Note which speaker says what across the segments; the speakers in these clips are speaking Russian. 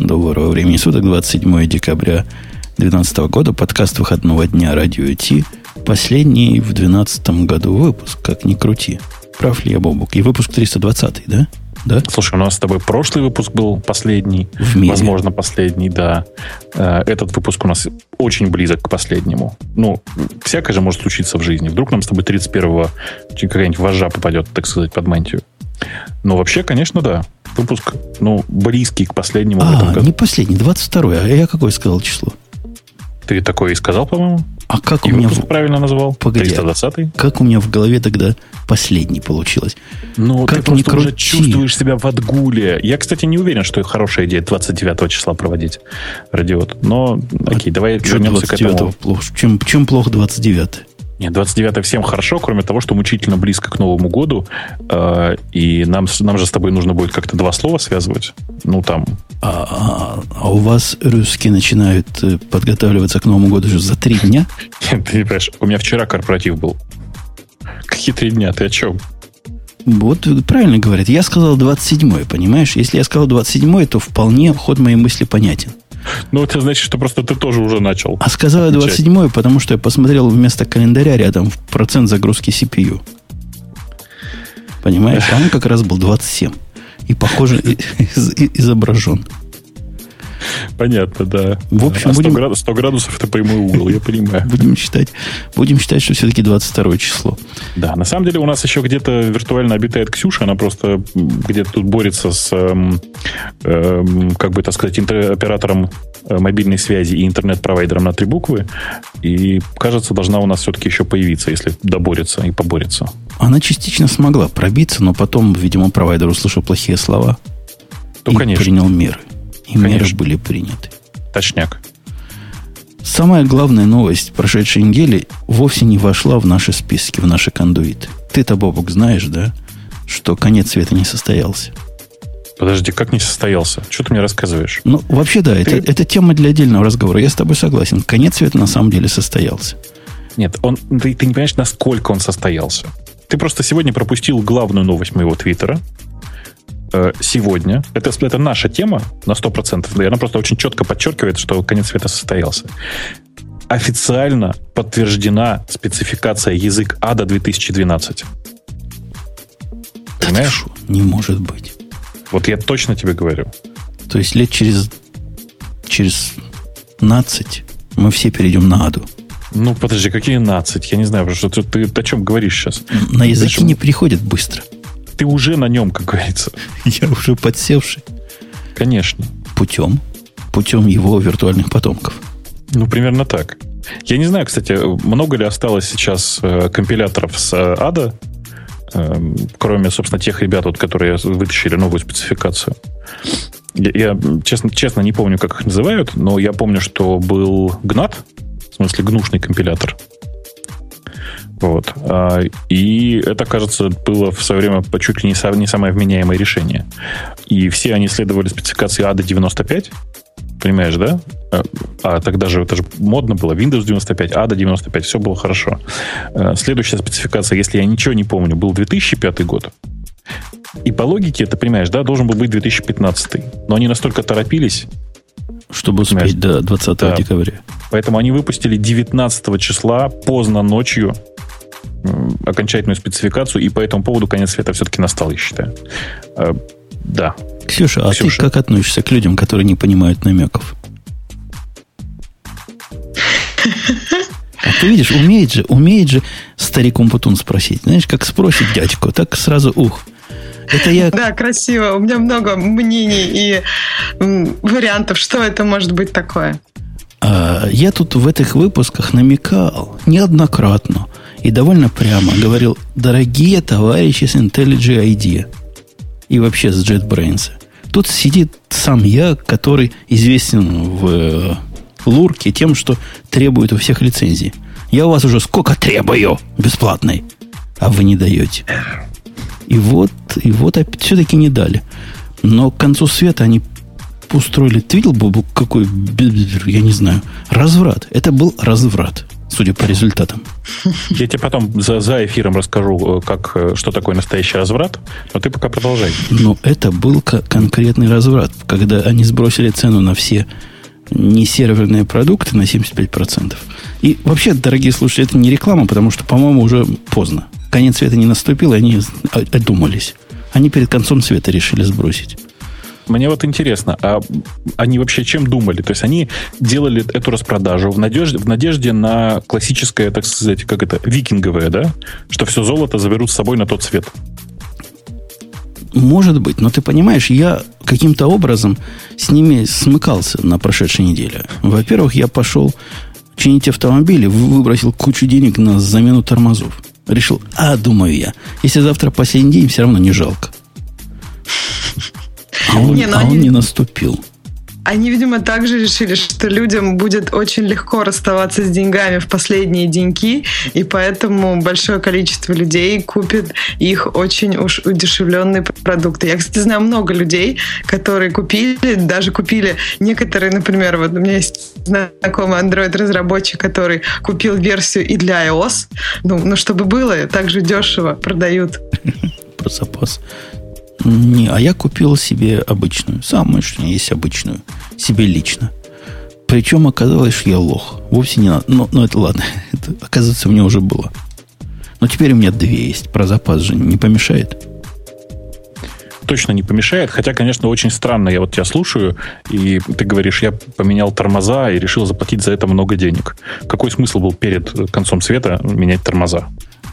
Speaker 1: Доброго времени суток, 27 декабря 2012 года, подкаст выходного дня «Радио Ти». Последний в 2012 году выпуск, как ни крути. Прав ли я, Бобук? И выпуск 320, да? Да?
Speaker 2: Слушай, у нас с тобой прошлый выпуск был последний.
Speaker 1: В мире.
Speaker 2: Возможно, последний, да. Э, Этот выпуск у нас очень близок к последнему. Ну, всякое же может случиться в жизни. Вдруг нам с тобой 31-го какая-нибудь вожжа попадет, так сказать, под мантию. Но вообще, конечно, да. Выпуск, ну, близкий к последнему
Speaker 1: А, не последний, 22 а я какое сказал число?
Speaker 2: Ты такое и сказал, по-моему?
Speaker 1: А как
Speaker 2: И
Speaker 1: у меня в,
Speaker 2: правильно назвал?
Speaker 1: Погоди.
Speaker 2: 320-й?
Speaker 1: как у меня в голове тогда последний получилось?
Speaker 2: Ну,
Speaker 1: Как
Speaker 2: ты просто уже чувствуешь себя в отгуле. Я, кстати, не уверен, что хорошая идея 29 числа проводить радиот. Но, окей, давай
Speaker 1: Чё
Speaker 2: вернемся к
Speaker 1: 29
Speaker 2: этому.
Speaker 1: плохо? Чем, чем плохо 29
Speaker 2: Нет, 29 всем хорошо, кроме того, что мучительно близко к Новому году. э, и нам, нам же с тобой нужно будет как-то два слова связывать. Ну, там,
Speaker 1: А, а- у вас русские начинают э, подготавливаться к Новому году уже за три дня?
Speaker 2: ты не понимаешь, у меня вчера корпоратив был. Какие три дня? Ты о чем?
Speaker 1: Вот правильно говорят. Я сказал 27 понимаешь? Если я сказал 27 то вполне ход моей мысли понятен.
Speaker 2: Ну, это значит, что просто ты тоже уже начал.
Speaker 1: А сказал я
Speaker 2: Отвечай.
Speaker 1: 27 потому что я посмотрел вместо календаря рядом процент загрузки CPU. Понимаешь? А он как раз был 27. И, похоже, изображен.
Speaker 2: Понятно, да.
Speaker 1: В общем,
Speaker 2: А 100,
Speaker 1: будем-
Speaker 2: градусов, 100 градусов это прямой угол, я понимаю.
Speaker 1: Будем считать, будем считать, что все-таки 22 число.
Speaker 2: Да, на самом деле у нас еще где-то виртуально обитает Ксюша, она просто где-то тут борется с, эм, эм, как бы так сказать, интер- оператором э, мобильной связи и интернет-провайдером на три буквы, и, кажется, должна у нас все-таки еще появиться, если доборется и поборется.
Speaker 1: Она частично смогла пробиться, но потом, видимо, провайдер услышал плохие слова
Speaker 2: Ну,
Speaker 1: и
Speaker 2: конечно,
Speaker 1: принял меры. И меры
Speaker 2: Конечно.
Speaker 1: были приняты.
Speaker 2: точняк.
Speaker 1: Самая главная новость прошедшей недели вовсе не вошла в наши списки, в наши кондуиты. Ты-то, Бобок, знаешь, да, что конец света не состоялся.
Speaker 2: Подожди, как не состоялся? Что ты мне рассказываешь?
Speaker 1: Ну, вообще, да, это,
Speaker 2: Ты-
Speaker 1: это тема для отдельного разговора. Я с тобой согласен. Конец света на самом деле состоялся.
Speaker 2: Нет, он, ты, ты не понимаешь, насколько он состоялся. Ты просто сегодня пропустил главную новость моего твиттера. Э, Сегодня. Это, это наша тема на 100%. Да, и она просто очень четко подчеркивает, что конец света состоялся. Официально подтверждена спецификация язык ада 2012.
Speaker 1: Да
Speaker 2: Понимаешь?
Speaker 1: Не может быть.
Speaker 2: Вот я точно тебе говорю.
Speaker 1: То есть лет через, через 15 мы все перейдем на аду.
Speaker 2: Ну, подожди, какие 12? Я не знаю, что ты, ты о чем говоришь сейчас.
Speaker 1: На языке
Speaker 2: Зачем?
Speaker 1: не приходит быстро.
Speaker 2: Ты уже на нем, как говорится.
Speaker 1: Я уже подсевший
Speaker 2: Конечно.
Speaker 1: путем, путем его виртуальных потомков.
Speaker 2: Ну, примерно так. Я не знаю, кстати, много ли осталось сейчас э, компиляторов с э, ада, э, кроме, собственно, тех ребят, вот, которые вытащили новую спецификацию. Я, я, честно, честно не помню, как их называют, но я помню, что был гнат, в смысле гнушный компилятор. Вот. А, И это, кажется, было в свое время по- чуть ли не, са- не самое вменяемое решение. И все они следовали спецификации ADA 95, понимаешь, да? А, А тогда же это же модно было. Windows 95, ADA 95, все было хорошо. Э, Следующая спецификация, если я ничего не помню, был 2005 год. И по логике, ты понимаешь, да, должен был быть 2015. Но они настолько торопились,
Speaker 1: Чтобы успеть
Speaker 2: Понимаешь?
Speaker 1: до 20
Speaker 2: Да.
Speaker 1: декабря.
Speaker 2: Поэтому они выпустили 19 числа поздно ночью окончательную спецификацию, и по этому поводу конец света все-таки настал, я считаю. Э, Да.
Speaker 1: Ксюша, а
Speaker 2: Ксюша.
Speaker 1: ты как относишься к людям, которые не понимают намеков? А ты видишь, умеет же, умеет же старик Умпутун спросить. Знаешь, как спросит дядьку, так сразу ух. Это я
Speaker 3: Да, красиво. У меня много мнений и вариантов, что это может быть такое.
Speaker 1: А, я тут в этих выпусках намекал неоднократно и довольно прямо говорил, дорогие товарищи с IntelliJ IDEA и вообще с JetBrains, тут сидит сам я, который известен в э, Лурке тем, что требует у всех лицензии. Я у вас уже сколько требую бесплатной, а вы не даете. И вот, и вот все-таки не дали. Но к концу света они устроили. Ты какой, я не знаю, разврат. Это был разврат. Судя по результатам.
Speaker 2: Я тебе потом за, за эфиром расскажу, э, как, э, что такое настоящий разврат, но ты пока продолжай.
Speaker 1: Ну, это был конкретный разврат, когда они сбросили цену на все не серверные продукты на 75%. И вообще, дорогие слушатели, это не реклама, потому что, по-моему, уже поздно. Конец света не наступил, и они одумались. Они перед концом света решили сбросить.
Speaker 2: Мне вот интересно, а они вообще чем думали? То есть они делали эту распродажу в надежде, в надежде на классическое, так сказать, как это, викинговое, да? Что все золото заберут с собой на тот свет.
Speaker 1: Может быть, но ты понимаешь, я каким-то образом с ними смыкался на прошедшей неделе. Во-первых, я пошел чинить автомобили, выбросил кучу денег на замену тормозов. Решил, а, думаю я, если завтра последний день, все равно не жалко. А он, не, а они... он не наступил.
Speaker 3: Они, видимо, также решили, что людям будет очень легко расставаться с деньгами в последние деньки, и поэтому большое количество людей купит их очень уж удешевленные продукты. Я, кстати, знаю много людей, которые купили, даже купили некоторые, например, вот у меня есть знакомый Android-разработчик, который купил версию и для iOS, ну, ну чтобы было, так же дешево продают.
Speaker 1: Про запас. Не, а я купил себе обычную. Самую, что есть обычную. Себе лично. Причем оказалось, что я лох. Вовсе не надо. Но, но это ладно. Это, оказывается, у меня уже было. Но теперь у меня две есть. Про запас же не помешает
Speaker 2: точно не помешает. Хотя, конечно, очень странно. Я вот тебя слушаю, и ты говоришь, я поменял тормоза и решил заплатить за это много денег. Какой смысл был перед концом света менять тормоза?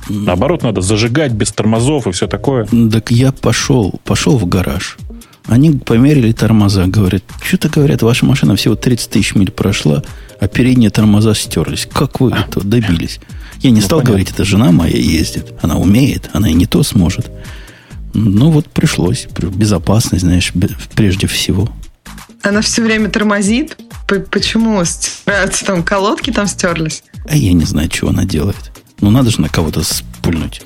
Speaker 2: Наоборот, надо зажигать без тормозов и все такое.
Speaker 1: Так я пошел, пошел в гараж. Они померили тормоза, говорят, что-то говорят, ваша машина всего 30 тысяч миль прошла, а передние тормоза стерлись. Как вы этого добились? Я не ну, стал понятно. говорить, это жена моя ездит. Она умеет, она и не то сможет. Ну вот пришлось. Безопасность, знаешь, прежде всего.
Speaker 3: Она все время тормозит? Почему? Стираются там колодки там стерлись?
Speaker 1: А я не знаю, что она делает. Ну, надо же на кого-то спульнуть.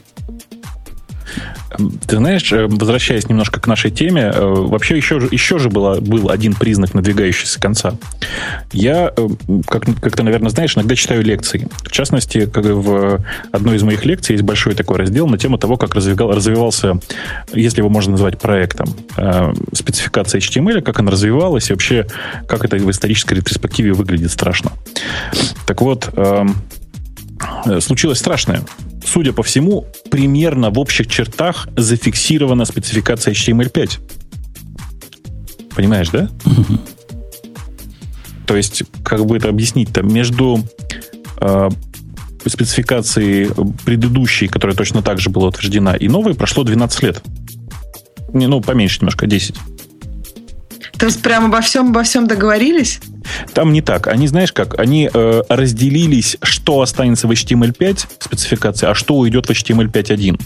Speaker 2: Ты знаешь, э, возвращаясь немножко к нашей теме, э, вообще еще, еще же было, был один признак надвигающегося конца. Я, э, как, как ты, наверное, знаешь, иногда читаю лекции. В частности, как в одной из моих лекций есть большой такой раздел на тему того, как развивал, развивался, если его можно назвать проектом, спецификация HTML, как она развивалась и вообще, как это в исторической ретроспективе выглядит страшно. Так вот, эм, случилось страшное. Судя по всему, примерно в общих чертах зафиксирована спецификация HTML5. Понимаешь, да? То есть, как бы это объяснить-то, между э, спецификацией предыдущей, которая точно так же была утверждена, и новой прошло 12 лет. Не, ну, поменьше немножко, 10.
Speaker 3: То есть прямо обо всем, обо всем договорились?
Speaker 2: Там не так. Они, знаешь как, они э, разделились, что останется в HTML5 спецификации, а что уйдет в HTML5.1.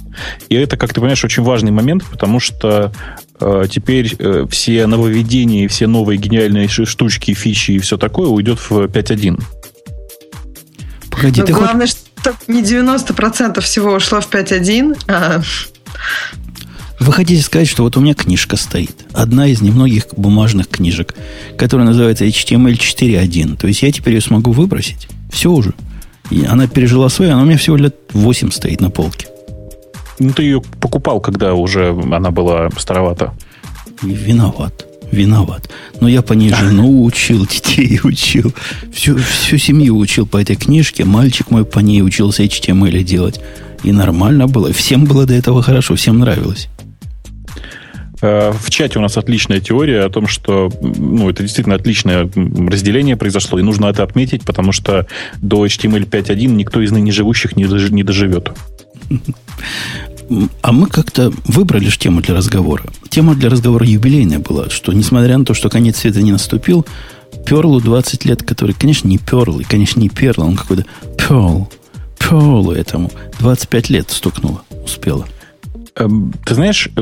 Speaker 2: И это, как ты понимаешь, очень важный момент, потому что э, теперь э, все нововведения, все новые гениальные штучки, фичи и все такое уйдет в 5.1.
Speaker 3: Погоди, Но ты главное, хоть... что не 90% всего ушло в 5.1, а
Speaker 1: вы хотите сказать, что вот у меня книжка стоит. Одна из немногих бумажных книжек, которая называется HTML 4.1. То есть я теперь ее смогу выбросить. Все уже. И она пережила свое, она у меня всего лет 8 стоит на полке.
Speaker 2: Ну, ты ее покупал, когда уже она была старовата.
Speaker 1: Виноват. Виноват. Но я по ней жену учил, детей учил. Всю, всю семью учил по этой книжке. Мальчик мой по ней учился HTML делать. И нормально было. Всем было до этого хорошо, всем нравилось.
Speaker 2: Э, в чате у нас отличная теория о том, что ну, это действительно отличное разделение произошло, и нужно это отметить, потому что до HTML 5.1 никто из ныне живущих не, не доживет.
Speaker 1: А мы как-то выбрали же тему для разговора. Тема для разговора юбилейная была, что несмотря на то, что конец света не наступил, Перлу 20 лет, который, конечно, не Перл, и, конечно, не Перл, он какой-то Перл, Перлу этому 25 лет стукнуло, успела.
Speaker 2: Эм, ты знаешь, э,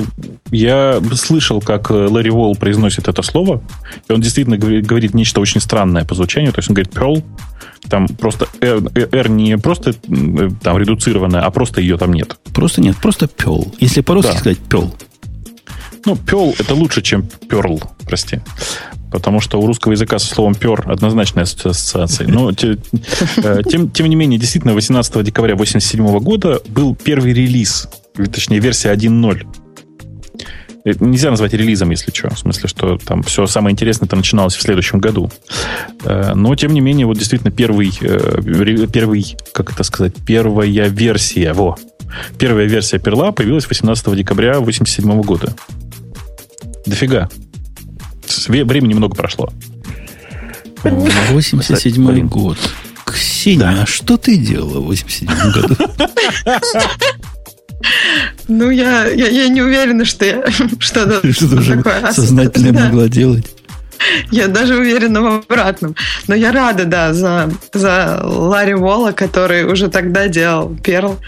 Speaker 2: я слышал, как э, Ларри Волл произносит это слово, и он действительно говорит, нечто очень странное по звучанию. То есть он говорит Pearl, там просто R, R не просто э, там редуцированная, а просто ее там нет.
Speaker 1: Просто нет, просто Pearl. Если по-русски да. сказать Pearl.
Speaker 2: Ну, Pearl это лучше, чем Pearl, прости. потому что у русского языка со словом «пер» однозначная ассоциация. Но, э, тем, тем не менее, действительно, 18 декабря 1987 года был первый релиз, точнее, версия 1.0 Нельзя назвать релизом, если что. В смысле, что там все самое интересное это начиналось в следующем году. Э, но, тем не менее, вот действительно первый, э, первый как это сказать, первая версия, во, первая версия перла появилась 18 декабря 1987 года. Дофига. Времени много прошло.
Speaker 1: 87 год. Ксения, да. а что ты делала в 87 году?
Speaker 3: Ну, я, я, я не уверена, что я что-то
Speaker 1: что такое сознательно да. могла делать.
Speaker 3: Я даже уверена в обратном. Но я рада, да, за, за Ларри Волла, который уже тогда делал Перл.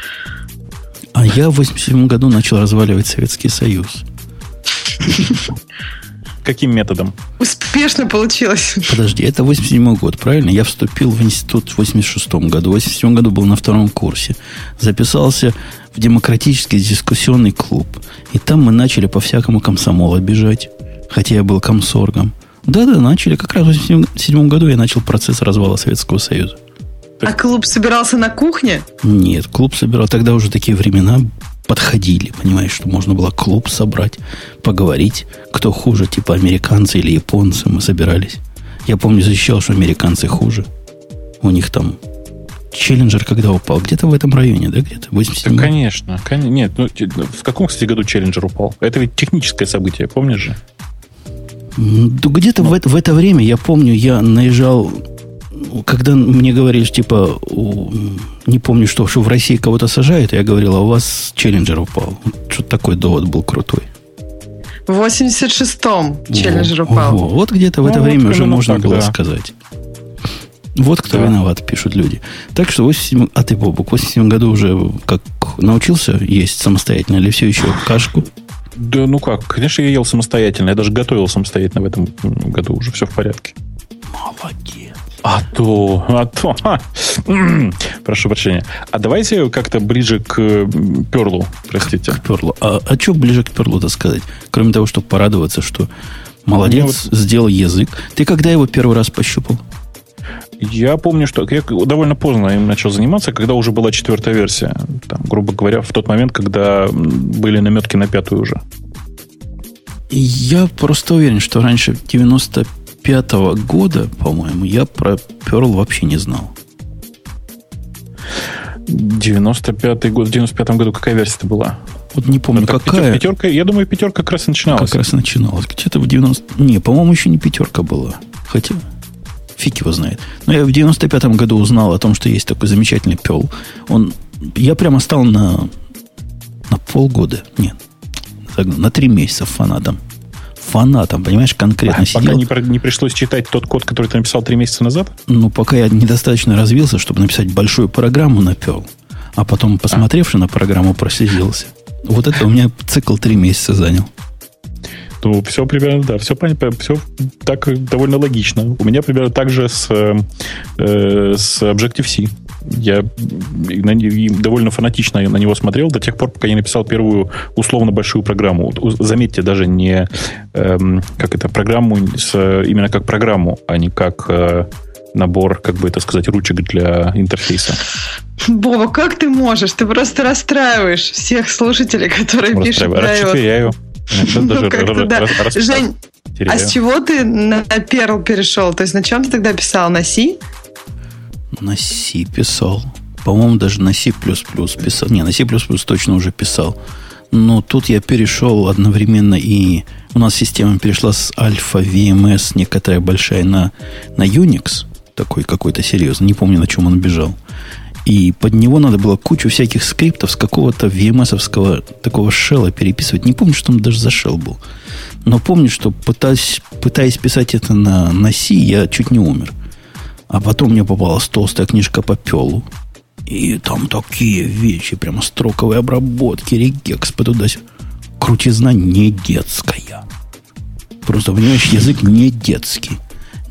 Speaker 1: А я в 87 году начал разваливать Советский Союз.
Speaker 2: Каким методом?
Speaker 3: Успешно получилось.
Speaker 1: Подожди, это 87 год, правильно? Я вступил в институт в 86 году. В 87 году был на втором курсе. Записался в демократический дискуссионный клуб. И там мы начали по-всякому комсомола бежать. Хотя я был комсоргом. Да-да, начали. Как раз в 1987 году я начал процесс развала Советского Союза.
Speaker 3: А клуб собирался на кухне?
Speaker 1: Нет, клуб собирал. Тогда уже такие времена подходили, понимаешь, что можно было клуб собрать, поговорить, кто хуже, типа американцы или японцы, мы собирались. Я помню, защищал, что американцы хуже. У них там Челленджер когда упал? Где-то в этом районе, да, где-то? 87
Speaker 2: да, конечно. Нет, ну, в каком, кстати, году Челленджер упал? Это ведь техническое событие, помнишь же?
Speaker 1: Где-то ну. в, это, в это время, я помню, я наезжал, когда мне говорили, типа, не помню, что, что в России кого-то сажают, я говорил, а у вас Челленджер упал. Что-то такой довод был крутой.
Speaker 3: В 86-м Челленджер упал.
Speaker 1: Во, вот где-то в это ну, время вот уже можно так, было да. сказать. Вот кто да. виноват, пишут люди. Так что 87... А ты, Бобок, в 87 году уже как научился есть самостоятельно или все еще кашку?
Speaker 2: Да ну как, конечно, я ел самостоятельно. Я даже готовил самостоятельно в этом году. Уже все в порядке.
Speaker 1: Молодец.
Speaker 2: А то, а то. А. Прошу прощения. А давайте как-то ближе к перлу, простите.
Speaker 1: К, к перлу. А, а что ближе к перлу-то сказать? Кроме того, чтобы порадоваться, что молодец, вот... сделал язык. Ты когда его первый раз пощупал?
Speaker 2: Я помню, что я довольно поздно им начал заниматься, когда уже была четвертая версия. Там, грубо говоря, в тот момент, когда были наметки на пятую уже.
Speaker 1: Я просто уверен, что раньше 95-го года, по-моему, я про Perl вообще не знал.
Speaker 2: 95-й год, в 95-м году какая версия-то была?
Speaker 1: Вот не помню, ну, какая.
Speaker 2: Пятерка, я думаю, пятерка как раз и начиналась.
Speaker 1: Как раз начиналась. Где-то в 90... Не, по-моему, еще не пятерка была. Хотя... Фиг его знает. Но я в 95-м году узнал о том, что есть такой замечательный пел. Он, я прямо стал на, на полгода, нет, на три месяца фанатом. Фанатом, понимаешь, конкретно а,
Speaker 2: сидел. Пока не, не пришлось читать тот код, который ты написал три месяца назад?
Speaker 1: Ну, пока я недостаточно развился, чтобы написать большую программу на пел. А потом, посмотревши а. на программу, просиделся. Вот это у меня цикл три месяца занял.
Speaker 2: Ну, все примерно, да, все, все так довольно логично. У меня примерно так же с, э, с Objective-C. Я довольно фанатично на него смотрел до тех пор, пока не написал первую условно большую программу. Заметьте, даже не эм, как это программу с, именно как программу, а не как э, набор, как бы это сказать, ручек для интерфейса.
Speaker 3: Боба, как ты можешь? Ты просто расстраиваешь всех слушателей, которые пишут.
Speaker 2: Расчетверяю.
Speaker 3: Ну, Жень, а с чего ты на Perl перешел? То есть на чем ты тогда писал? На C?
Speaker 1: На C писал. По-моему, даже на C++ писал. Не, на C++ точно уже писал. Но тут я перешел одновременно и... У нас система перешла с альфа VMS, некоторая большая, на, на Unix. Такой какой-то серьезный. Не помню, на чем он бежал. И под него надо было кучу всяких скриптов с какого-то VMS-овского такого шелла переписывать. Не помню, что там даже за шел был. Но помню, что пытаясь, пытаясь писать это на, на C, я чуть не умер. А потом мне попалась толстая книжка по пелу. И там такие вещи, прямо строковые обработки, регекс, туда Крутизна не детская. Просто, понимаешь, язык не детский.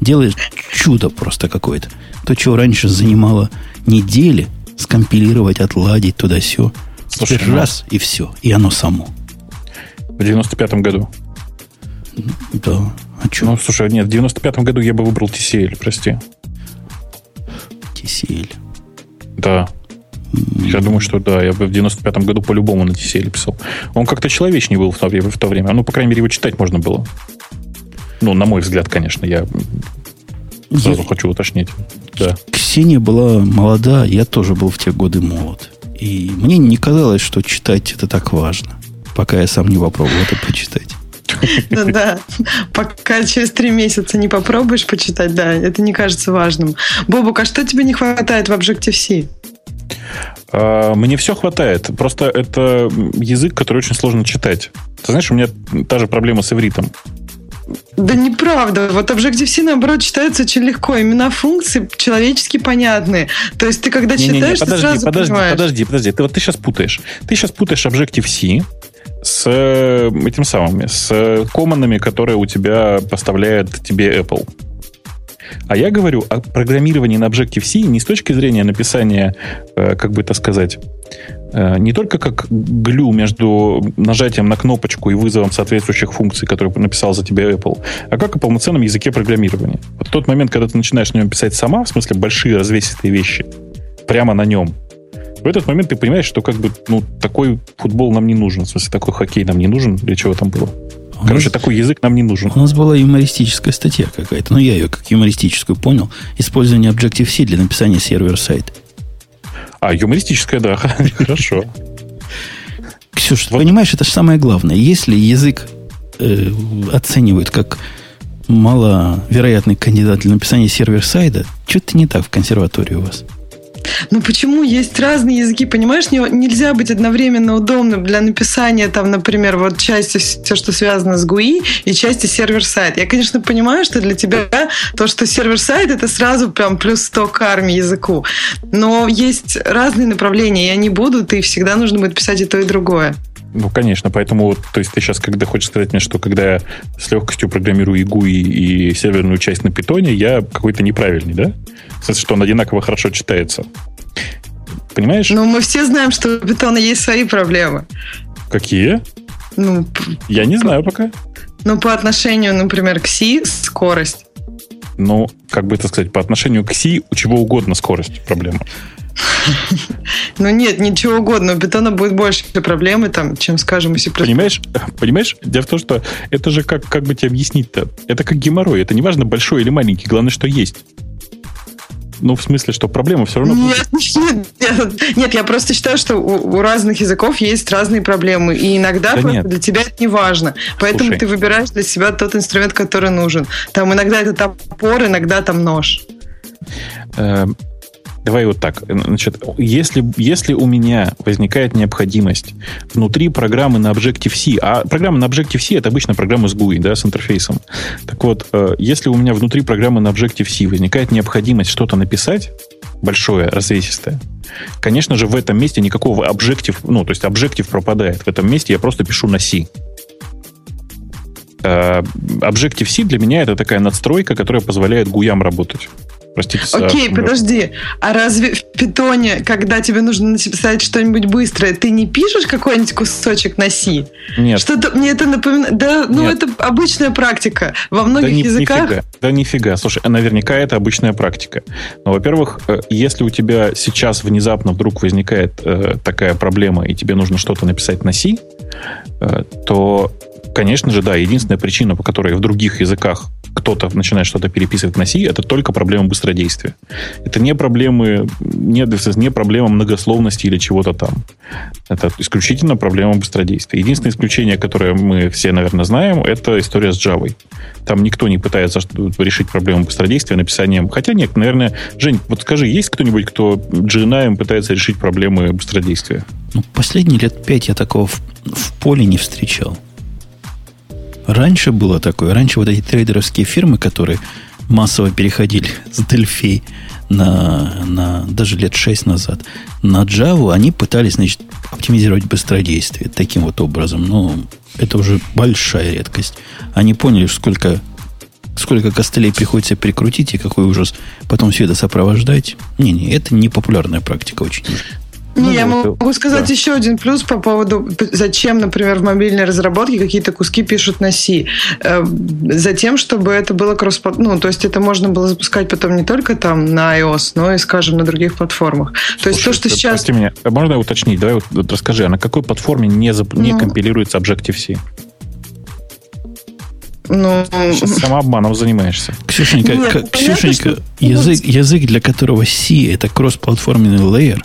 Speaker 1: Делаешь чудо просто какое-то. То, чего раньше занимало недели скомпилировать, отладить туда все. Слушай, Теперь ну, раз и все. И оно само.
Speaker 2: В 95-м году.
Speaker 1: Да.
Speaker 2: А что? Ну, слушай, нет, в 95-м году я бы выбрал TCL, прости.
Speaker 1: TCL.
Speaker 2: Да. Я думаю, что да, я бы в 95-м году по-любому на TCL писал. Он как-то человечнее был в то, в то время. Ну, по крайней мере, его читать можно было. Ну, на мой взгляд, конечно, я сразу я... хочу уточнить. Да.
Speaker 1: Ксения была молода, я тоже был в те годы молод. И мне не казалось, что читать это так важно, пока я сам не попробовал это почитать.
Speaker 3: Ну да, пока через три месяца не попробуешь почитать, да, это не кажется важным. Бобук, а что тебе не хватает в Objective-C?
Speaker 2: А, мне все хватает. Просто это язык, который очень сложно читать. Ты знаешь, у меня та же проблема с ивритом.
Speaker 3: Да неправда. Вот Objective-C, наоборот, читается очень легко. Имена функций человечески понятные. То есть ты когда не, читаешь, не, не, подожди, ты сразу
Speaker 2: подожди,
Speaker 3: понимаешь.
Speaker 2: Подожди, подожди. Ты вот ты сейчас путаешь. Ты сейчас путаешь Objective-C с э, этим самым, с командами, которые у тебя поставляет тебе Apple. А я говорю о программировании на Objective-C не с точки зрения написания, э, как бы это сказать, э, не только как глю между нажатием на кнопочку и вызовом соответствующих функций, которые написал за тебя Apple, а как о полноценном языке программирования. Вот тот момент, когда ты начинаешь на нем писать сама, в смысле большие развесистые вещи, прямо на нем, в этот момент ты понимаешь, что как бы ну, такой футбол нам не нужен, в смысле такой хоккей нам не нужен, для чего там было. Короче, нас, такой язык нам не нужен.
Speaker 1: У нас была юмористическая статья какая-то, но я ее как юмористическую понял. Использование Objective-C для написания сервер-сайт.
Speaker 2: А, юмористическая, да, хорошо.
Speaker 1: Ксюш, вот. понимаешь, это же самое главное. Если язык э, оценивают как маловероятный кандидат для написания сервер-сайта, что-то не так в консерватории у вас.
Speaker 3: Ну почему есть разные языки, понимаешь? Не, нельзя быть одновременно удобным для написания, там, например, вот части все, что связано с GUI и части сервер-сайт. Я, конечно, понимаю, что для тебя то, что сервер-сайт, это сразу прям плюс 100 к армии языку. Но есть разные направления, и они будут, и всегда нужно будет писать и то, и другое.
Speaker 2: Ну, конечно, поэтому, то есть ты сейчас, когда хочешь сказать мне, что когда я с легкостью программирую игу и, и серверную часть на питоне, я какой-то неправильный, да? В смысле, что он одинаково хорошо читается. Понимаешь?
Speaker 3: Ну, мы все знаем, что у питона есть свои проблемы.
Speaker 2: Какие? Ну, я не знаю пока.
Speaker 3: Ну, по отношению, например, к C скорость.
Speaker 2: Ну, как бы это сказать, по отношению к C у чего угодно скорость проблема.
Speaker 3: Ну нет, ничего угодно. У бетона будет больше проблемы, там, чем, скажем, C++.
Speaker 2: Понимаешь, понимаешь, дело в том, что это же как, как бы тебе объяснить-то? Это как геморрой. Это не важно, большой или маленький. Главное, что есть. Ну, в смысле, что проблема все равно
Speaker 3: нет, будет. Нет, нет, я просто считаю, что у, у разных языков есть разные проблемы. И иногда да для тебя это не важно. Поэтому Слушай. ты выбираешь для себя тот инструмент, который нужен. Там иногда это топор, иногда там нож.
Speaker 2: Давай вот так. Значит, если, если у меня возникает необходимость внутри программы на Objective-C, а программа на Objective-C это обычно программа с GUI, да, с интерфейсом. Так вот, э, если у меня внутри программы на Objective-C возникает необходимость что-то написать, большое, развесистое, конечно же, в этом месте никакого Objective, ну, то есть Objective пропадает. В этом месте я просто пишу на C. Э, Objective-C для меня это такая надстройка, которая позволяет гуям работать. Простите.
Speaker 3: Окей, okay, подожди. А разве в питоне, когда тебе нужно написать что-нибудь быстрое, ты не пишешь какой-нибудь кусочек на C?
Speaker 2: Нет.
Speaker 3: Что-то мне это напоминает. Да, ну Нет. это обычная практика во многих да, не, языках.
Speaker 2: Нифига. Да нифига. Слушай, наверняка это обычная практика. Но, во-первых, э, если у тебя сейчас внезапно вдруг возникает э, такая проблема, и тебе нужно что-то написать на C, э, то Конечно же, да. Единственная причина, по которой в других языках кто-то начинает что-то переписывать на C, это только проблема быстродействия. Это не проблемы, не, не проблема многословности или чего-то там. Это исключительно проблема быстродействия. Единственное исключение, которое мы все, наверное, знаем, это история с Java. Там никто не пытается решить проблему быстродействия написанием. Хотя нет, наверное, Жень, вот скажи, есть кто-нибудь, кто GNI пытается решить проблемы быстродействия?
Speaker 1: Ну, последние лет пять я такого в, в поле не встречал. Раньше было такое. Раньше вот эти трейдеровские фирмы, которые массово переходили с Delphi на, на даже лет 6 назад на Java, они пытались, значит, оптимизировать быстродействие таким вот образом. Но это уже большая редкость. Они поняли, сколько, сколько костылей приходится прикрутить и какой ужас потом все это сопровождать. Не-не, это не популярная практика очень.
Speaker 3: Не, ну, я могу сказать да. еще один плюс по поводу, зачем, например, в мобильной разработке какие-то куски пишут на C. Э, затем, чтобы это было кросс ну, то есть это можно было запускать потом не только там на iOS, но и, скажем, на других платформах. То есть то, что сейчас...
Speaker 2: Прости меня, а можно уточнить? Давай вот расскажи, а на какой платформе не, зап... ну, не компилируется Objective-C? Ну, Сейчас самообманом занимаешься.
Speaker 1: Ксюшенька, Нет, как, Ксюшенька язык, язык, для которого C это кроссплатформенный лейер,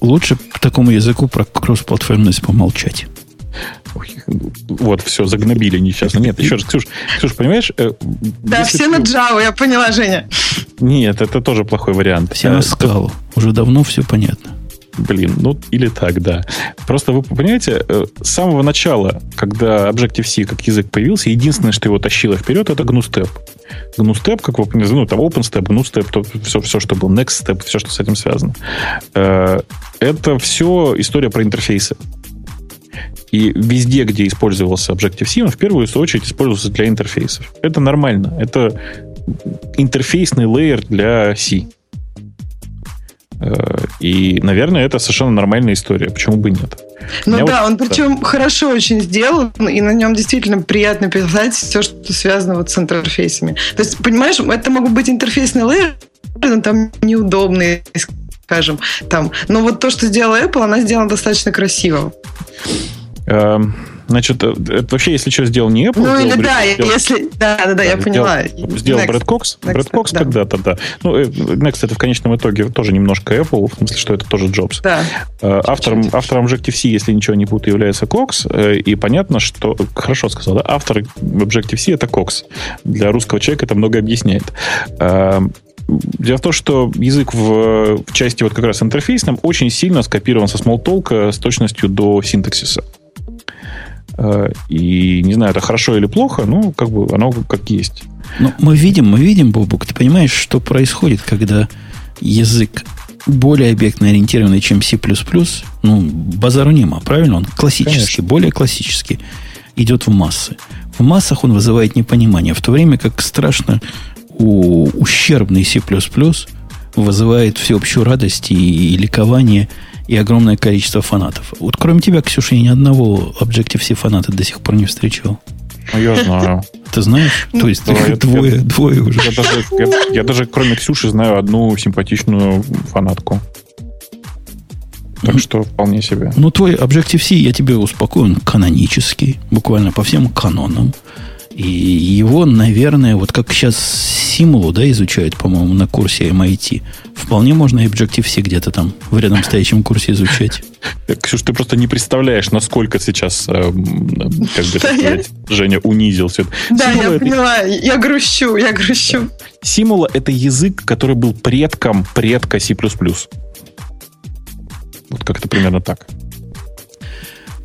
Speaker 1: лучше к такому языку про кроссплатформенность помолчать.
Speaker 2: Вот, все, загнобили несчастно. Нет, еще раз, Ксюш, Ксюш понимаешь?
Speaker 3: Э, да, все ты... на Java, я поняла, Женя.
Speaker 2: Нет, это тоже плохой вариант.
Speaker 1: Все на скалу. Уже давно все понятно.
Speaker 2: Блин, ну или так, да. Просто вы понимаете, э, с самого начала, когда Objective-C как язык появился, единственное, что его тащило вперед, это GNU-Step. GNU-Step, как вы понимаете, ну, там OpenStep, GNU-Step, то все, все, что было, NextStep, все, что с этим связано. Э, это все история про интерфейсы. И везде, где использовался Objective-C, он в первую очередь использовался для интерфейсов. Это нормально. Это интерфейсный лейер для C. Э, и, наверное, это совершенно нормальная история. Почему бы нет?
Speaker 3: Ну да, вот, он причем да. хорошо очень сделан, и на нем действительно приятно писать все, что связано вот с интерфейсами. То есть, понимаешь, это могут быть интерфейсные лейеры, но там неудобные, скажем, там. Но вот то, что сделала Apple, она сделана достаточно красиво.
Speaker 2: Эм, Значит, э, это вообще, если что, сделал не Apple.
Speaker 3: Ну, или да, сделал, если... Да, да, да, я поняла.
Speaker 2: Сделал NeXT. Брэд Кокс. NeXT, Брэд Кокс да. когда-то, да. Ну, э, NeXT это в конечном итоге тоже немножко Apple, в смысле, что это тоже Джобс.
Speaker 3: Да.
Speaker 2: Э, автором, автором Objective-C, если ничего не путаю, является Кокс. И понятно, что... Хорошо сказал, да? Автор Objective-C это Кокс. Для русского человека это много объясняет. Дело в том, что язык в, в части вот как раз интерфейсном очень сильно скопирован со Smalltalk с точностью до синтаксиса. Э, и не знаю, это хорошо или плохо, ну, как бы оно как есть.
Speaker 1: Ну, мы видим, мы видим, Бобук, ты понимаешь, что происходит, когда язык более объектно ориентированный, чем C++, ну, базару нема, правильно? Он классический, Конечно. более классический, идет в массы. В массах он вызывает непонимание, в то время как страшно у, ущербный C++ вызывает всеобщую радость и, и ликование – и огромное количество фанатов. Вот кроме тебя, Ксюша, я ни одного Objective-C фаната до сих пор не встречал.
Speaker 2: Ну, я знаю.
Speaker 1: Ты знаешь? То есть да, двое, я, двое уже.
Speaker 2: Я даже, я, я даже, кроме Ксюши, знаю одну симпатичную фанатку. Так ну, что вполне себе.
Speaker 1: Ну, твой Objective-C, я тебе успокою, он канонический, буквально по всем канонам. И его, наверное, вот как сейчас Симулу, да, изучают, по-моему, на курсе MIT, вполне можно и Objective-C где-то там в рядом стоящем курсе изучать.
Speaker 2: Ксюш, ты просто не представляешь, насколько сейчас, э, как бы сказать, Женя унизил все.
Speaker 3: Да, я это... поняла, я грущу, я грущу.
Speaker 2: Симула — это язык, который был предком предка C++. Вот как-то примерно так.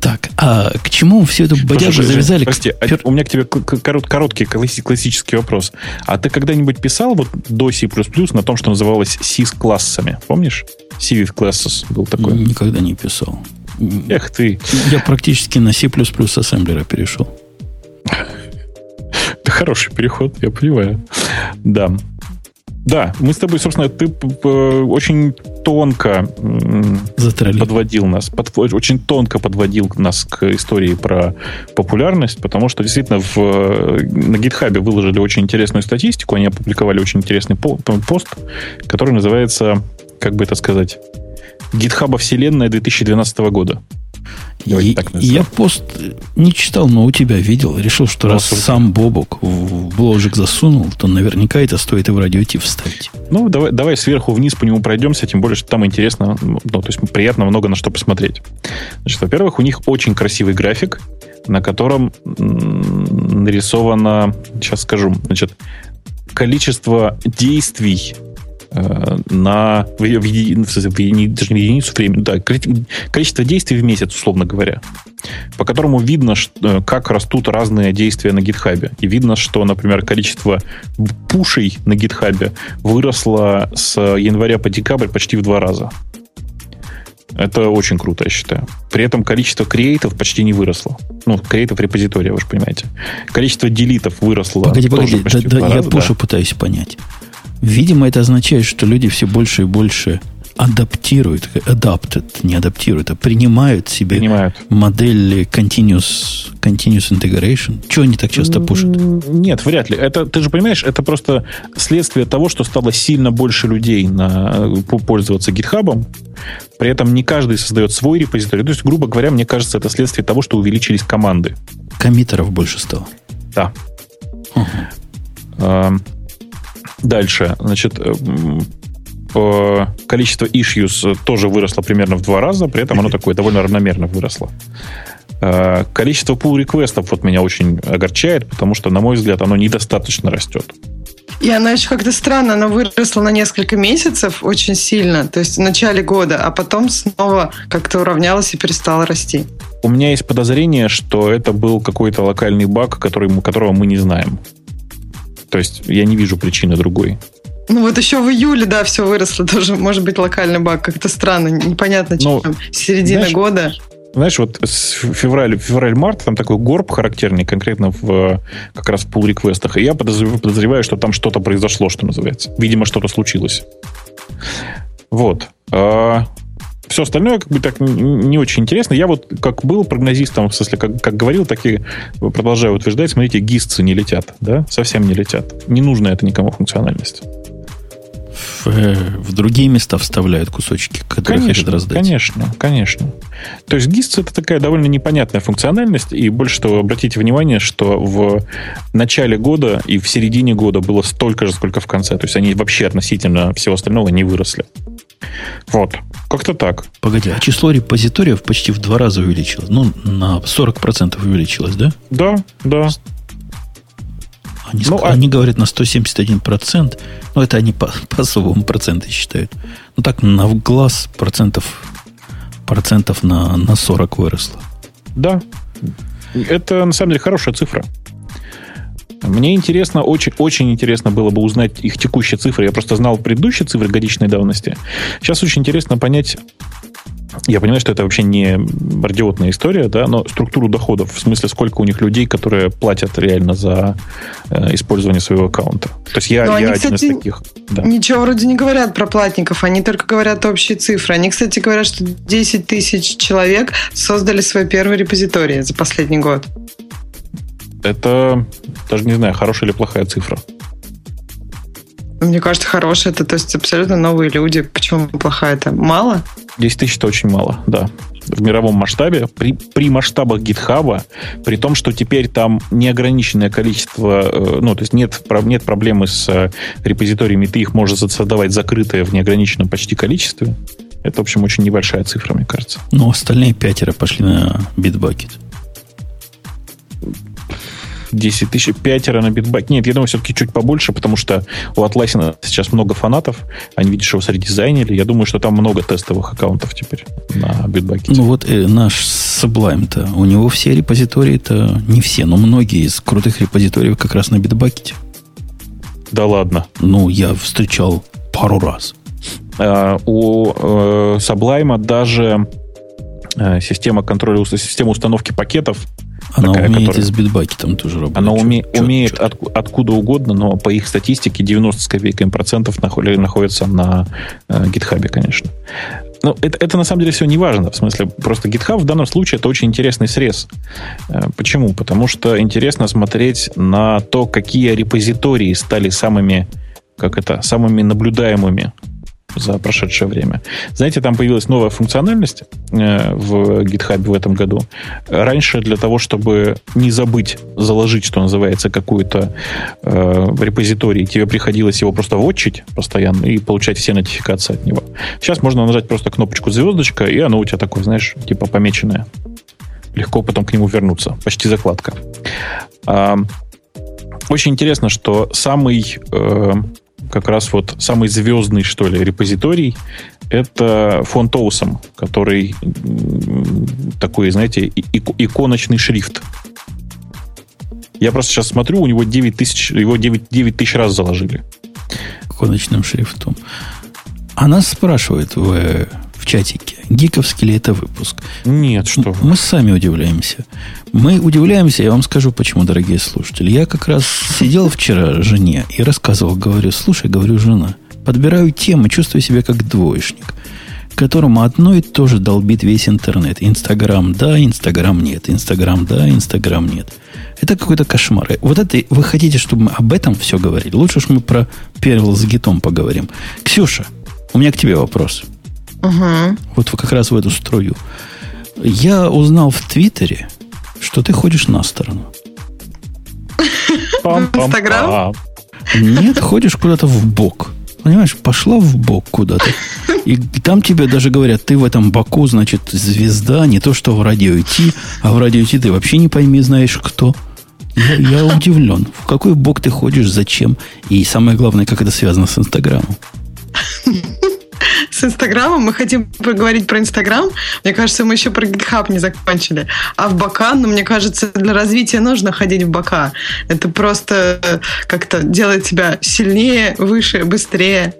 Speaker 1: Так, а к чему все это бодягу завязали?
Speaker 2: Прости, а у меня к тебе корот, короткий классический вопрос. А ты когда-нибудь писал вот до C++ на том, что называлось C с классами? Помнишь? C with classes был такой.
Speaker 1: Никогда не писал.
Speaker 2: Эх ты.
Speaker 1: Я практически на C++ ассемблера перешел.
Speaker 2: Это хороший переход, я понимаю. Да. Да, мы с тобой, собственно, ты очень тонко Затрали. подводил нас, под, очень тонко подводил нас к истории про популярность, потому что действительно в, на GitHub выложили очень интересную статистику, они опубликовали очень интересный пост, который называется, как бы это сказать, GitHub вселенная 2012 года.
Speaker 1: И, я пост не читал, но у тебя видел. Решил, что ну, раз супер. сам Бобок в бложик засунул, то наверняка это стоит и в радиоти вставить.
Speaker 2: Ну, давай, давай сверху вниз по нему пройдемся, тем более, что там интересно, ну, то есть приятно много на что посмотреть. Значит, во-первых, у них очень красивый график, на котором нарисовано, сейчас скажу, значит, количество действий Э, на в, в, в, в, даже не единицу времени, да, количество действий в месяц, условно говоря, по которому видно, что, э, как растут разные действия на гитхабе. И видно, что, например, количество пушей на гитхабе выросло с января по декабрь почти в два раза. Это очень круто, я считаю. При этом количество креатов почти не выросло. Ну, креатов репозитория, вы же понимаете. Количество делитов выросло.
Speaker 1: Погоди, погоди, да, да, я раза, пушу да. пытаюсь понять. Видимо, это означает, что люди все больше и больше адаптируют, adapted, не адаптируют, а принимают себе
Speaker 2: Принимают.
Speaker 1: модели continuous, continuous integration. Чего они так часто пушат?
Speaker 2: Нет, вряд ли. Это, ты же понимаешь, это просто следствие того, что стало сильно больше людей на, пользоваться GitHub. При этом не каждый создает свой репозиторий. То есть, грубо говоря, мне кажется, это следствие того, что увеличились команды.
Speaker 1: Коммитеров больше стало.
Speaker 2: Да. Угу. Дальше. Значит, количество issues тоже выросло примерно в два раза, при этом оно такое довольно равномерно выросло. Э, количество pull реквестов вот меня очень огорчает, потому что, на мой взгляд, оно недостаточно растет.
Speaker 3: И она еще как-то странно, она выросла на несколько месяцев очень сильно, то есть в начале года, а потом снова как-то уравнялась и перестала расти.
Speaker 2: У меня есть подозрение, что это был какой-то локальный баг, который, которого мы не знаем. То есть я не вижу причины другой.
Speaker 3: Ну вот еще в июле, да, все выросло тоже. Может быть, локальный баг. Как-то странно, непонятно, чем. Ну, Середина знаешь, года.
Speaker 2: Знаешь, вот с февраля, февраль-март там такой горб характерный конкретно в как раз в pull реквестах И я подозреваю, подозреваю, что там что-то произошло, что называется. Видимо, что-то случилось. Вот. Все остальное как бы так не очень интересно. Я вот как был прогнозистом, в смысле, как, как говорил, так и продолжаю утверждать, смотрите, гистцы не летят, да, совсем не летят. Не нужна это никому функциональность
Speaker 1: в, э, в другие места вставляют кусочки, которые
Speaker 2: конечно,
Speaker 1: хотят раздать.
Speaker 2: Конечно, конечно. То есть GIST это такая довольно непонятная функциональность, и больше того, обратите внимание, что в начале года и в середине года было столько же, сколько в конце. То есть они вообще относительно всего остального не выросли. Вот. Как-то так.
Speaker 1: Погоди, а число репозиториев почти в два раза увеличилось. Ну, на 40% увеличилось, да?
Speaker 2: Да, да.
Speaker 1: Они, ну, а... они говорят на 171%, но это они по, по особому проценты считают. Ну так, на глаз процентов, процентов на, на 40 выросло.
Speaker 2: Да. Это на самом деле хорошая цифра. Мне интересно, очень, очень интересно было бы узнать их текущие цифры. Я просто знал предыдущие цифры годичной давности. Сейчас очень интересно понять, я понимаю, что это вообще не радиотная история, да, но структуру доходов, в смысле, сколько у них людей, которые платят реально за э, использование своего аккаунта. То есть я, я они, один кстати, из таких.
Speaker 3: Да. Ничего вроде не говорят про платников, они только говорят общие цифры. Они, кстати, говорят, что 10 тысяч человек создали свой первый репозиторий за последний год.
Speaker 2: Это даже не знаю, хорошая или плохая цифра.
Speaker 3: Мне кажется, хорошая. Это то есть абсолютно новые люди. Почему плохая это? Мало?
Speaker 2: 10 тысяч это очень мало, да. В мировом масштабе, при, при масштабах GitHub, при том, что теперь там неограниченное количество, э, ну, то есть нет, нет проблемы с э, репозиториями, ты их можешь создавать закрытые в неограниченном почти количестве. Это, в общем, очень небольшая цифра, мне кажется.
Speaker 1: Ну, остальные пятеро пошли на Bitbucket.
Speaker 2: 10 тысяч, пятеро на Bitbucket. Нет, я думаю, все-таки чуть побольше, потому что у Atlassian сейчас много фанатов. Они, видишь, его средизайнили. Я думаю, что там много тестовых аккаунтов теперь на битбакете.
Speaker 1: Ну вот э, наш Sublime-то, у него все репозитории-то, не все, но многие из крутых репозиториев как раз на битбакете.
Speaker 2: Да ладно.
Speaker 1: Ну, я встречал пару раз.
Speaker 2: Uh, у uh, Sublime даже uh, система контроля, система установки пакетов
Speaker 1: она такая, умеет которая... и с битбакетом тоже работать.
Speaker 2: Она уме... чё, умеет чё? От... откуда угодно, но по их статистике 90 с копейками процентов находится на э, GitHub, конечно. Но это, это на самом деле все не важно. В смысле, просто GitHub в данном случае это очень интересный срез. Э, почему? Потому что интересно смотреть на то, какие репозитории стали самыми, как это, самыми наблюдаемыми за прошедшее время. Знаете, там появилась новая функциональность э, в GitHub в этом году. Раньше для того, чтобы не забыть заложить, что называется, какую-то э, репозиторий, тебе приходилось его просто вотчить постоянно и получать все нотификации от него. Сейчас можно нажать просто кнопочку звездочка, и оно у тебя такое, знаешь, типа помеченное. Легко потом к нему вернуться. Почти закладка. А, очень интересно, что самый э, как раз вот самый звездный, что ли, репозиторий это фонд Оусом, который такой, знаете, иконочный шрифт. Я просто сейчас смотрю, у него 9 тысяч, его 9, 9 тысяч раз заложили.
Speaker 1: Иконочным шрифтом. А нас спрашивают в, в чатике, гиковский ли это выпуск.
Speaker 2: Нет, что
Speaker 1: вы. Мы сами удивляемся. Мы удивляемся, я вам скажу, почему, дорогие слушатели. Я как раз сидел вчера жене и рассказывал, говорю, слушай, говорю, жена, Подбираю темы, чувствую себя как двоечник, которому одно и то же долбит весь интернет. Инстаграм да, Инстаграм нет. Инстаграм да, Инстаграм нет. Это какой-то кошмар. Вот это вы хотите, чтобы мы об этом все говорили? Лучше уж мы про Перл с гитом поговорим. Ксюша, у меня к тебе вопрос.
Speaker 3: Угу.
Speaker 1: Вот как раз в эту струю. Я узнал в Твиттере, что ты ходишь на сторону.
Speaker 3: В Инстаграм?
Speaker 1: Нет, ходишь куда-то в бок. Понимаешь, пошла в бок куда-то. И там тебе даже говорят, ты в этом боку, значит, звезда, не то что в радио идти, а в радио идти ты вообще не пойми, знаешь кто. Я, я удивлен. В какой бок ты ходишь, зачем? И самое главное, как это связано с Инстаграмом.
Speaker 3: С Инстаграмом мы хотим поговорить про Инстаграм. Мне кажется, мы еще про GitHub не закончили. А в бока, ну, мне кажется, для развития нужно ходить в бока. Это просто как-то делает тебя сильнее, выше, быстрее.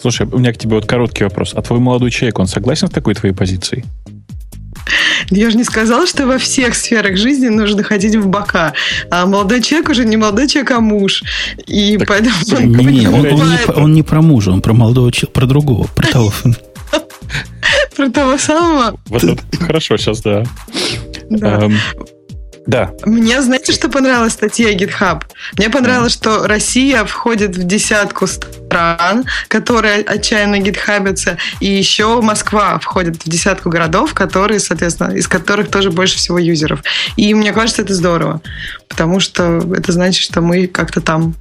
Speaker 2: Слушай, у меня к тебе вот короткий вопрос. А твой молодой человек, он согласен с такой твоей позицией?
Speaker 3: Я же не сказала, что во всех сферах жизни нужно ходить в бока. А молодой человек уже не молодой человек, а муж. И так, поэтому
Speaker 1: он, не, не, он, он, не, он не про мужа, он про молодого человека, про другого, про того.
Speaker 3: Про того самого?
Speaker 2: Вот это хорошо сейчас, да. Да. Да.
Speaker 3: Мне, знаете, что понравилась статья GitHub? Мне понравилось, что Россия входит в десятку стран, которые отчаянно гитхабятся, и еще Москва входит в десятку городов, которые, соответственно, из которых тоже больше всего юзеров. И мне кажется, это здорово, потому что это значит, что мы как-то там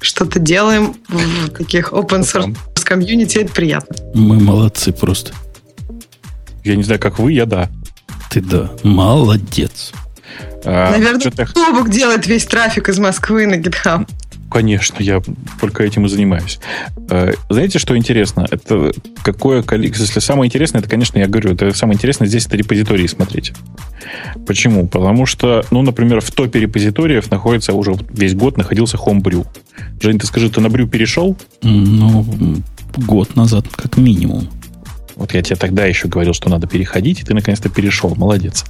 Speaker 3: что-то делаем в таких open source комьюнити, это приятно.
Speaker 1: Мы молодцы просто.
Speaker 2: Я не знаю, как вы, я да.
Speaker 1: Ты да. Молодец.
Speaker 3: А, Наверное, Бобук делает весь трафик из Москвы на GitHub.
Speaker 2: Конечно, я только этим и занимаюсь. А, знаете, что интересно? Это какое количество... Если самое интересное, это, конечно, я говорю, это самое интересное здесь это репозитории смотреть. Почему? Потому что, ну, например, в топе репозиториев находится уже весь год находился Homebrew. Жень, ты скажи, ты на Brew перешел?
Speaker 1: Ну, год назад, как минимум.
Speaker 2: Вот я тебе тогда еще говорил, что надо переходить, и ты наконец-то перешел. Молодец.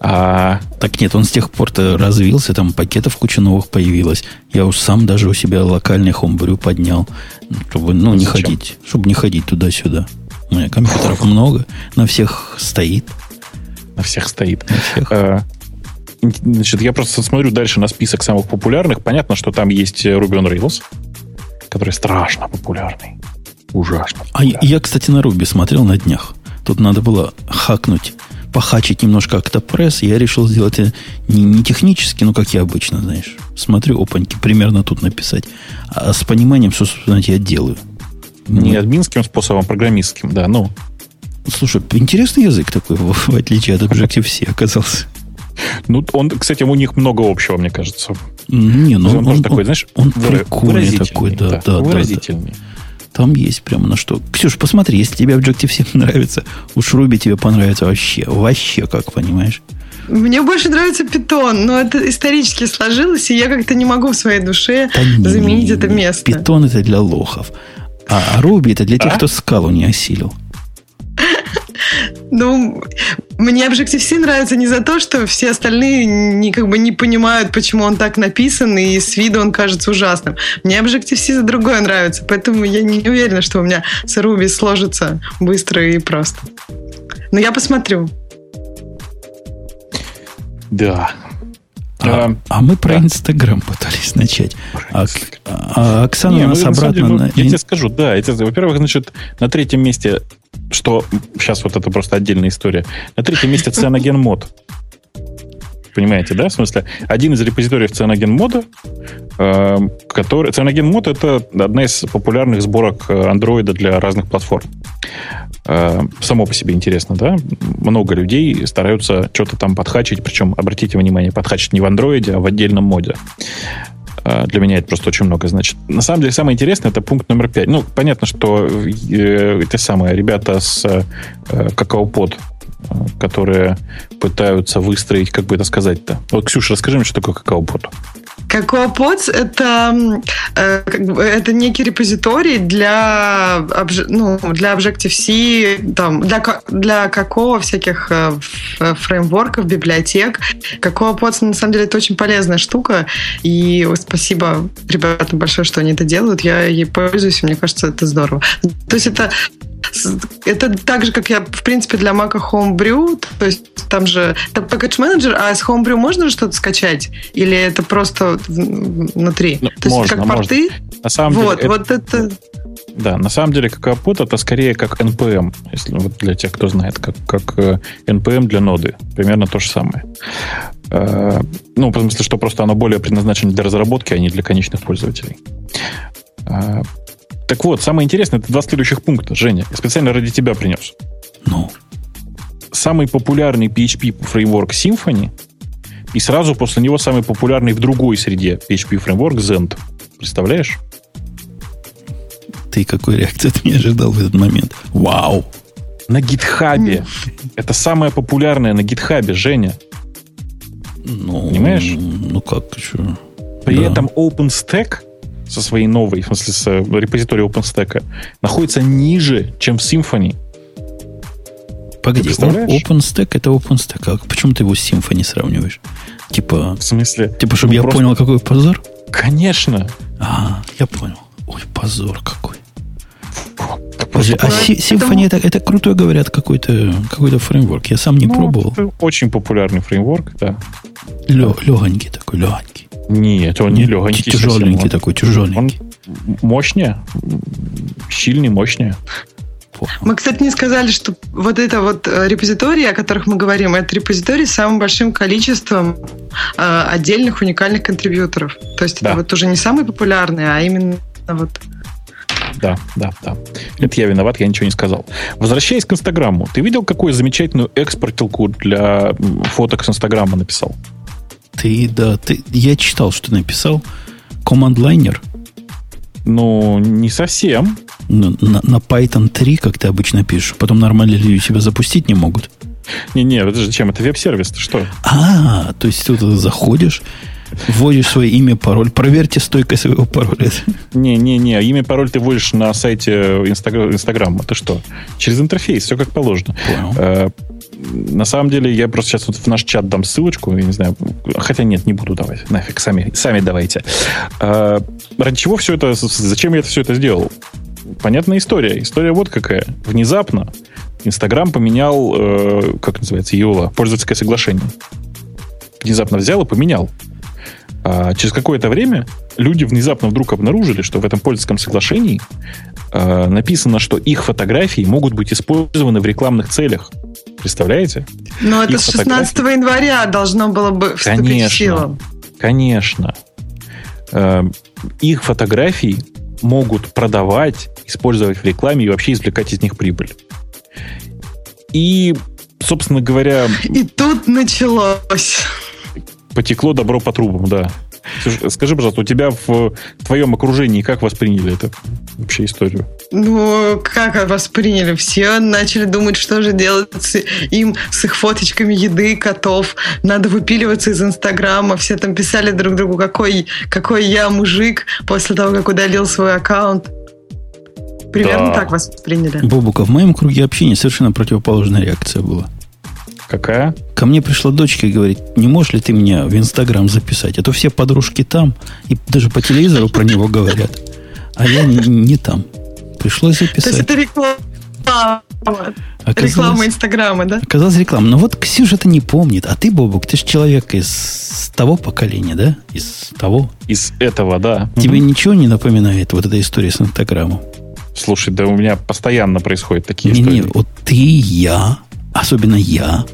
Speaker 2: А...
Speaker 1: Так нет, он с тех пор-то развился, там пакетов куча новых появилось. Я уж сам даже у себя локальный хомбрю поднял, чтобы ну, не ходить, чтобы не ходить туда-сюда. У меня компьютеров много, на всех стоит.
Speaker 2: На всех стоит. На всех. А... Значит, я просто смотрю дальше на список самых популярных. Понятно, что там есть Ruby on Rails, который страшно популярный. Ужасно.
Speaker 1: А да. я, кстати, на Руби смотрел на днях. Тут надо было хакнуть, похачить немножко Octopress. Я решил сделать это не, не технически, но как я обычно, знаешь. Смотрю, опаньки, примерно тут написать. А с пониманием, что, собственно, я делаю.
Speaker 2: Не ну, админским способом, а программистским, да, ну.
Speaker 1: Слушай, интересный язык такой, в отличие от Objective-C оказался.
Speaker 2: Ну, он, кстати, у них много общего, мне кажется.
Speaker 1: Не, ну он, он, такой, он, знаешь, он прикольный такой, да, да, да.
Speaker 2: Выразительный. Да, да.
Speaker 1: Там есть прямо на что. Ксюш, посмотри, если тебе Objective-C нравится, уж Ruby тебе понравится вообще. Вообще, как понимаешь.
Speaker 3: Мне больше нравится питон, но это исторически сложилось, и я как-то не могу в своей душе да заменить не, это место.
Speaker 1: Питон это для лохов. А Ruby это для тех, а? кто скалу не осилил.
Speaker 3: Ну, мне Objective-C нравится не за то, что все остальные не, как бы не понимают, почему он так написан, и с виду он кажется ужасным. Мне Objective-C за другое нравится, поэтому я не уверена, что у меня с Ruby сложится быстро и просто. Но я посмотрю.
Speaker 2: Да.
Speaker 1: А, а мы про Инстаграм пытались начать. А, а Оксана Не, у нас обратно... Деле,
Speaker 2: на... Я тебе скажу, да. Это, во-первых, значит, на третьем месте что сейчас вот это просто отдельная история. На третьем месте Cyanogen мод. Понимаете, да? В смысле, один из репозиториев Cyanogen мода, э, который... Cyanogen мод это одна из популярных сборок андроида для разных платформ. Э, само по себе интересно, да? Много людей стараются что-то там подхачить, причем, обратите внимание, подхачить не в андроиде, а в отдельном моде. А, для меня это просто очень много значит. На самом деле, самое интересное это пункт номер пять. Ну, понятно, что э, те самые ребята с э, какаопод, э, которые пытаются выстроить, как бы это сказать-то. Вот, Ксюша, расскажи мне, что такое какаопод.
Speaker 3: CocoaPods это, э, это некий репозиторий для, ну, для Objective-C, там, для, для какого всяких э, фреймворков, библиотек. CocoaPods, на самом деле, это очень полезная штука, и спасибо ребятам большое, что они это делают. Я ей пользуюсь, мне кажется, это здорово. То есть это это так же, как я, в принципе, для Mac Homebrew, то есть там же это Package Manager, а с Homebrew можно что-то скачать? Или это просто внутри?
Speaker 2: Ну,
Speaker 3: то
Speaker 2: можно,
Speaker 3: есть как порты?
Speaker 2: На самом
Speaker 3: вот,
Speaker 2: деле,
Speaker 3: вот это... это...
Speaker 2: Да, на самом деле какапот это скорее как NPM, если вот для тех, кто знает, как, как NPM э, для ноды. Примерно то же самое. Э, ну, в смысле, что просто оно более предназначено для разработки, а не для конечных пользователей. Так вот, самое интересное, это два следующих пункта, Женя. Я специально ради тебя принес.
Speaker 1: Ну?
Speaker 2: Самый популярный PHP фреймворк Symfony, и сразу после него самый популярный в другой среде PHP фреймворк Zend. Представляешь?
Speaker 1: Ты какой реакции от меня ожидал в этот момент? Вау!
Speaker 2: На гитхабе. Это самое популярное на гитхабе, Женя.
Speaker 1: Ну,
Speaker 2: Понимаешь?
Speaker 1: Ну как, что?
Speaker 2: При да. этом OpenStack со своей новой, в смысле, с э, репозиторией OpenStack, находится ниже, чем в Symfony.
Speaker 1: Погоди, OpenStack это OpenStack. А почему ты его с Symfony сравниваешь? Типа...
Speaker 2: В смысле?
Speaker 1: Типа, чтобы ну, я просто... понял, какой позор?
Speaker 2: Конечно.
Speaker 1: А, я понял. Ой, позор какой. Подожди, а Symfony это, это крутой, говорят, какой-то какой фреймворк. Я сам не ну, пробовал.
Speaker 2: Очень популярный фреймворк, да.
Speaker 1: Легонький такой, легонький.
Speaker 2: Нет, он не легонький.
Speaker 1: Тяжеленький такой, тяжеленький.
Speaker 2: Он мощнее, сильный, мощнее.
Speaker 3: Мы, кстати, не сказали, что вот это вот э, репозитории, о которых мы говорим, это репозитории с самым большим количеством э, отдельных уникальных контрибьюторов. То есть да. это вот уже не самый популярный, а именно вот
Speaker 2: да, да, да. Это я виноват, я ничего не сказал. Возвращаясь к Инстаграму, ты видел, какую замечательную экспортилку для фоток с Инстаграма написал?
Speaker 1: Ты, да, ты, я читал, что написал. Команд-лайнер?
Speaker 2: Ну, не совсем.
Speaker 1: На, на, на Python 3, как ты обычно пишешь. Потом нормально люди себя запустить не могут.
Speaker 2: Не-не, это зачем? Это веб-сервис, ты что?
Speaker 1: А, то есть ты туда заходишь, вводишь свое имя, пароль. Проверьте стойкость своего пароля.
Speaker 2: Не-не-не, имя, пароль ты вводишь на сайте Инстаграма. Ты что? Через интерфейс, все как положено. Понял. На самом деле, я просто сейчас вот в наш чат дам ссылочку, я не знаю, хотя нет, не буду давать, нафиг, сами, сами давайте. Э, ради чего все это, зачем я это все это сделал? Понятная история. История вот какая. Внезапно Инстаграм поменял, э, как называется, его пользовательское соглашение. Внезапно взял и поменял. А через какое-то время люди внезапно вдруг обнаружили, что в этом пользовательском соглашении э, написано, что их фотографии могут быть использованы в рекламных целях. Представляете?
Speaker 3: Но это с 16 января должно было бы вступить конечно, в силу.
Speaker 2: Конечно. Э, их фотографии могут продавать, использовать в рекламе и вообще извлекать из них прибыль. И, собственно говоря...
Speaker 3: И тут началось
Speaker 2: потекло добро по трубам, да. Скажи, пожалуйста, у тебя в твоем окружении как восприняли эту вообще историю?
Speaker 3: Ну, как восприняли? Все начали думать, что же делать с им, с их фоточками еды, котов. Надо выпиливаться из Инстаграма. Все там писали друг другу, какой, какой я мужик после того, как удалил свой аккаунт. Примерно да. так восприняли.
Speaker 1: Бобука, в моем круге общения совершенно противоположная реакция была.
Speaker 2: Какая?
Speaker 1: Ко мне пришла дочка и говорит, не можешь ли ты меня в Инстаграм записать? А то все подружки там, и даже по телевизору про него говорят. А я не, не там. Пришлось записать. То есть
Speaker 3: это реклама. Оказалось, реклама Инстаграма, да?
Speaker 1: Оказалось реклама. Но вот Ксюша это не помнит. А ты, Бобук, ты же человек из того поколения, да? Из того.
Speaker 2: Из этого, да.
Speaker 1: Тебе угу. ничего не напоминает вот эта история с Инстаграмом?
Speaker 2: Слушай, да у меня постоянно происходят такие не, истории. Не,
Speaker 1: вот ты, я, особенно я,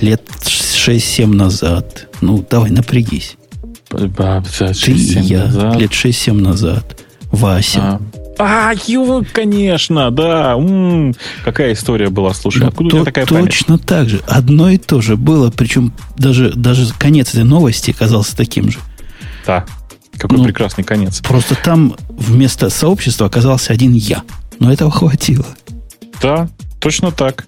Speaker 1: лет 6-7 назад. Ну, давай, напрягись. Ты и я назад. лет 6-7 назад. Вася.
Speaker 2: А, а ю, конечно, да. М-м, какая история была, слушай,
Speaker 1: ну, откуда то, у тебя такая Точно память? так же. Одно и то же было, причем даже, даже конец этой новости оказался таким же.
Speaker 2: Да, какой ну, прекрасный конец.
Speaker 1: Просто там вместо сообщества оказался один я. Но этого хватило.
Speaker 2: Да, точно так.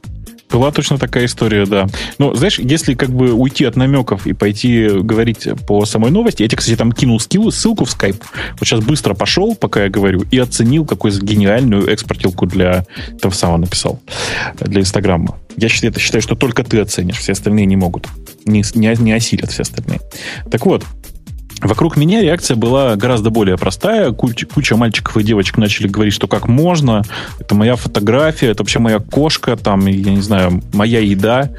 Speaker 2: Была точно такая история, да. Но, знаешь, если как бы уйти от намеков и пойти говорить по самой новости, я тебе, кстати, там кинул скилл, ссылку в Skype. Вот сейчас быстро пошел, пока я говорю, и оценил, какую гениальную экспортилку для того самого написал, для Инстаграма. Я считаю, считаю, что только ты оценишь, все остальные не могут. Не, не, не осилят все остальные. Так вот, Вокруг меня реакция была гораздо более простая. Куча, куча мальчиков и девочек начали говорить, что как можно, это моя фотография, это вообще моя кошка, там, я не знаю, моя еда,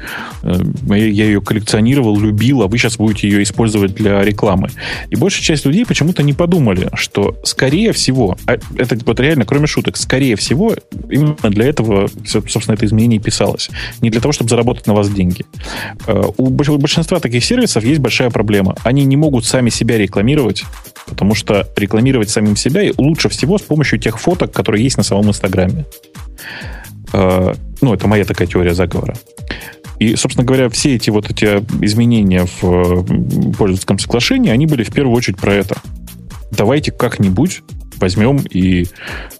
Speaker 2: э, я ее коллекционировал, любил, а вы сейчас будете ее использовать для рекламы. И большая часть людей почему-то не подумали, что скорее всего, а это вот реально, кроме шуток, скорее всего, именно для этого, собственно, это изменение писалось. Не для того, чтобы заработать на вас деньги. Э, у большинства таких сервисов есть большая проблема. Они не могут сами себя себя рекламировать, потому что рекламировать самим себя лучше всего с помощью тех фоток, которые есть на самом Инстаграме. Э, ну, это моя такая теория заговора. И, собственно говоря, все эти вот эти изменения в э, пользовательском соглашении, они были в первую очередь про это. Давайте как-нибудь возьмем и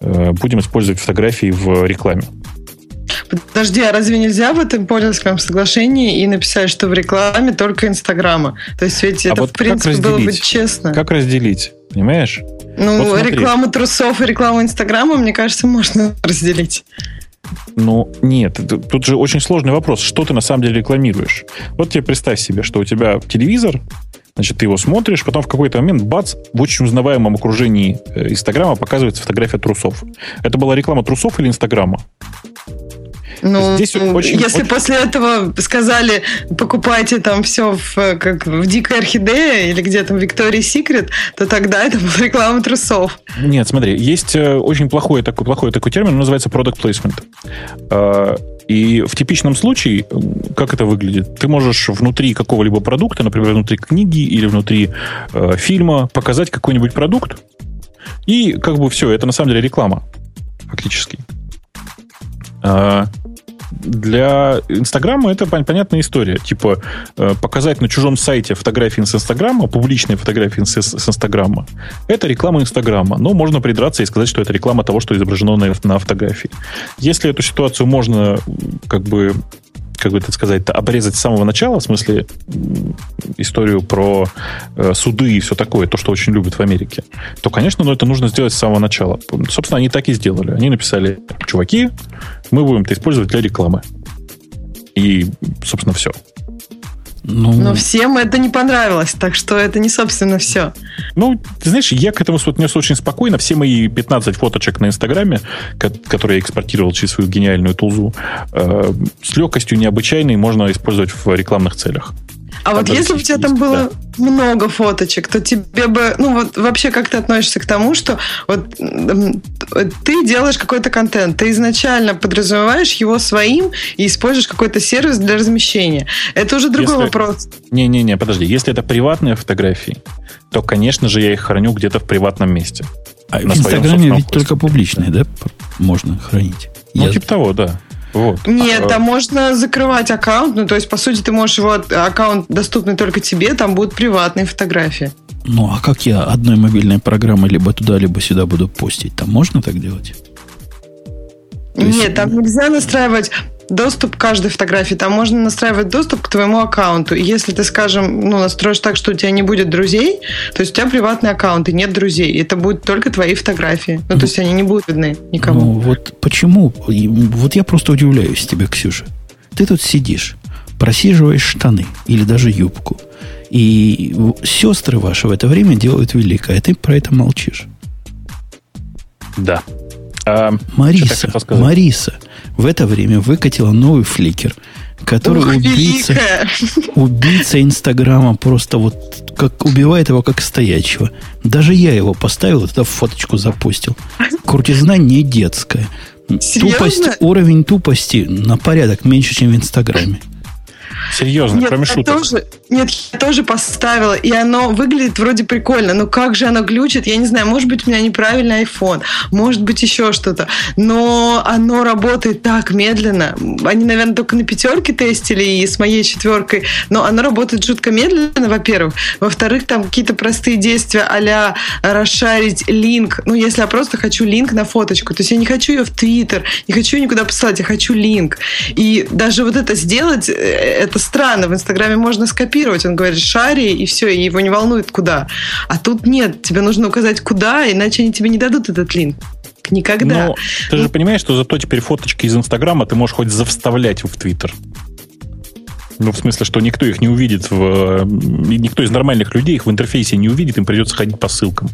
Speaker 2: э, будем использовать фотографии в рекламе.
Speaker 3: Подожди, а разве нельзя в этом пользовательском соглашении и написать, что в рекламе только Инстаграма? То есть ведь а это, вот в принципе, было бы честно.
Speaker 2: Как разделить? Понимаешь?
Speaker 3: Ну, вот рекламу трусов и рекламу Инстаграма, мне кажется, можно разделить.
Speaker 2: Ну, нет, тут же очень сложный вопрос. Что ты на самом деле рекламируешь? Вот тебе представь себе, что у тебя телевизор, значит, ты его смотришь, потом в какой-то момент, бац, в очень узнаваемом окружении э, Инстаграма показывается фотография трусов. Это была реклама трусов или Инстаграма?
Speaker 3: Ну, Здесь очень, если очень... после этого сказали, покупайте там все в, как в Дикой Орхидее или где там Виктория Секрет, то тогда это была реклама трусов.
Speaker 2: Нет, смотри, есть э, очень плохой такой, плохой такой термин, он называется product placement. А, и в типичном случае, как это выглядит? Ты можешь внутри какого-либо продукта, например, внутри книги или внутри э, фильма, показать какой-нибудь продукт, и как бы все, это на самом деле реклама, фактически. Для Инстаграма это понятная история. Типа, э, показать на чужом сайте фотографии с Инстаграма, публичные фотографии с Инстаграма, это реклама Инстаграма. Но можно придраться и сказать, что это реклама того, что изображено на, на фотографии. Если эту ситуацию можно как бы как бы это сказать, обрезать с самого начала, в смысле историю про э, суды и все такое, то, что очень любят в Америке, то, конечно, но это нужно сделать с самого начала. Собственно, они так и сделали. Они написали, чуваки, мы будем это использовать для рекламы. И, собственно, все.
Speaker 3: Ну... Но всем это не понравилось, так что это не, собственно, все.
Speaker 2: Ну, ты знаешь, я к этому отнес очень спокойно. Все мои 15 фоточек на Инстаграме, которые я экспортировал через свою гениальную тулзу, э, с легкостью необычайной можно использовать в рекламных целях.
Speaker 3: А вот если бы у тебя там было да. много фоточек, то тебе бы, ну вот вообще как ты относишься к тому, что вот ты делаешь какой-то контент, ты изначально подразумеваешь его своим и используешь какой-то сервис для размещения. Это уже другой если... вопрос.
Speaker 2: Не-не-не, подожди. Если это приватные фотографии, то, конечно же, я их храню где-то в приватном месте.
Speaker 1: А в Инстаграме ведь только публичные, да, можно хранить?
Speaker 2: Ну, я... типа того, да.
Speaker 3: Вот. Нет, а, там можно закрывать аккаунт. Ну, то есть, по сути, ты можешь его аккаунт доступный только тебе, там будут приватные фотографии.
Speaker 1: Ну, а как я одной мобильной программой либо туда, либо сюда буду постить? Там можно так делать?
Speaker 3: То Нет, есть... там нельзя настраивать доступ к каждой фотографии. Там можно настраивать доступ к твоему аккаунту. И если ты, скажем, ну, настроишь так, что у тебя не будет друзей, то есть у тебя приватный аккаунт и нет друзей. И это будут только твои фотографии. Ну, то есть они не будут видны никому. Ну,
Speaker 1: вот почему? Вот я просто удивляюсь тебе, Ксюша. Ты тут сидишь, просиживаешь штаны или даже юбку. И сестры ваши в это время делают великое, а ты про это молчишь.
Speaker 2: Да.
Speaker 1: А, Мариса, Мариса в это время выкатила новый фликер, который Ух, убийца, убийца Инстаграма просто вот как убивает его как стоячего. Даже я его поставил, туда фоточку запустил. Крутизна не детская. Серьезно? Тупость, уровень тупости на порядок меньше, чем в Инстаграме.
Speaker 2: Серьезно, Нет, кроме шуток. Тоже...
Speaker 3: Нет, я тоже поставила, и оно выглядит вроде прикольно, но как же оно глючит, я не знаю, может быть, у меня неправильный iPhone, может быть, еще что-то, но оно работает так медленно. Они, наверное, только на пятерке тестили и с моей четверкой, но оно работает жутко медленно, во-первых. Во-вторых, там какие-то простые действия а расшарить линк, ну, если я просто хочу линк на фоточку, то есть я не хочу ее в Твиттер, не хочу ее никуда посылать, я хочу линк. И даже вот это сделать, э, это странно. В Инстаграме можно скопировать. Он говорит, шари, и все, и его не волнует куда. А тут нет, тебе нужно указать куда, иначе они тебе не дадут этот линк. Никогда.
Speaker 2: Но ты же понимаешь, что зато теперь фоточки из Инстаграма ты можешь хоть завставлять в Твиттер. Ну, в смысле, что никто их не увидит, в, никто из нормальных людей их в интерфейсе не увидит, им придется ходить по ссылкам.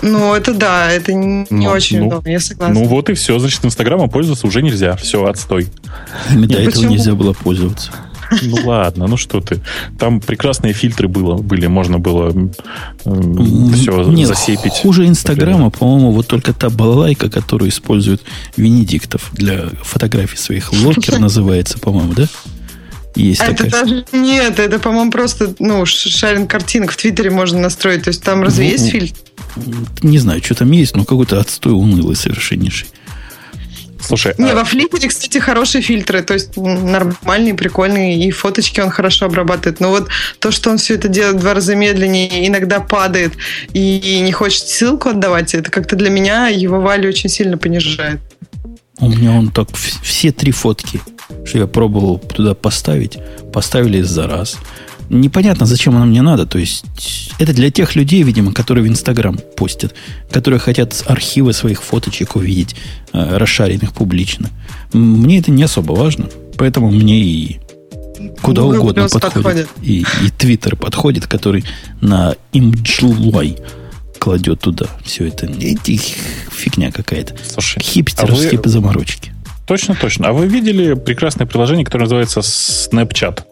Speaker 3: Ну, это да, это не ну, очень ну, удобно, я согласна.
Speaker 2: Ну вот и все, значит, Инстаграмом пользоваться уже нельзя. Все, отстой.
Speaker 1: До этого нельзя было пользоваться.
Speaker 2: Ну ладно, ну что ты. Там прекрасные фильтры было, были, можно было э, все Нет, засепить.
Speaker 1: Хуже Инстаграма, по-моему, вот только та балалайка, которую использует Венедиктов для фотографий своих. Локер называется, по-моему, да?
Speaker 3: Есть это такая... даже нет, это, по-моему, просто ну, шаринг картинок в Твиттере можно настроить. То есть там разве ну, есть фильтр?
Speaker 1: Не знаю, что там есть, но какой-то отстой унылый совершеннейший.
Speaker 2: Слушай,
Speaker 3: не, а... во Фликере, кстати, хорошие фильтры, то есть нормальные, прикольные, и фоточки он хорошо обрабатывает. Но вот то, что он все это делает в два раза медленнее, иногда падает и не хочет ссылку отдавать, это как-то для меня его валю очень сильно понижает.
Speaker 1: У меня он так все три фотки, что я пробовал туда поставить, поставили за раз непонятно, зачем оно мне надо. То есть это для тех людей, видимо, которые в Инстаграм постят, которые хотят архивы своих фоточек увидеть, э, расшаренных публично. Мне это не особо важно, поэтому мне и куда ну, угодно подходит. подходит. И, и Твиттер подходит, который на имджлуай кладет туда все это. Эти фигня какая-то.
Speaker 2: Слушай,
Speaker 1: Хипстерские а вы... заморочки.
Speaker 2: Точно, точно. А вы видели прекрасное приложение, которое называется Snapchat?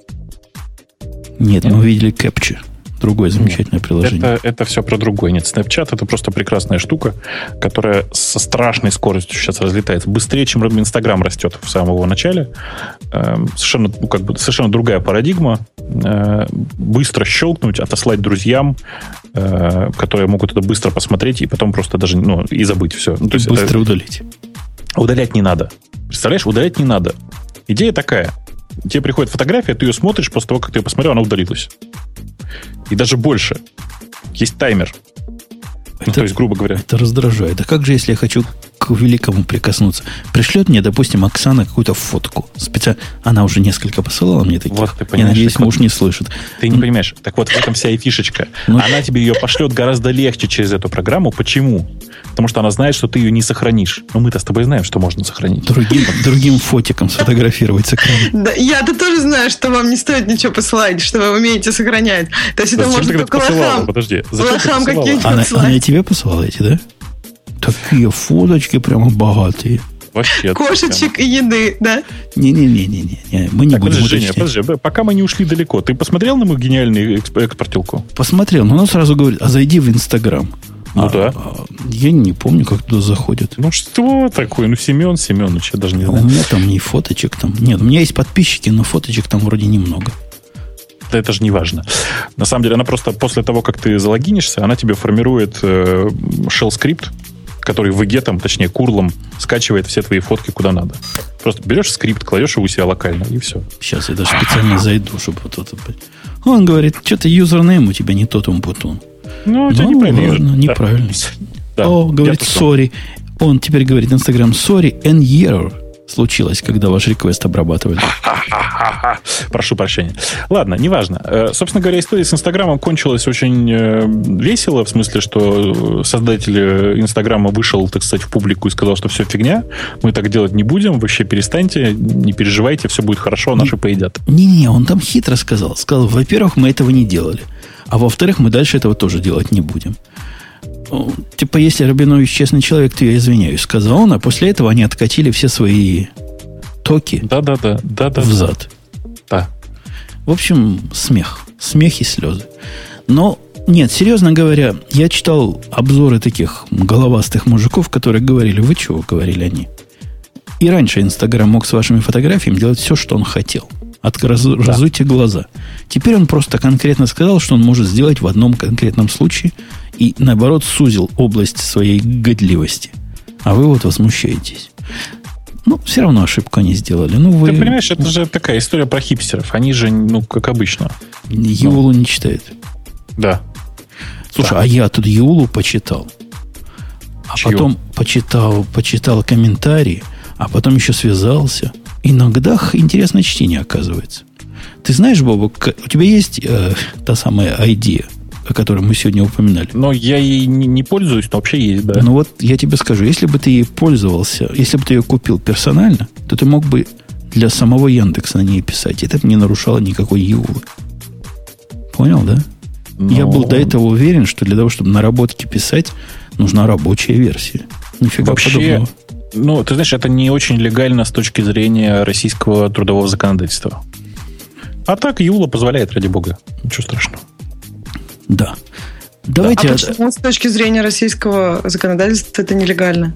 Speaker 1: Нет, мы увидели Capture. Другое замечательное Нет, приложение.
Speaker 2: Это, это все про другое. Нет, Snapchat это просто прекрасная штука, которая со страшной скоростью сейчас разлетается. Быстрее, чем Инстаграм растет в самом его начале. Эм, совершенно, ну, как бы, совершенно другая парадигма. Э, быстро щелкнуть, отослать друзьям, э, которые могут это быстро посмотреть и потом просто даже ну, и забыть все. Ну,
Speaker 1: то есть быстро это... удалить.
Speaker 2: Удалять не надо. Представляешь, удалять не надо. Идея такая тебе приходит фотография, ты ее смотришь, после того, как ты ее посмотрел, она удалилась. И даже больше. Есть таймер.
Speaker 1: Это, ну, то есть, грубо говоря. Это раздражает. А как же, если я хочу к великому прикоснуться? Пришлет мне, допустим, Оксана какую-то фотку. Специально. Она уже несколько посылала мне таких.
Speaker 2: Вот, ты понимаешь,
Speaker 1: я надеюсь, муж вот, не слышит.
Speaker 2: Ты не понимаешь. Так вот, в этом вся и фишечка. Ну, она тебе ее пошлет гораздо легче через эту программу. Почему? Потому что она знает, что ты ее не сохранишь. Но мы-то с тобой знаем, что можно сохранить.
Speaker 1: Другим, другим фотиком сфотографировать с экрана.
Speaker 3: Да, я-то тоже знаю, что вам не стоит ничего посылать, что вы умеете сохранять. То есть это можно только лохам.
Speaker 2: Подожди.
Speaker 3: Лохам какие-нибудь
Speaker 1: она, она и тебе посылала эти, да? Такие фоточки прямо богатые.
Speaker 3: Вообще. Кошечек и еды, да?
Speaker 1: Не-не-не-не, мы не так, будем
Speaker 2: подожди, Женя, подожди, пока мы не ушли далеко, ты посмотрел на мою гениальную экспортилку?
Speaker 1: Посмотрел, но она сразу говорит, а зайди в Инстаграм.
Speaker 2: Ну а, да. А,
Speaker 1: я не помню, как туда заходят.
Speaker 2: Ну что такое? Ну Семен Семенович, я даже не знаю.
Speaker 1: У меня там не фоточек там. Нет, у меня есть подписчики, но фоточек там вроде немного.
Speaker 2: Да это же не важно. На самом деле, она просто после того, как ты залогинишься, она тебе формирует э, shell скрипт, который в ИГе, там, точнее, курлом скачивает все твои фотки куда надо. Просто берешь скрипт, кладешь его у себя локально, и все.
Speaker 1: Сейчас я даже специально зайду, чтобы вот это... Он говорит, что-то username у тебя не тот umputun.
Speaker 2: Ну, это ну, неправильно.
Speaker 1: Ладно, неправильно. Да. О, говорит, sorry. Он теперь говорит Инстаграм, sorry, an error случилось, когда ваш реквест обрабатывали?
Speaker 2: Прошу прощения. Ладно, неважно. Э, собственно говоря, история с Инстаграмом кончилась очень э, весело, в смысле, что создатель Инстаграма вышел, так сказать, в публику и сказал, что все фигня, мы так делать не будем, вообще перестаньте, не переживайте, все будет хорошо, наши поедят.
Speaker 1: Не-не, он там хитро сказал. Сказал, во-первых, мы этого не делали, а во-вторых, мы дальше этого тоже делать не будем типа, если Рабинович честный человек, то я извиняюсь, сказал он, а после этого они откатили все свои токи
Speaker 2: да, да, да, да, да,
Speaker 1: взад.
Speaker 2: Да.
Speaker 1: В общем, смех. Смех и слезы. Но, нет, серьезно говоря, я читал обзоры таких головастых мужиков, которые говорили, вы чего, говорили они. И раньше Инстаграм мог с вашими фотографиями делать все, что он хотел. От, раз, да. Глаза. Теперь он просто конкретно сказал, что он может сделать в одном конкретном случае и, наоборот, сузил область своей годливости. А вы вот возмущаетесь. Ну, все равно ошибку они сделали. Ну, вы...
Speaker 2: Ты понимаешь, это же такая история про хипстеров. Они же, ну, как обычно.
Speaker 1: Юлу ну. не читают.
Speaker 2: Да.
Speaker 1: Слушай, да. а я тут Юлу почитал. А Чью? потом почитал, почитал комментарии, а потом еще связался. Иногда интересное чтение оказывается. Ты знаешь, Бобок, у тебя есть э, та самая идея, о которой мы сегодня упоминали?
Speaker 2: Но я ей не, не пользуюсь, но вообще есть, да.
Speaker 1: Ну вот я тебе скажу, если бы ты ей пользовался, если бы ты ее купил персонально, то ты мог бы для самого Яндекса на ней писать. Это бы не нарушало никакой Юлы. Понял, да? Но... Я был до этого уверен, что для того, чтобы наработки писать, нужна рабочая версия. Нифига Вообще, подобного.
Speaker 2: Ну, ты знаешь, это не очень легально с точки зрения российского трудового законодательства. А так Юла позволяет, ради бога. Ничего страшного.
Speaker 1: Да.
Speaker 3: Давайте... А почему с точки зрения российского законодательства это нелегально?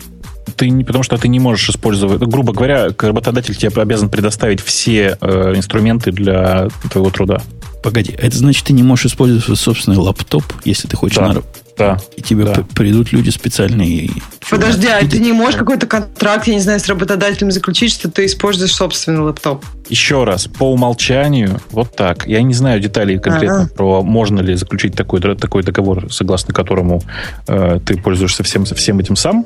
Speaker 2: Ты не потому, что ты не можешь использовать. Ну, грубо говоря, работодатель тебе обязан предоставить все э, инструменты для твоего труда.
Speaker 1: Погоди, это значит, ты не можешь использовать свой собственный лаптоп, если ты хочешь
Speaker 2: да.
Speaker 1: на,
Speaker 2: да.
Speaker 1: И тебе
Speaker 2: да.
Speaker 1: придут люди специальные.
Speaker 3: Подожди, а ты не можешь какой-то контракт, я не знаю, с работодателем заключить, что ты используешь собственный лаптоп?
Speaker 2: Еще раз, по умолчанию, вот так. Я не знаю деталей конкретно А-а. про можно ли заключить такой, такой договор, согласно которому э, ты пользуешься всем, всем этим сам.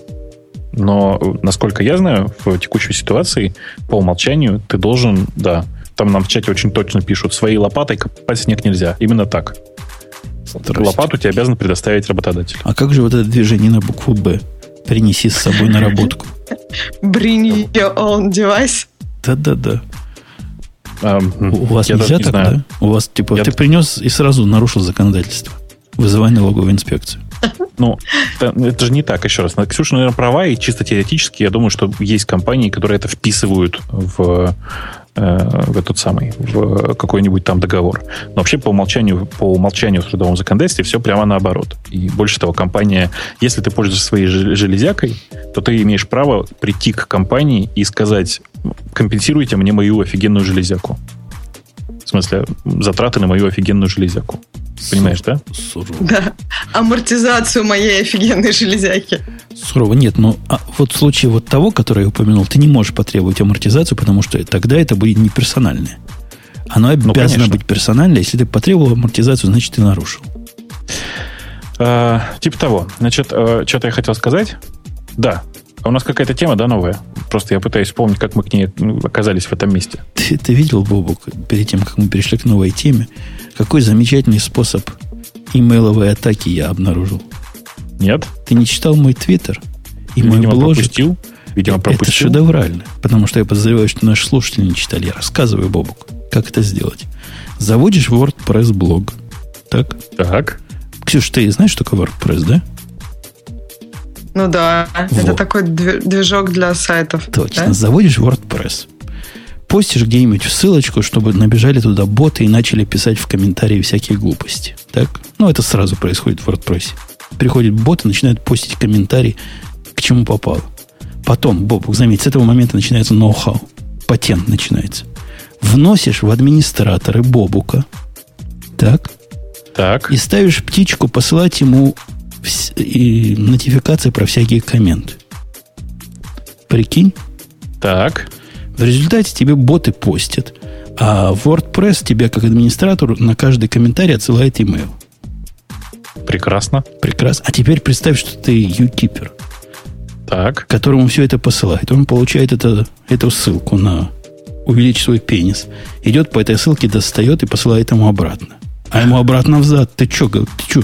Speaker 2: Но, насколько я знаю, в текущей ситуации по умолчанию ты должен, да, там нам в чате очень точно пишут, своей лопатой копать снег нельзя. Именно так. Лопату тебе обязан предоставить работодатель.
Speaker 1: А как же вот это движение на букву «Б»? Принеси с собой наработку.
Speaker 3: Bring your own device.
Speaker 1: Да-да-да. Um, у вас нельзя так, да? У вас, типа, я ты принес и сразу нарушил законодательство. Вызывай налоговую инспекцию.
Speaker 2: Ну, это, это же не так, еще раз. Ксюша, наверное, права, и чисто теоретически я думаю, что есть компании, которые это вписывают в в этот самый, в какой-нибудь там договор. Но вообще по умолчанию, по умолчанию в трудовом законодательстве все прямо наоборот. И больше того, компания, если ты пользуешься своей железякой, то ты имеешь право прийти к компании и сказать, компенсируйте мне мою офигенную железяку. В смысле, затраты на мою офигенную железяку. Понимаешь, да?
Speaker 3: Сурово. Да. Амортизацию моей офигенной железяки.
Speaker 1: Сурово. Нет, но а вот в случае вот того, который я упомянул, ты не можешь потребовать амортизацию, потому что тогда это будет не персональное. Оно ну, обязано ну, быть персональное. Если ты потребовал амортизацию, значит, ты нарушил.
Speaker 2: А, типа того. Значит, а, что-то я хотел сказать. Да, а у нас какая-то тема, да, новая? Просто я пытаюсь вспомнить, как мы к ней ну, оказались в этом месте.
Speaker 1: Ты, ты видел, Бобук, перед тем, как мы перешли к новой теме, какой замечательный способ имейловой атаки я обнаружил?
Speaker 2: Нет.
Speaker 1: Ты не читал мой твиттер?
Speaker 2: И мой Видимо, бложик? пропустил. Видимо, пропустил.
Speaker 1: Это шедеврально, потому что я подозреваю, что наши слушатели не читали. Я рассказываю, Бобук, как это сделать. Заводишь WordPress блог. Так?
Speaker 2: Так.
Speaker 1: Ксюш, ты знаешь, что такое WordPress, да?
Speaker 3: Ну да, вот. это такой движок для сайтов.
Speaker 1: Точно. Да? Заводишь WordPress. Постишь где-нибудь ссылочку, чтобы набежали туда боты и начали писать в комментарии всякие глупости. Так? Ну, это сразу происходит в WordPress. Приходит бот и начинает постить комментарии, к чему попало. Потом, Бобук, заметь, с этого момента начинается ноу-хау. Патент начинается. Вносишь в администраторы Бобука. Так?
Speaker 2: Так.
Speaker 1: И ставишь птичку посылать ему и нотификации про всякие комменты. Прикинь?
Speaker 2: Так.
Speaker 1: В результате тебе боты постят, а WordPress тебе, как администратору, на каждый комментарий отсылает email.
Speaker 2: Прекрасно.
Speaker 1: Прекрасно. А теперь представь, что ты юкипер,
Speaker 2: так.
Speaker 1: которому все это посылает. Он получает это, эту ссылку на увеличить свой пенис. Идет по этой ссылке, достает и посылает ему обратно. А ему обратно взад. Ты что, ты что,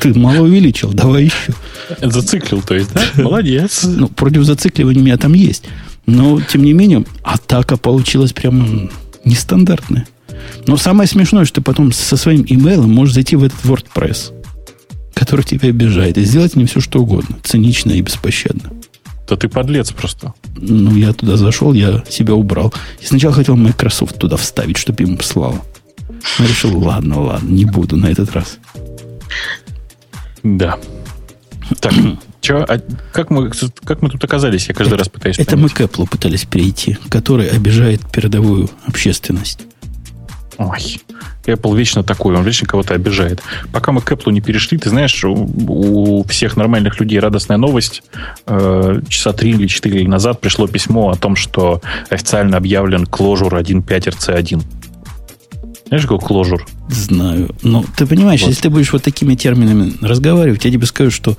Speaker 1: ты мало увеличил, давай еще.
Speaker 2: Зациклил, то есть, да? Молодец.
Speaker 1: Ну, против зацикливания меня там есть. Но, тем не менее, атака получилась прям нестандартная. Но самое смешное, что ты потом со своим имейлом можешь зайти в этот WordPress, который тебя обижает, и сделать не все, что угодно. Цинично и беспощадно.
Speaker 2: Да ты подлец просто.
Speaker 1: Ну, я туда зашел, я себя убрал. И сначала хотел Microsoft туда вставить, чтобы ему слал. Но решил, ладно, ладно, не буду на этот раз.
Speaker 2: Да. Так, Че? А как, мы, как мы тут оказались? Я каждый
Speaker 1: это,
Speaker 2: раз пытаюсь
Speaker 1: Это понять. мы к Apple пытались перейти, который обижает передовую общественность.
Speaker 2: Ой, Apple вечно такой, он вечно кого-то обижает. Пока мы к Apple не перешли, ты знаешь, у, у всех нормальных людей радостная новость. Э, часа три или четыре назад пришло письмо о том, что официально объявлен Clojure 1.5 RC1. Знаешь, какой Clojure?
Speaker 1: Знаю. Но ты понимаешь, вот. если ты будешь вот такими терминами разговаривать, я тебе скажу, что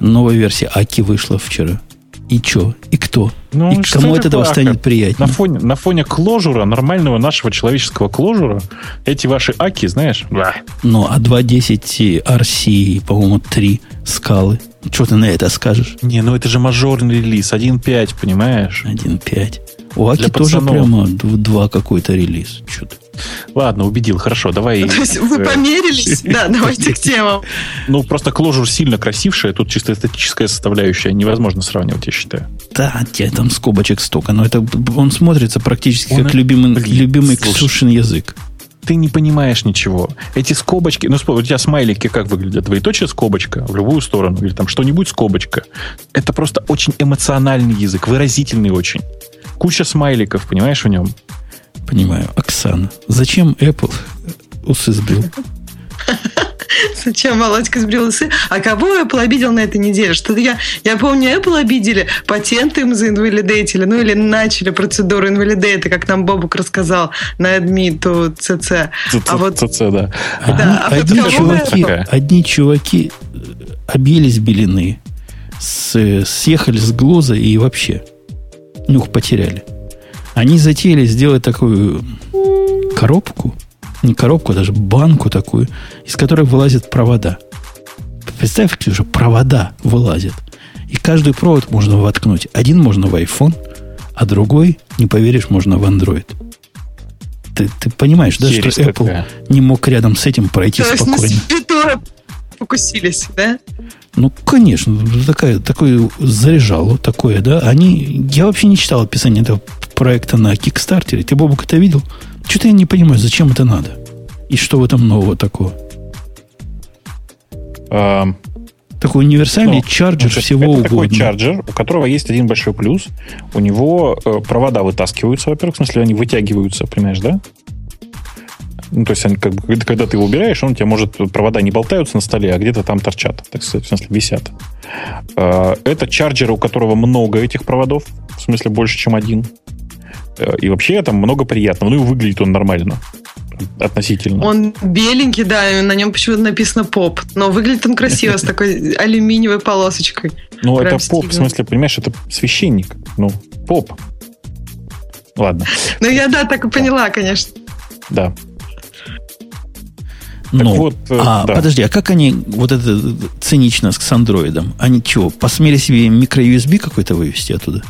Speaker 1: новая версия Аки вышла вчера. И что? И кто? Ну, и кому от этого станет приятнее?
Speaker 2: На фоне, на фоне кложура, нормального нашего человеческого кложура, эти ваши аки, знаешь? Да.
Speaker 1: Ну, а 2.10 RC, по-моему, 3 скалы. Что ты на это скажешь?
Speaker 2: Не, ну это же мажорный релиз, 1.5, понимаешь?
Speaker 1: 1.5. У Аки тоже прямо два какой-то релиз. Что-то.
Speaker 2: Ладно, убедил, хорошо, давай.
Speaker 3: То есть вы э, померились? Да, давайте к темам.
Speaker 2: Ну, просто кложур сильно красившая, тут чисто эстетическая составляющая невозможно сравнивать, я считаю.
Speaker 1: Да, тебе там скобочек столько, но это он смотрится практически как любимый, любимый Ксюшин язык
Speaker 2: ты не понимаешь ничего. Эти скобочки, ну, у тебя смайлики как выглядят? Двоеточие скобочка в любую сторону, или там что-нибудь скобочка. Это просто очень эмоциональный язык, выразительный очень. Куча смайликов, понимаешь, в нем?
Speaker 1: Понимаю. Оксана, зачем Apple усы сбил?
Speaker 3: Зачем Володька сбрил усы? А кого Apple обидел на этой неделе? Что-то я, я помню, Apple обидели, патенты им заинвалидейтили, ну или начали процедуру инвалидейта, как нам Бобук рассказал на Admit CC.
Speaker 2: А вот... CC, да.
Speaker 1: а одни, чуваки, одни чуваки обились белины, съехали с глуза и вообще нюх потеряли. Они затеяли сделать такую коробку, не коробку, а даже банку такую, из которой вылазят провода. Представь, уже провода вылазят. И каждый провод можно воткнуть. Один можно в iPhone, а другой, не поверишь, можно в Android. Ты, ты понимаешь, да, Через что Apple не мог рядом с этим пройти То спокойно. Есть
Speaker 3: покусились, да?
Speaker 1: Ну, конечно, такая, такое заряжало, такое, да. Они, я вообще не читал описание этого проекта на Кикстартере. Ты, Бобук, это видел? Что-то я не понимаю, зачем это надо? И что в этом нового такого?
Speaker 2: Um,
Speaker 1: такой универсальный ну, чарджер значит, всего
Speaker 2: это
Speaker 1: угодно.
Speaker 2: такой чарджер, у которого есть один большой плюс. У него э, провода вытаскиваются, во-первых, в смысле, они вытягиваются, понимаешь, да? Ну, то есть, они, как когда ты его убираешь, он тебе может... Провода не болтаются на столе, а где-то там торчат, так сказать, в смысле, висят. А, это чарджер, у которого много этих проводов, в смысле, больше, чем один. Э, и вообще там много приятного. Ну и выглядит он нормально относительно.
Speaker 3: Он беленький, да, и на нем почему-то написано поп. Но выглядит он красиво, с такой алюминиевой полосочкой.
Speaker 2: Ну, это поп, в смысле, понимаешь, это священник. Ну, поп. Ладно.
Speaker 3: Ну, я, да, так и поняла, конечно.
Speaker 2: Да.
Speaker 1: Ну, вот, э, а, да. подожди, а как они вот это цинично с андроидом? Они чего, посмели себе микро-USB какой-то вывести оттуда?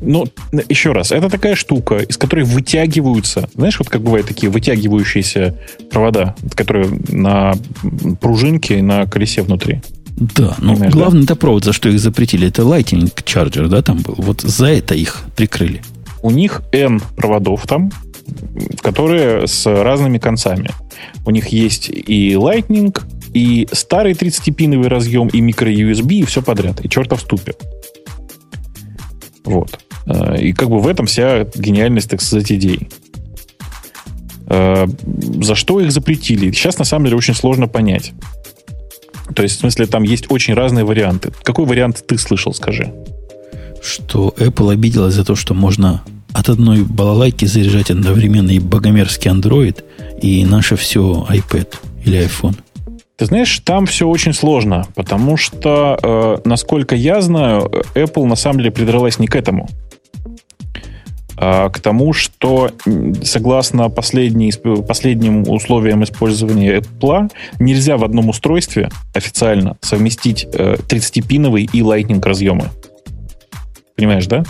Speaker 2: Ну, еще раз, это такая штука, из которой вытягиваются, знаешь, вот как бывают такие вытягивающиеся провода, которые на пружинке и на колесе внутри.
Speaker 1: Да, но Понимаешь, главный да? провод, за что их запретили, это Lightning Charger, да, там был. Вот за это их прикрыли.
Speaker 2: У них N проводов там, которые с разными концами. У них есть и Lightning, и старый 30-пиновый разъем, и микро-USB, и все подряд. И чертов ступер. Вот. Э, и как бы в этом вся гениальность, так сказать, идей. Э, за что их запретили? Сейчас, на самом деле, очень сложно понять. То есть, в смысле, там есть очень разные варианты. Какой вариант ты слышал, скажи?
Speaker 1: Что Apple обиделась за то, что можно от одной балалайки заряжать одновременно и богомерзкий Android, и наше все iPad или iPhone.
Speaker 2: Ты знаешь, там все очень сложно, потому что, э, насколько я знаю, Apple на самом деле придралась не к этому, а к тому, что согласно последним условиям использования Apple, нельзя в одном устройстве официально совместить э, 30-пиновый и Lightning разъемы. Понимаешь, да?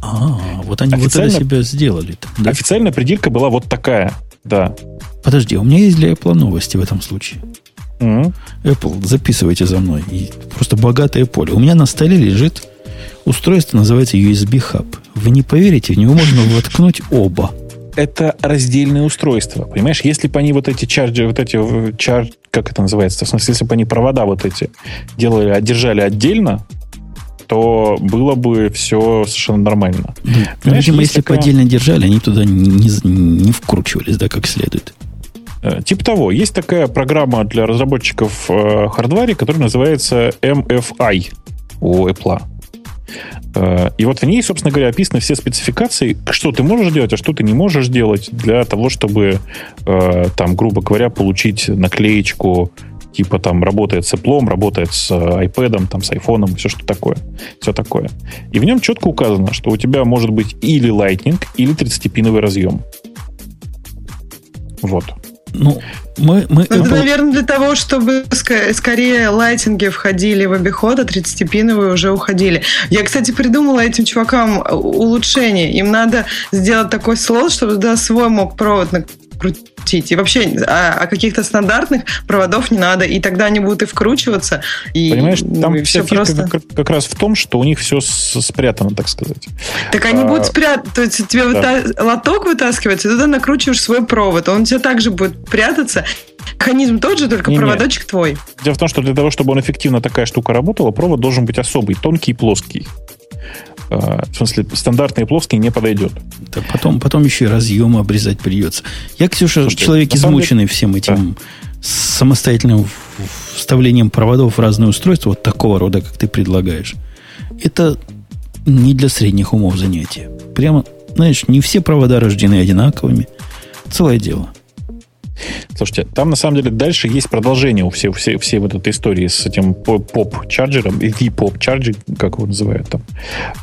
Speaker 1: А, вот они вот это себя сделали.
Speaker 2: Да? Официальная придирка была вот такая, да.
Speaker 1: Подожди, у меня есть для Apple новости в этом случае. Mm-hmm. Apple, записывайте за мной. И просто богатое поле. У меня на столе лежит устройство, называется USB Hub. Вы не поверите, в него можно воткнуть оба.
Speaker 2: Это раздельное устройство. Понимаешь, если бы они вот эти чарджи, вот эти чар, как это называется? В смысле, если бы они провода вот эти делали, держали отдельно, то было бы все совершенно нормально.
Speaker 1: Ну, видимо, если такая... отдельно держали, они туда не, не, вкручивались, да, как следует.
Speaker 2: Э, типа того, есть такая программа для разработчиков э, хардваре, которая называется MFI у Apple. Э, и вот в ней, собственно говоря, описаны все спецификации, что ты можешь делать, а что ты не можешь делать для того, чтобы, э, там, грубо говоря, получить наклеечку типа там работает с Apple, работает с iPad, там, с iPhone, все что такое. Все такое. И в нем четко указано, что у тебя может быть или Lightning, или 30-пиновый разъем. Вот.
Speaker 1: Ну, мы, мы
Speaker 3: это, Apple... наверное, для того, чтобы скорее лайтинги входили в обиход, а 30-пиновые уже уходили. Я, кстати, придумала этим чувакам улучшение. Им надо сделать такой слот, чтобы туда свой мог провод крутить. И вообще о, о каких-то стандартных проводов не надо. И тогда они будут и вкручиваться. И,
Speaker 2: Понимаешь, там и вся фишка просто... как, как раз в том, что у них все спрятано, так сказать.
Speaker 3: Так они а... будут спрятаны. То есть тебе да. выта... лоток вытаскивается, и туда накручиваешь свой провод. Он у тебя также будет прятаться. Механизм тот же, только не, проводочек не. твой.
Speaker 2: Дело в том, что для того, чтобы он эффективно такая штука работала, провод должен быть особый, тонкий и плоский. А, в смысле, стандартные плоские не подойдет.
Speaker 1: Да потом, потом еще и разъемы обрезать придется. Я, Ксюша, Слушайте, человек измученный деле... всем этим да. самостоятельным вставлением проводов в разные устройства, вот такого рода, как ты предлагаешь. Это не для средних умов занятие. Прямо, знаешь, не все провода рождены одинаковыми. Целое дело.
Speaker 2: Слушайте, там на самом деле дальше есть продолжение у всей, всей, всей вот этой истории с этим поп-чарджером, и поп-чарджер, как его называют там.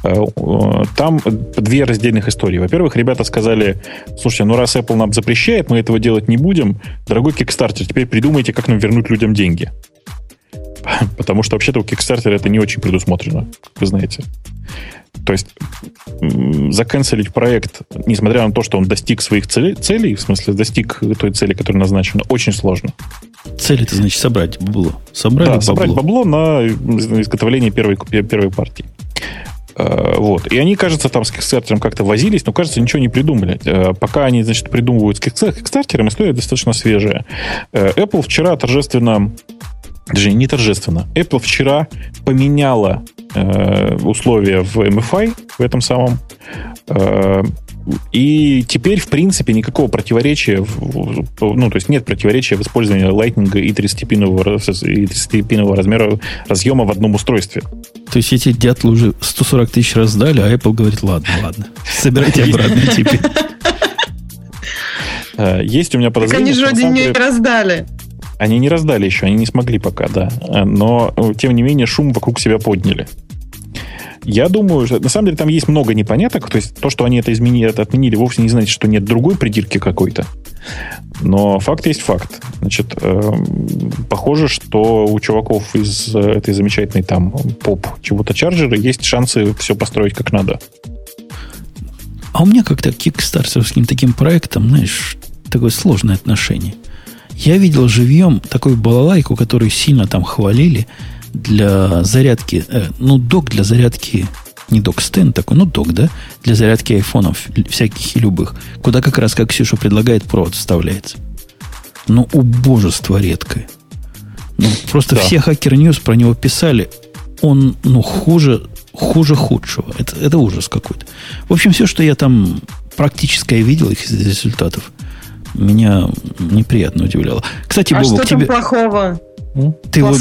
Speaker 2: Э, там две раздельных истории. Во-первых, ребята сказали, слушайте, ну раз Apple нам запрещает, мы этого делать не будем, дорогой Kickstarter, теперь придумайте, как нам вернуть людям деньги. Потому что вообще-то у Kickstarter это не очень предусмотрено, вы знаете. То есть заканцелить проект, несмотря на то, что он достиг своих целей, целей в смысле достиг той цели, которая назначена, очень сложно.
Speaker 1: Цель это значит собрать бабло. Собрать да, бабло.
Speaker 2: собрать бабло на изготовление первой, первой партии. Э, вот. И они, кажется, там с Kickstarter как-то возились, но, кажется, ничего не придумали. Э, пока они, значит, придумывают с Kickstarter, история достаточно свежая. Э, Apple вчера торжественно даже не торжественно. Apple вчера поменяла э, условия в MFI, в этом самом. Э, и теперь, в принципе, никакого противоречия, ну, то есть нет противоречия в использовании Lightning и 30-пинового, и 30 размера разъема в одном устройстве.
Speaker 1: То есть эти дятлы уже 140 тысяч раздали, а Apple говорит, ладно, ладно, собирайте обратно теперь.
Speaker 2: Э, есть у меня подозрение.
Speaker 3: Так они же вроде не раздали.
Speaker 2: Они не раздали еще, они не смогли пока, да. Но, тем не менее, шум вокруг себя подняли. Я думаю, что на самом деле там есть много непоняток. То есть то, что они это изменили, это отменили, вовсе не значит, что нет другой придирки какой-то. Но факт есть факт. Значит, э, похоже, что у чуваков из этой замечательной там поп чего-то чарджера есть шансы все построить как надо.
Speaker 1: А у меня как-то к кикстартерским таким проектам, знаешь, такое сложное отношение. Я видел живьем такую балалайку, которую сильно там хвалили для зарядки, э, ну, док для зарядки, не док стенд такой, ну, док, да, для зарядки айфонов всяких и любых, куда как раз, как Ксюша предлагает, провод вставляется. Ну, убожество редкое. Ну, просто да. все Hacker News про него писали. Он, ну, хуже, хуже худшего. Это, это ужас какой-то. В общем, все, что я там практическое видел их из результатов, меня неприятно удивляло. Кстати, а
Speaker 3: Бобок, что тебе... плохого?
Speaker 1: Ты его,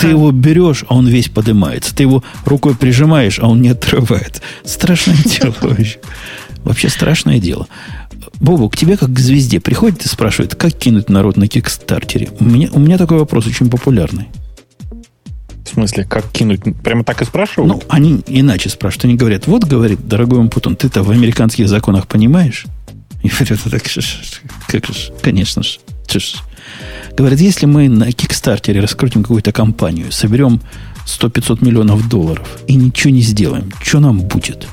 Speaker 1: ты его берешь, а он весь поднимается. Ты его рукой прижимаешь, а он не отрывает. Страшное дело вообще. Вообще страшное дело. Бобу, к тебе как к звезде приходит и спрашивает, как кинуть народ на кикстартере. У меня, у меня такой вопрос очень популярный.
Speaker 2: В смысле, как кинуть? Прямо так и спрашивают?
Speaker 1: Ну, они иначе спрашивают. Они говорят, вот, говорит, дорогой Умпутун, ты-то в американских законах понимаешь? И говорят, так, как же, конечно же. Говорят, если мы на Кикстартере раскрутим какую-то компанию, соберем 100-500 миллионов долларов и ничего не сделаем, что нам будет?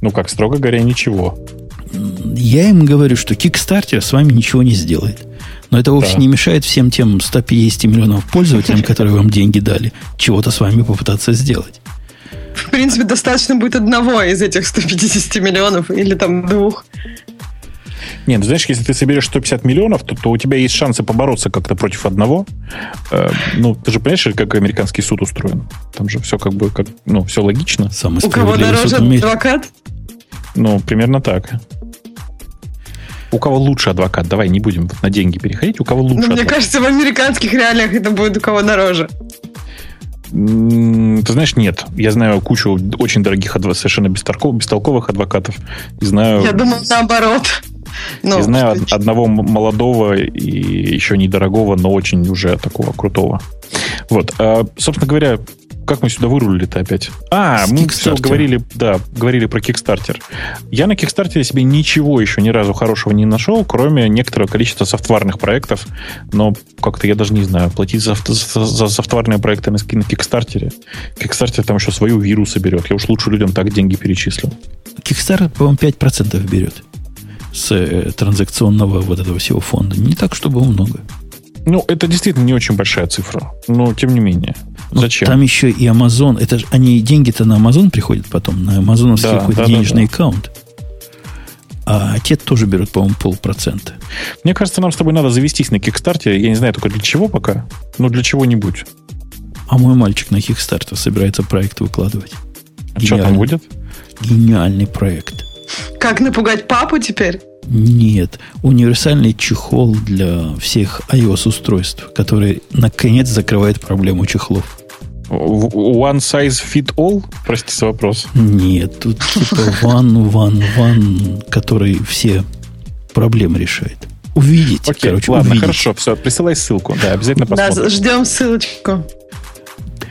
Speaker 2: Ну, как строго говоря, ничего.
Speaker 1: Я им говорю, что Kickstarter с вами ничего не сделает. Но это вовсе да. не мешает всем тем 150 миллионов пользователям, которые вам деньги дали, чего-то с вами попытаться сделать
Speaker 3: в принципе, достаточно будет одного из этих 150 миллионов или там двух.
Speaker 2: Нет, ну, знаешь, если ты соберешь 150 миллионов, то, то у тебя есть шансы побороться как-то против одного. Э, ну, ты же понимаешь, как американский суд устроен? Там же все как бы, как, ну, все логично.
Speaker 3: Самый у кого дороже адвокат?
Speaker 2: Ну, примерно так. У кого лучше адвокат? Давай не будем на деньги переходить. У кого лучше? Ну,
Speaker 3: мне адвокат? кажется, в американских реалиях это будет у кого дороже.
Speaker 2: Ты знаешь, нет. Я знаю кучу очень дорогих, совершенно бестолковых, бестолковых адвокатов. И знаю...
Speaker 3: Я думал, наоборот.
Speaker 2: Ну, и знаю что... одного молодого и еще недорогого, но очень уже такого крутого. Вот. А, собственно говоря, как мы сюда вырулили-то опять? А, С мы все говорили, да, говорили про Kickstarter. Я на Kickstarter себе ничего еще ни разу хорошего не нашел, кроме некоторого количества софтварных проектов. Но как-то я даже не знаю, платить за, за, за софтварные проекты на, на Kickstarter. Kickstarter там еще свою вирусы берет. Я уж лучше людям так деньги перечислил.
Speaker 1: Kickstarter, по-моему, 5% берет с э, транзакционного вот этого всего фонда. Не так, чтобы много.
Speaker 2: Ну, это действительно не очень большая цифра. Но, тем не менее.
Speaker 1: Ну, Зачем? Там еще и Amazon. Это же они деньги-то на Amazon приходят потом, на амазоновский да, какой-то да, денежный да, да. аккаунт. А те тоже берут, по-моему, полпроцента.
Speaker 2: Мне кажется, нам с тобой надо завестись на Кикстарте. Я не знаю только для чего пока, но для чего-нибудь.
Speaker 1: А мой мальчик на Кикстарте собирается проект выкладывать.
Speaker 2: А что там будет?
Speaker 1: Гениальный проект.
Speaker 3: Как напугать папу теперь?
Speaker 1: Нет, универсальный чехол для всех iOS-устройств, который наконец закрывает проблему чехлов.
Speaker 2: One size fit all? Простите за вопрос.
Speaker 1: Нет, тут типа one, one, one, который все проблемы решает. Увидите, Окей, короче,
Speaker 2: ладно,
Speaker 1: увидите.
Speaker 2: хорошо, все, присылай ссылку, да, обязательно посмотрим.
Speaker 3: Да, ждем ссылочку.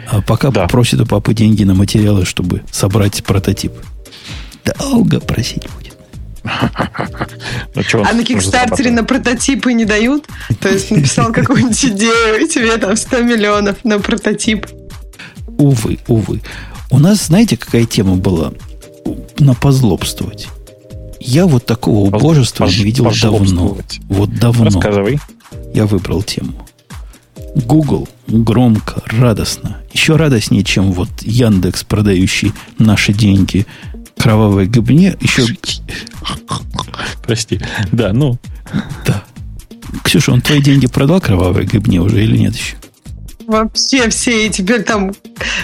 Speaker 1: А пока да. просит у папы деньги на материалы, чтобы собрать прототип. Долго просить будет.
Speaker 3: Ну, а на Кикстартере на прототипы не дают? То есть написал какую-нибудь идею, и тебе там 100 миллионов на прототип.
Speaker 1: Увы, увы. У нас, знаете, какая тема была? На позлобствовать. Я вот такого убожества не видел давно. Вот давно.
Speaker 2: Рассказывай.
Speaker 1: Я выбрал тему. Google громко, радостно, еще радостнее, чем вот Яндекс, продающий наши деньги кровавой гыбне, еще...
Speaker 2: Прости. Да, ну.
Speaker 1: Да. Ксюша, он твои деньги продал кровавой гыбне уже или нет еще?
Speaker 3: Вообще все, и теперь там,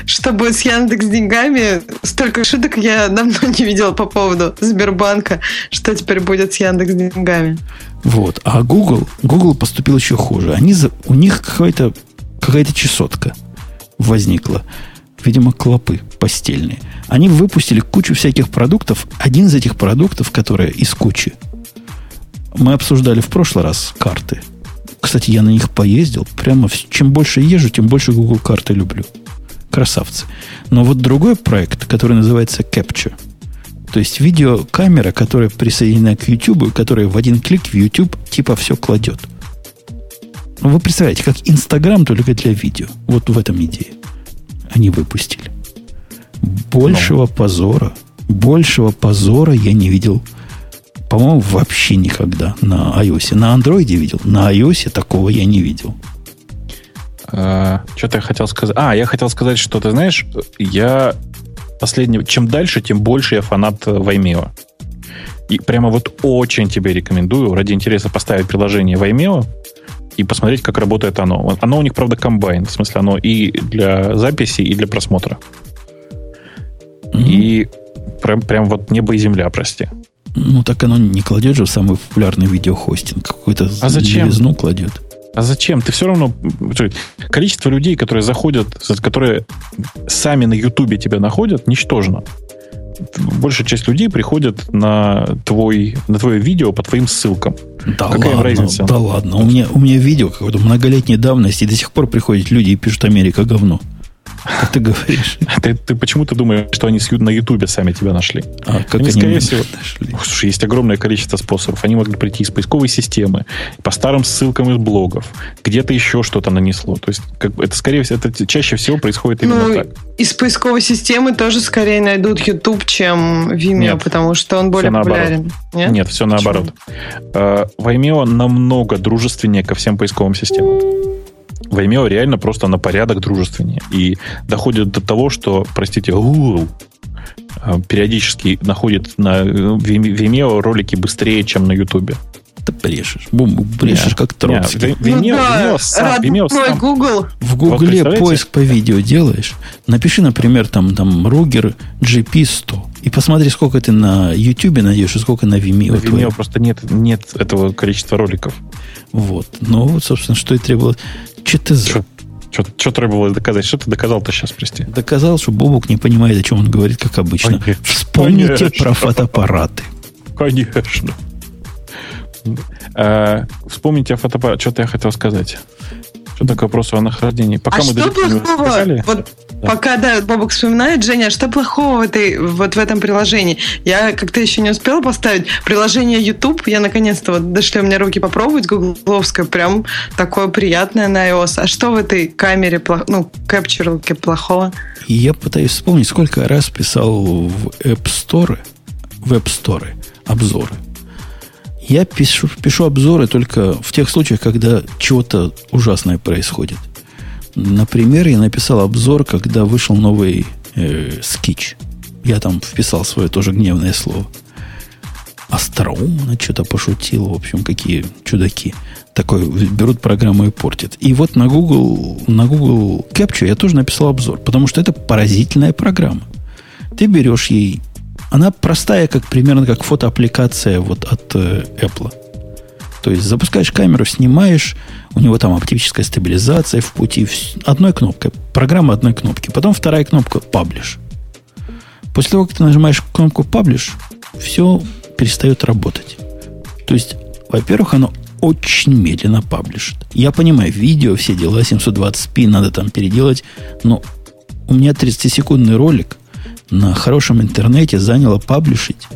Speaker 3: чтобы с Яндекс деньгами, столько шуток я давно не видела по поводу Сбербанка, что теперь будет с Яндекс деньгами.
Speaker 1: Вот. А Google, Google поступил еще хуже. Они, у них какая-то какая-то чесотка возникла. Видимо, клопы постельные. Они выпустили кучу всяких продуктов. Один из этих продуктов, которые из кучи, мы обсуждали в прошлый раз карты – кстати, я на них поездил. Прямо чем больше езжу, тем больше Google карты люблю. Красавцы. Но вот другой проект, который называется Capture. То есть видеокамера, которая присоединена к YouTube, которая в один клик в YouTube типа все кладет. Ну, вы представляете, как Инстаграм только для видео. Вот в этом идее. Они выпустили. Большего Но. позора, большего позора я не видел по-моему, вообще никогда на iOS. На Android видел, на iOS такого я не видел.
Speaker 2: А, что-то я хотел сказать. А, я хотел сказать, что ты знаешь, я последний, чем дальше, тем больше я фанат Vimeo. И прямо вот очень тебе рекомендую ради интереса поставить приложение Vimeo и посмотреть, как работает оно. Оно у них, правда, комбайн. В смысле, оно и для записи, и для просмотра. Mm-hmm. И прям, прям вот небо и земля, прости.
Speaker 1: Ну, так оно не кладет же в самый популярный видеохостинг. Какой-то
Speaker 2: а зачем?
Speaker 1: кладет.
Speaker 2: А зачем? Ты все равно... Количество людей, которые заходят, которые сами на Ютубе тебя находят, ничтожно. Большая часть людей приходят на, твой, на твое видео по твоим ссылкам.
Speaker 1: Да Какая ладно, разница? Да ладно. У меня, у меня видео какой-то многолетней давности, и до сих пор приходят люди и пишут «Америка говно». Ты говоришь?
Speaker 2: Ты, ты почему-то думаешь, что они на Ютубе сами тебя нашли?
Speaker 1: А как они,
Speaker 2: скорее всего, нашли? Слушай, есть огромное количество способов. Они могли прийти из поисковой системы, по старым ссылкам из блогов, где-то еще что-то нанесло. То есть, как, это скорее всего, это чаще всего происходит именно ну, так.
Speaker 3: Из поисковой системы тоже скорее найдут YouTube, чем Vimeo, Нет, потому что он более популярен.
Speaker 2: Нет? Нет, все наоборот. Uh, Vimeo намного дружественнее ко всем поисковым системам. Vimeo реально просто на порядок дружественнее. И доходит до того, что, простите, Google а, периодически находит на Vimeo ролики быстрее, чем на YouTube.
Speaker 1: Ты брешешь. Бум, брешешь, как Троцкий.
Speaker 3: Ну да, родной Google.
Speaker 1: В Гугле
Speaker 2: Вот
Speaker 1: поиск по видео делаешь. Напиши, например, там, там Ругер GP100. И посмотри, сколько ты на YouTube найдешь и сколько на Vimeo.
Speaker 2: На Vimeo
Speaker 1: твоем.
Speaker 2: просто нет, нет этого количества роликов.
Speaker 1: Вот. Ну, вот, собственно, что и требовалось. Че ты за...
Speaker 2: Что требовалось доказать? Что ты доказал-то сейчас, прости?
Speaker 1: Доказал, что Бобук не понимает, о чем он говорит, как обычно.
Speaker 2: Конечно.
Speaker 1: Вспомните
Speaker 2: Конечно.
Speaker 1: про фотоаппараты.
Speaker 2: Конечно. А, вспомните о фотоаппарате. Что-то я хотел сказать. Что такое вопрос о нахождении? Пока
Speaker 3: а
Speaker 2: мы
Speaker 3: что плохого?
Speaker 2: сказали,
Speaker 3: Вот
Speaker 2: Да.
Speaker 3: пока да, Бобок вспоминает, Женя, а что плохого в этой, вот в этом приложении? Я как-то еще не успела поставить. Приложение YouTube, я наконец-то вот дошли у меня руки попробовать, гугловское, прям такое приятное на iOS. А что в этой камере, плох- ну, кэпчуралке плохого?
Speaker 1: Я пытаюсь вспомнить, сколько раз писал в App Store, в App Store обзоры. Я пишу, пишу обзоры только в тех случаях, когда чего-то ужасное происходит. Например, я написал обзор, когда вышел новый э, скич. Я там вписал свое тоже гневное слово. Остроумно что-то пошутил. В общем, какие чудаки. Такое берут программу и портят. И вот на Google, на Google Capture я тоже написал обзор, потому что это поразительная программа. Ты берешь ей... Она простая, как примерно как фотоаппликация вот от э, Apple. То есть запускаешь камеру, снимаешь, у него там оптическая стабилизация в пути, одной кнопкой, программа одной кнопки. Потом вторая кнопка паблиш. После того, как ты нажимаешь кнопку паблиш, все перестает работать. То есть, во-первых, оно очень медленно паблишит. Я понимаю, видео, все дела, 720p надо там переделать, но у меня 30-секундный ролик на хорошем интернете заняло паблишить,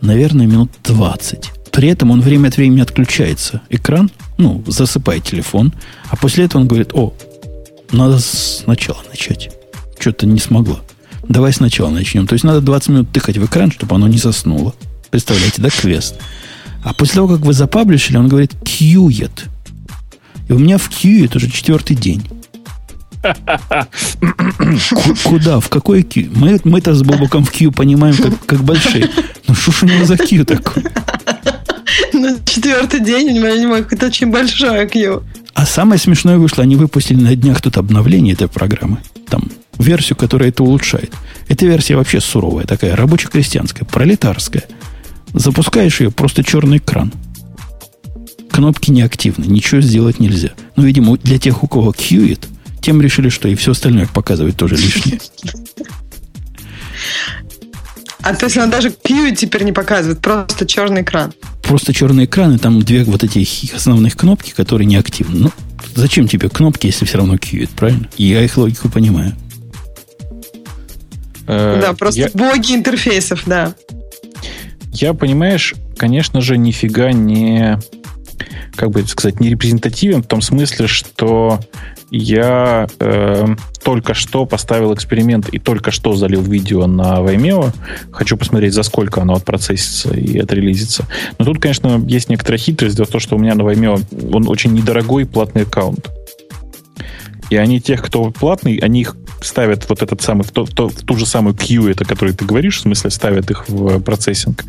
Speaker 1: наверное, минут 20. При этом он время от времени отключается. Экран, ну, засыпает телефон, а после этого он говорит, о, надо сначала начать. Что-то не смогла. Давай сначала начнем. То есть надо 20 минут тыкать в экран, чтобы оно не заснуло. Представляете, да, квест? А после того, как вы запаблишили, он говорит «кьюет». И у меня в кьюет уже четвертый день. Ку- Куда? В какой кью? Мы, мы-то с Бобоком в кью понимаем, как, как большие. Ну, что ж у него за кью такой?
Speaker 3: На четвертый день, у меня не мой, это очень большое кью.
Speaker 1: А самое смешное вышло, они выпустили на днях тут обновление этой программы. Там версию, которая это улучшает. Эта версия вообще суровая, такая рабоче-крестьянская, пролетарская. Запускаешь ее, просто черный экран. Кнопки неактивны, ничего сделать нельзя. Ну, видимо, для тех, у кого кьюит, тем решили, что и все остальное показывать тоже лишнее.
Speaker 3: А то есть она даже кью теперь не показывает, просто черный экран.
Speaker 1: Просто черный экран, и там две вот эти хи- основных кнопки, которые неактивны. Ну, зачем тебе кнопки, если все равно кьюит, правильно? Я их логику понимаю.
Speaker 2: э,
Speaker 3: да, просто
Speaker 2: я-
Speaker 3: боги интерфейсов, да.
Speaker 2: Я, понимаешь, конечно же, нифига не, как бы сказать, не репрезентативен в том смысле, что я э, только что поставил эксперимент и только что залил видео на Vimeo. Хочу посмотреть, за сколько оно отпроцессится и отрелизится. Но тут, конечно, есть некоторая хитрость. Дело в том, что у меня на Vimeo он очень недорогой платный аккаунт. И они тех, кто платный, они их ставят вот этот самый, в, то- в то- в ту же самую queue, это, который ты говоришь, в смысле ставят их в процессинг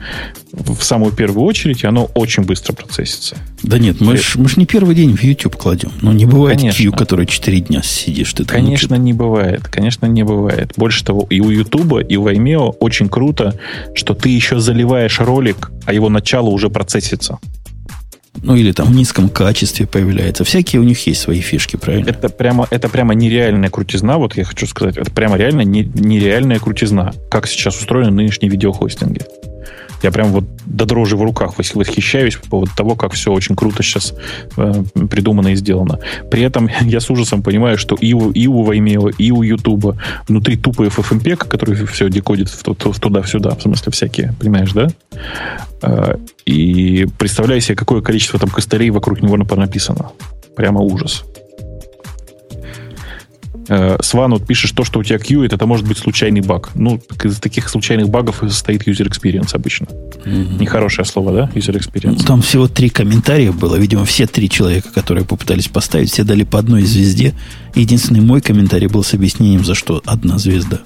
Speaker 2: в самую первую очередь, и оно очень быстро процессится.
Speaker 1: Да нет, мы ж, мы ж не первый день в YouTube кладем. Ну, не бывает
Speaker 2: Конечно.
Speaker 1: кью, который 4 дня сидишь. Ты
Speaker 2: Конечно, не бывает. Конечно, не бывает. Больше того, и у Ютуба, и у Vimeo очень круто, что ты еще заливаешь ролик, а его начало уже процессится.
Speaker 1: Ну, или там в низком качестве появляется. Всякие у них есть свои фишки, правильно?
Speaker 2: Это прямо, это прямо нереальная крутизна, вот я хочу сказать, это прямо реально не- нереальная крутизна, как сейчас устроены нынешние видеохостинги. Я прям вот до дрожи в руках вос- восхищаюсь по поводу того, как все очень круто сейчас э, придумано и сделано. При этом я с ужасом понимаю, что и у, и у Vimeo, и у YouTube внутри тупо FFmpeg, который все декодит туда-сюда, в смысле всякие, понимаешь, да? Э, И представляю себе, какое количество там костылей вокруг него написано. Прямо ужас. Э, Сван вот пишешь, то, что у тебя queuит, это может быть случайный баг. Ну, из таких случайных багов и состоит user experience обычно. Нехорошее слово, да? User
Speaker 1: Ну,
Speaker 2: experience.
Speaker 1: Там всего три комментария было. Видимо, все три человека, которые попытались поставить, все дали по одной звезде. Единственный мой комментарий был с объяснением, за что одна звезда.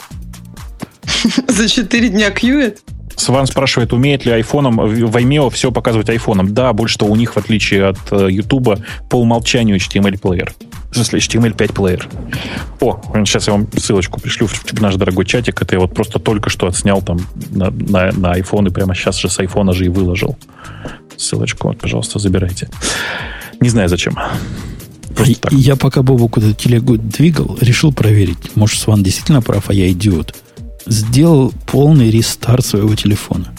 Speaker 3: За четыре дня кьюет.
Speaker 2: Сван спрашивает, умеет ли айфоном в Vimeo все показывать айфоном. Да, больше того, у них, в отличие от YouTube, по умолчанию HTML-плеер. В смысле, HTML5 плеер. О, сейчас я вам ссылочку пришлю в наш дорогой чатик. Это я вот просто только что отснял там на, на, на iPhone и прямо сейчас же с iPhone же и выложил. Ссылочку, вот, пожалуйста, забирайте. Не знаю зачем.
Speaker 1: Просто так. Я пока Бобу куда-то телегу двигал, решил проверить. Может, Сван действительно прав, а я идиот. Сделал полный рестарт своего телефона.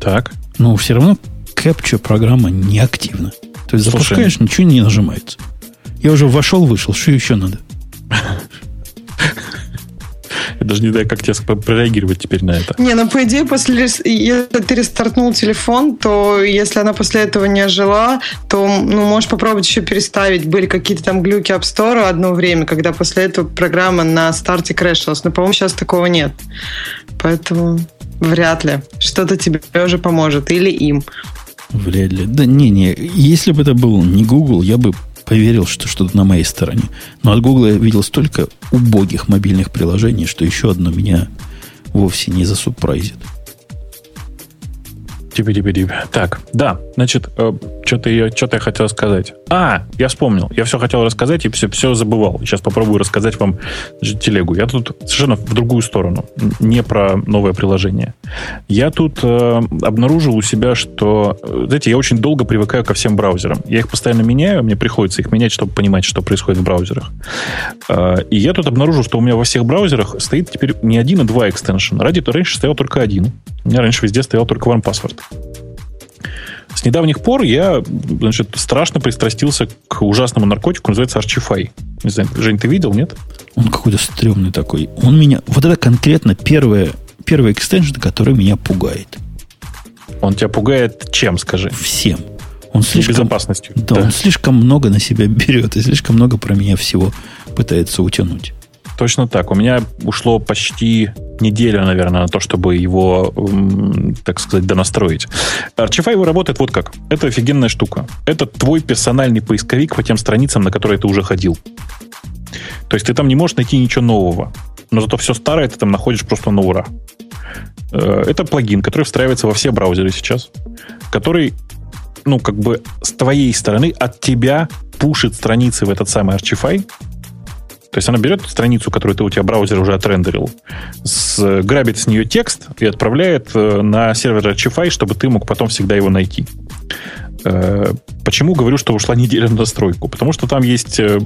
Speaker 2: Так.
Speaker 1: Но все равно Capture программа неактивна. То есть Слушай, запускаешь, ничего не нажимается. Я уже вошел, вышел. Что еще надо?
Speaker 2: Я даже не знаю, как тебе прореагировать теперь на это.
Speaker 3: Не, ну по идее, после если ты рестартнул телефон, то если она после этого не ожила, то ну, можешь попробовать еще переставить. Были какие-то там глюки App Store одно время, когда после этого программа на старте крэшилась. Но, по-моему, сейчас такого нет. Поэтому вряд ли. Что-то тебе уже поможет. Или им.
Speaker 1: Вряд ли. Да не-не, если бы это был не Google, я бы поверил, что что-то на моей стороне. Но от Google я видел столько убогих мобильных приложений, что еще одно меня вовсе не засурпрайзит.
Speaker 2: Типа, типа, типа. Так, да, значит, э, что-то я, что я хотел сказать. А, я вспомнил. Я все хотел рассказать и все, все забывал. Сейчас попробую рассказать вам телегу. Я тут совершенно в другую сторону. Не про новое приложение. Я тут э, обнаружил у себя, что, знаете, я очень долго привыкаю ко всем браузерам. Я их постоянно меняю, мне приходится их менять, чтобы понимать, что происходит в браузерах. Э, и я тут обнаружил, что у меня во всех браузерах стоит теперь не один, а два экстеншена. Ради раньше стоял только один. У меня раньше везде стоял только OnePassword. С недавних пор я, значит, страшно пристрастился к ужасному наркотику, называется Archify. Не знаю, Жень, ты видел, нет?
Speaker 1: Он какой-то стрёмный такой. Он меня... Вот это конкретно первое, первый экстеншн, который меня пугает.
Speaker 2: Он тебя пугает чем, скажи?
Speaker 1: Всем. Он слишком,
Speaker 2: безопасностью.
Speaker 1: Да, да, он слишком много на себя берет и слишком много про меня всего пытается утянуть.
Speaker 2: Точно так. У меня ушло почти неделя, наверное, на то, чтобы его, так сказать, донастроить. Archify работает вот как. Это офигенная штука. Это твой персональный поисковик по тем страницам, на которые ты уже ходил. То есть ты там не можешь найти ничего нового. Но зато все старое ты там находишь просто на ура. Э, это плагин, который встраивается во все браузеры сейчас, который, ну, как бы с твоей стороны от тебя пушит страницы в этот самый Archify, то есть она берет страницу, которую ты у тебя браузер уже отрендерил, с, грабит с нее текст и отправляет э, на сервер Archify, чтобы ты мог потом всегда его найти. Э, почему говорю, что ушла неделя на настройку? Потому что там есть э,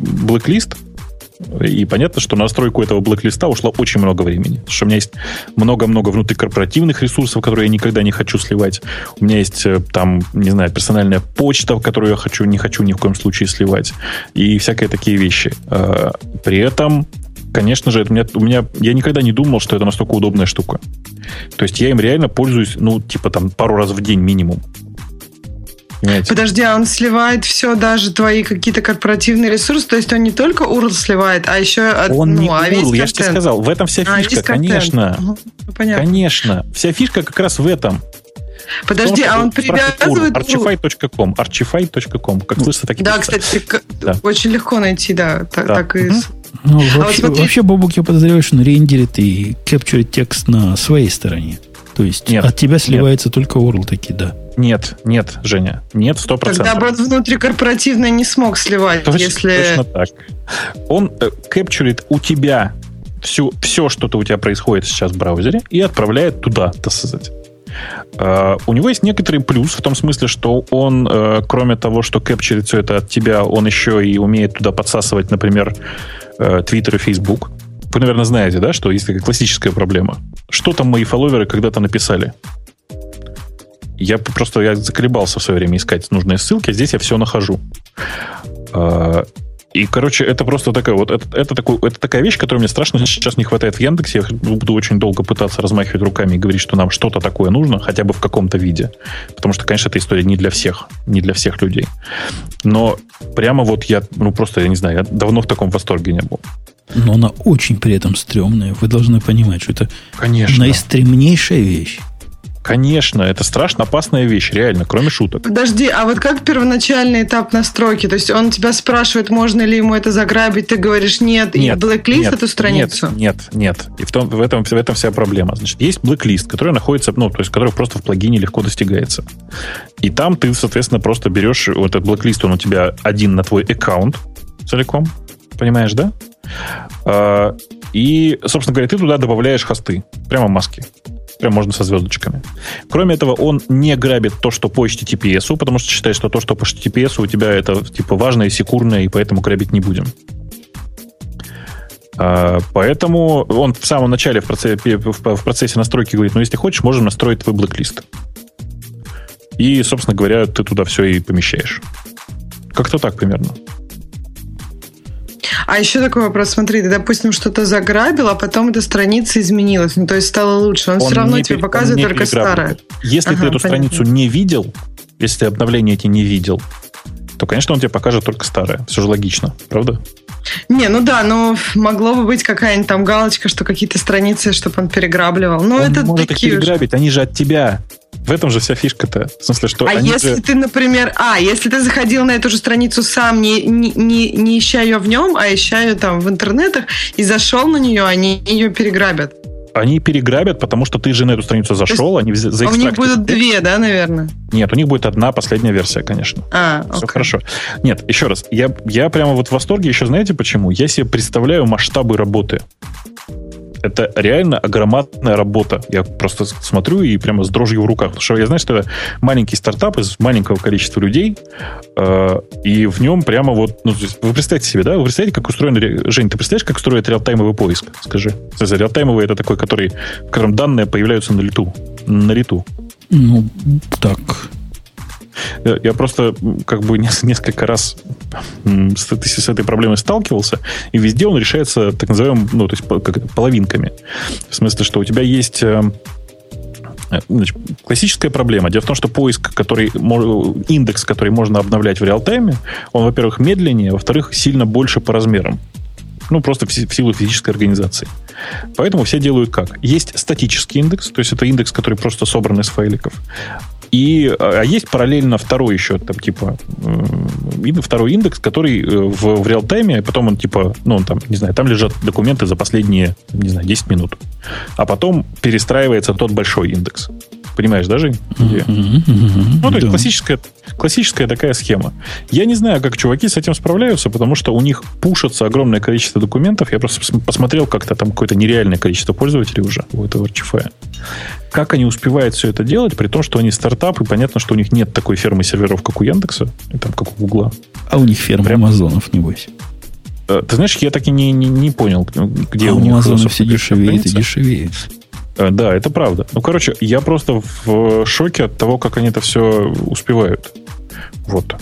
Speaker 2: и понятно, что на настройку этого блэк-листа ушло очень много времени. Потому что у меня есть много-много внутрикорпоративных ресурсов, которые я никогда не хочу сливать. У меня есть э, там, не знаю, персональная почта, которую я хочу, не хочу ни в коем случае сливать. И всякие такие вещи. А, при этом конечно же, это у меня, у меня, я никогда не думал, что это настолько удобная штука. То есть я им реально пользуюсь, ну, типа там пару раз в день минимум.
Speaker 3: Понимаете? Подожди, а он сливает все, даже твои какие-то корпоративные ресурсы, то есть он не только URL сливает, а еще...
Speaker 2: Он ну, не а URL, я же тебе сказал, в этом вся а, фишка, а, конечно. Угу, понятно. Конечно. Вся фишка как раз в этом.
Speaker 3: Подожди, а он привязывает...
Speaker 2: Archify.com, archify.com, как слышно, так и
Speaker 3: Да, кстати, да. очень легко найти, да, так, да. так и...
Speaker 1: Ну, вообще, а вот смотри... вообще, Бобук, я подозреваю, что он рендерит и капчурит текст на своей стороне. То есть нет, от тебя сливается нет. только URL такие, да.
Speaker 2: Нет, нет, Женя, нет, сто процентов.
Speaker 3: Тогда бы внутрикорпоративно не смог сливать, точно, если...
Speaker 2: Точно так. Он э, кэпчурит у тебя всю, все, что-то у тебя происходит сейчас в браузере, и отправляет туда, так сказать. Uh, у него есть некоторый плюс в том смысле, что он, uh, кроме того, что кэпчерит все это от тебя, он еще и умеет туда подсасывать, например, uh, Twitter и Facebook. Вы, наверное, знаете, да, что есть такая классическая проблема. Что там мои фолловеры когда-то написали? Я просто я заколебался в свое время искать нужные ссылки, а здесь я все нахожу. А, и, короче, это просто такая вот, это, это, такой, это такая вещь, которой мне страшно сейчас не хватает в Яндексе. Я буду очень долго пытаться размахивать руками и говорить, что нам что-то такое нужно, хотя бы в каком-то виде. Потому что, конечно, эта история не для всех, не для всех людей. Но прямо вот я, ну просто, я не знаю, я давно в таком восторге не был.
Speaker 1: Но она очень при этом стрёмная. Вы должны понимать, что это Конечно. наистремнейшая вещь.
Speaker 2: Конечно, это страшно опасная вещь, реально, кроме шуток.
Speaker 3: Подожди, а вот как первоначальный этап настройки? То есть он тебя спрашивает, можно ли ему это заграбить, ты говоришь нет, нет и блэклист эту страницу?
Speaker 2: Нет, нет, нет. И в, том, в, этом, в этом вся проблема. Значит, есть блэклист, который находится, ну, то есть, который просто в плагине легко достигается. И там ты, соответственно, просто берешь вот этот блэклист, он у тебя один на твой аккаунт целиком, понимаешь, да? А, и, собственно говоря, ты туда добавляешь хосты, прямо маски. Прям можно со звездочками. Кроме этого, он не грабит то, что по HTTPS, потому что считает, что то, что по HTTPS у тебя это типа важное, секурное, и поэтому грабить не будем. А, поэтому он в самом начале в процессе, в процессе настройки говорит, ну, если хочешь, можем настроить твой блэк-лист. И, собственно говоря, ты туда все и помещаешь. Как-то так примерно.
Speaker 3: А еще такой вопрос, смотри, ты, допустим, что-то заграбил, а потом эта страница изменилась, ну, то есть стало лучше. Он, он все равно тебе показывает только старое.
Speaker 2: Если ага, ты эту понятно. страницу не видел, если ты обновления эти не видел, то, конечно, он тебе покажет только старое. Все же логично, правда?
Speaker 3: Не, ну да, но могло бы быть какая-нибудь там галочка, что какие-то страницы, чтобы он переграбливал. Ну,
Speaker 2: он
Speaker 3: это
Speaker 2: может такие их переграбить, они же от тебя. В этом же вся фишка-то. В смысле, что
Speaker 3: а если
Speaker 2: же...
Speaker 3: ты, например, а, если ты заходил на эту же страницу сам, не, не, не, не ища ее в нем, а ища ее там в интернетах, и зашел на нее, они ее переграбят.
Speaker 2: Они переграбят, потому что ты же на эту страницу зашел, они за
Speaker 3: У них будут две, да, наверное?
Speaker 2: Нет, у них будет одна последняя версия, конечно.
Speaker 3: А,
Speaker 2: Все окей. хорошо. Нет, еще раз, я, я прямо вот в восторге еще знаете почему? Я себе представляю масштабы работы это реально громадная работа. Я просто смотрю и прямо с дрожью в руках. Потому что я знаю, что это маленький стартап из маленького количества людей, э, и в нем прямо вот... Ну, вы представьте себе, да? Вы представляете, как устроен... Жень, ты представляешь, как устроен реалтаймовый поиск? Скажи. Реалтаймовый — это такой, который, в котором данные появляются на лету. На лету.
Speaker 1: Ну, так,
Speaker 2: я просто как бы несколько раз с этой, проблемой сталкивался, и везде он решается так называемым, ну, то есть как половинками. В смысле, что у тебя есть э, Значит, классическая проблема. Дело в том, что поиск, который, индекс, который можно обновлять в реал-тайме, он, во-первых, медленнее, во-вторых, сильно больше по размерам. Ну, просто в силу физической организации. Поэтому все делают как? Есть статический индекс, то есть это индекс, который просто собран из файликов. И, а, а есть параллельно второй еще, там, типа, второй индекс, который э, в, в реал-тайме, а потом он, типа, ну, он там, не знаю, там лежат документы за последние, не знаю, 10 минут. А потом перестраивается тот большой индекс. Понимаешь, даже? Mm-hmm. Mm-hmm. Ну, то есть классическая, классическая такая схема. Я не знаю, как чуваки с этим справляются, потому что у них пушится огромное количество документов. Я просто посмотрел как-то там какое-то нереальное количество пользователей уже у этого RCF. Как они успевают все это делать, при том, что они стартап, и понятно, что у них нет такой фермы серверов, как у Яндекса, и там, как у Гугла.
Speaker 1: А у них ферма Прям... Амазонов, небось.
Speaker 2: Э, ты знаешь, я так и не, не, не понял, где а у них...
Speaker 1: Амазонов все дешевеет и дешевеет.
Speaker 2: Э, да, это правда. Ну, короче, я просто в шоке от того, как они это все успевают. Вот.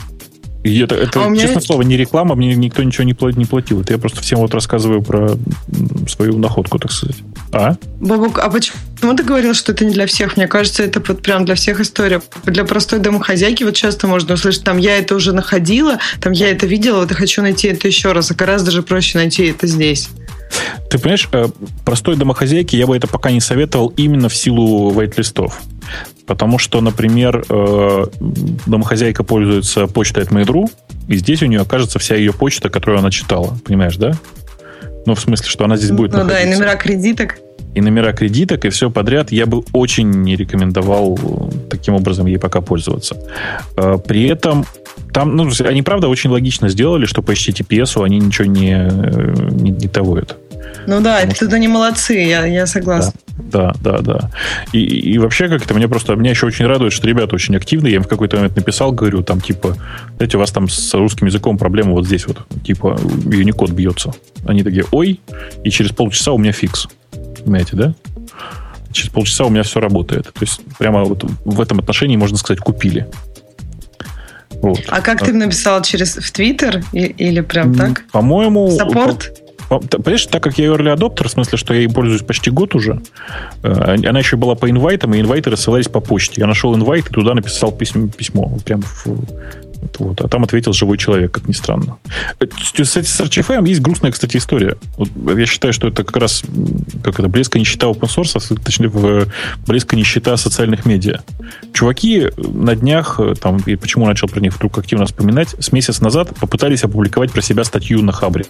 Speaker 2: И это, это а честное есть... слово, не реклама, мне никто ничего не платил. Это я просто всем вот рассказываю про свою находку, так сказать. А?
Speaker 3: Бабук, а почему ты говорил, что это не для всех? Мне кажется, это вот прям для всех история. Для простой домохозяйки вот часто можно услышать, там, я это уже находила, там, я это видела, вот и хочу найти это еще раз. А гораздо же проще найти это здесь.
Speaker 2: Ты понимаешь, э, простой домохозяйке я бы это пока не советовал именно в силу вайт-листов. Потому что, например, э, домохозяйка пользуется почтой от Mail.ru, и здесь у нее окажется вся ее почта, которую она читала. Понимаешь, да? Ну, в смысле, что она здесь будет
Speaker 3: Ну находиться. да, и номера кредиток.
Speaker 2: И номера кредиток, и все подряд. Я бы очень не рекомендовал э, таким образом ей пока пользоваться. При этом там, ну, они, правда, очень логично сделали, что по HTTPS они ничего не, не, не тавуют.
Speaker 3: Ну да, это что... они молодцы, я, я согласен.
Speaker 2: Да, да, да. да. И, и вообще как-то мне просто, меня еще очень радует, что ребята очень активны. Я им в какой-то момент написал, говорю, там типа, знаете, у вас там с русским языком проблема вот здесь вот, типа, Unicode бьется. Они такие, ой, и через полчаса у меня фикс. Понимаете, да? Через полчаса у меня все работает. То есть прямо вот в этом отношении, можно сказать, купили.
Speaker 3: Вот. А как ты написал через в Твиттер или прям так?
Speaker 2: По-моему,
Speaker 3: саппорт.
Speaker 2: Понимаешь, так как я early adopter, в смысле, что я ей пользуюсь почти год уже, э, она еще была по инвайтам, и инвайты рассылались по почте. Я нашел инвайт и туда написал письмо, письмо прямо в, Вот, а там ответил живой человек, как ни странно. Кстати, с Archify есть грустная, кстати, история. Вот я считаю, что это как раз как это, близко нищета open source, а, точнее, в, близко нищета социальных медиа. Чуваки на днях, там, и почему начал про них вдруг активно вспоминать, с месяц назад попытались опубликовать про себя статью на Хабре.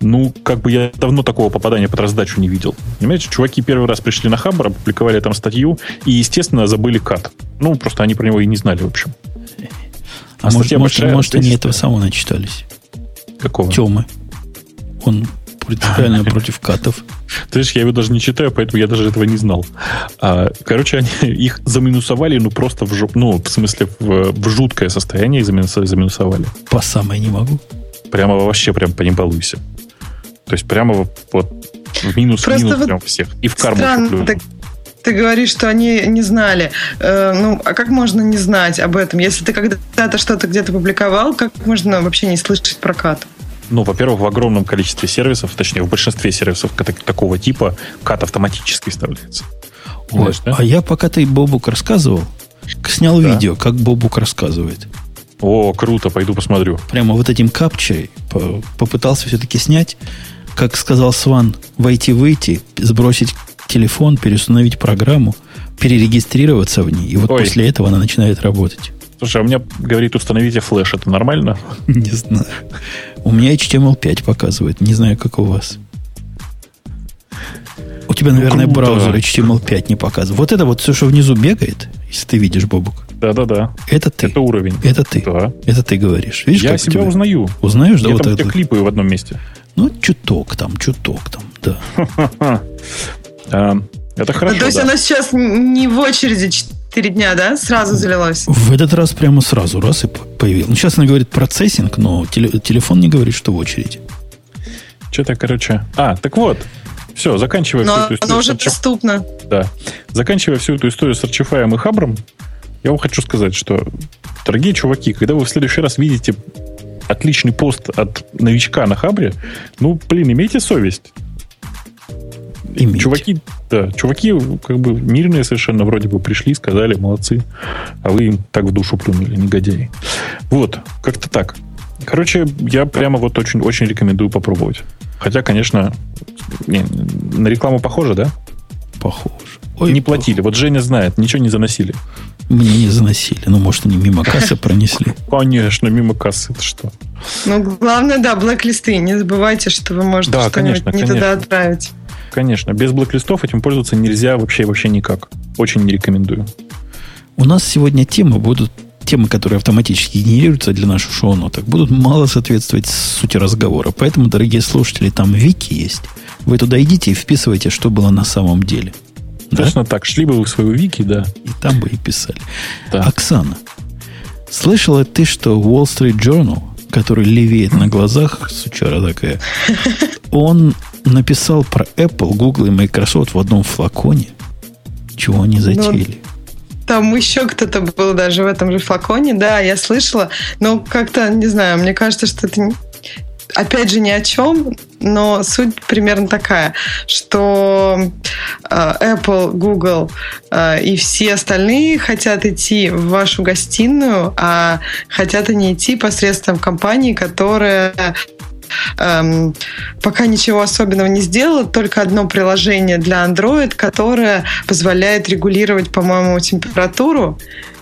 Speaker 2: Ну, как бы я давно такого попадания под раздачу не видел. Понимаете, чуваки первый раз пришли на Хабр, опубликовали там статью и, естественно, забыли кат. Ну, просто они про него и не знали, в общем.
Speaker 1: А, а может, может, может они этого самого начитались?
Speaker 2: Какого?
Speaker 1: Темы. Он принципиально против катов.
Speaker 2: Ты знаешь, я его даже не читаю, поэтому я даже этого не знал. А, короче, они их заминусовали, ну, просто в, жуп, ну, в смысле, в, в жуткое состояние заминусовали.
Speaker 1: По самой не могу.
Speaker 2: Прямо вообще прям по ним балуйся. То есть прямо вот, в минус, Просто минус вот прям всех. И в карму
Speaker 3: странно, так, ты говоришь, что они не знали. Э, ну, а как можно не знать об этом? Если ты когда-то что-то где-то публиковал, как можно вообще не слышать прокат?
Speaker 2: Ну, во-первых, в огромном количестве сервисов, точнее, в большинстве сервисов такого типа кат автоматически вставляется.
Speaker 1: Ой, да? А я пока ты Бобук рассказывал, снял да. видео, как Бобук рассказывает.
Speaker 2: О, круто, пойду посмотрю.
Speaker 1: Прямо вот этим капчей попытался все-таки снять как сказал Сван, войти-выйти, сбросить телефон, переустановить программу, перерегистрироваться в ней. И вот Ой. после этого она начинает работать.
Speaker 2: Слушай, а у меня говорит, установите флеш. Это нормально?
Speaker 1: Не знаю. У меня HTML5 показывает. Не знаю, как у вас. У тебя, наверное, ну, браузер HTML5 не показывает. Вот это вот все, что внизу бегает, если ты видишь, Бобук.
Speaker 2: Да-да-да.
Speaker 1: Это ты.
Speaker 2: Это уровень.
Speaker 1: Это ты. Да. Это ты говоришь. Видишь,
Speaker 2: Я себя узнаю.
Speaker 1: Узнаешь,
Speaker 2: да? Я вот там это... клипаю в одном месте.
Speaker 1: Ну, чуток там, чуток там, да.
Speaker 2: А, это хорошо,
Speaker 3: То есть она сейчас не в очереди 4 дня, да? Сразу залилась?
Speaker 1: В этот раз прямо сразу раз и появилась. Ну, сейчас она говорит процессинг, но телефон не говорит, что в очереди.
Speaker 2: Что-то, короче... А, так вот, все, заканчивая
Speaker 3: Но всю эту историю. Оно уже доступно.
Speaker 2: Да. Заканчивая всю эту историю с Archify и Хабром, я вам хочу сказать, что, дорогие чуваки, когда вы в следующий раз видите отличный пост от новичка на Хабре, ну, блин, имейте совесть. Имейте. Чуваки, да, чуваки как бы мирные совершенно вроде бы пришли, сказали, молодцы, а вы им так в душу плюнули, негодяи. Вот, как-то так. Короче, я прямо вот очень, очень рекомендую попробовать. Хотя, конечно, не, на рекламу похоже, да?
Speaker 1: Похоже.
Speaker 2: Ой, не платили. Похоже. Вот Женя знает, ничего не заносили.
Speaker 1: Мне не заносили. Ну, может, они мимо кассы пронесли.
Speaker 2: Конечно, мимо кассы. Это что?
Speaker 3: Ну, главное, да, блэк-листы. Не забывайте, что вы можете да, что-нибудь не конечно. туда отправить.
Speaker 2: Конечно. Без блэк-листов этим пользоваться нельзя вообще вообще никак. Очень не рекомендую.
Speaker 1: У нас сегодня темы будут темы, которые автоматически генерируются для наших шоу-ноток, будут мало соответствовать сути разговора. Поэтому, дорогие слушатели, там вики есть. Вы туда идите и вписывайте, что было на самом деле.
Speaker 2: Точно да? так. Шли бы вы в свою вики, да.
Speaker 1: И там бы и писали. Да. Оксана, слышала ты, что Wall Street Journal, который левеет на глазах, сучара такая, он написал про Apple, Google и Microsoft в одном флаконе? Чего они затеяли?
Speaker 3: Ну, там еще кто-то был даже в этом же флаконе, да, я слышала, но как-то, не знаю, мне кажется, что это опять же, ни о чем, но суть примерно такая, что э, Apple, Google э, и все остальные хотят идти в вашу гостиную, а хотят они идти посредством компании, которая эм, пока ничего особенного не сделала, только одно приложение для Android, которое позволяет регулировать, по-моему, температуру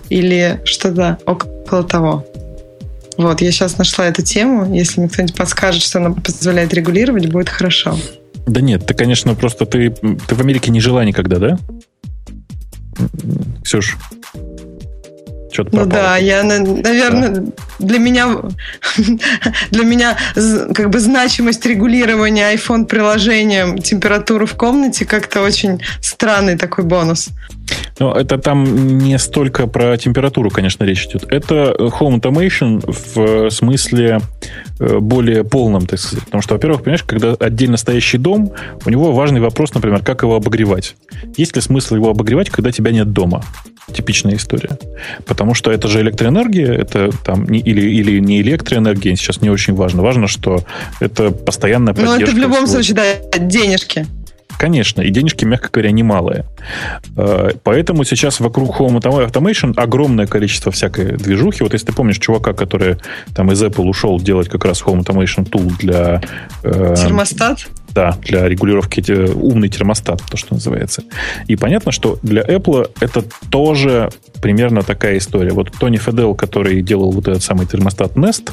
Speaker 3: или что-то около того. Вот, я сейчас нашла эту тему. Если мне кто-нибудь подскажет, что она позволяет регулировать, будет хорошо.
Speaker 2: Да нет, ты, конечно, просто ты, ты в Америке не жила никогда, да? Ксюш,
Speaker 3: что-то Ну да, я, наверное, да. для меня для меня как бы значимость регулирования iPhone приложением температуры в комнате как-то очень странный такой бонус.
Speaker 2: Ну, это там не столько про температуру, конечно, речь идет. Это Home Automation в смысле э, более полном, так сказать. Потому что, во-первых, понимаешь, когда отдельно стоящий дом, у него важный вопрос, например, как его обогревать. Есть ли смысл его обогревать, когда тебя нет дома? Типичная история. Потому что это же электроэнергия, это там не, или, или не электроэнергия, сейчас не очень важно. Важно, что это постоянная поддержка.
Speaker 3: Ну, это в любом случае, да, денежки.
Speaker 2: Конечно, и денежки, мягко говоря, немалые. Э, поэтому сейчас вокруг Home Automation огромное количество всякой движухи. Вот если ты помнишь чувака, который там из Apple ушел делать как раз Home Automation Tool для...
Speaker 3: Э, Термостат?
Speaker 2: Да, для регулировки умный термостат, то, что называется. И понятно, что для Apple это тоже примерно такая история. Вот Тони Федел, который делал вот этот самый термостат Nest,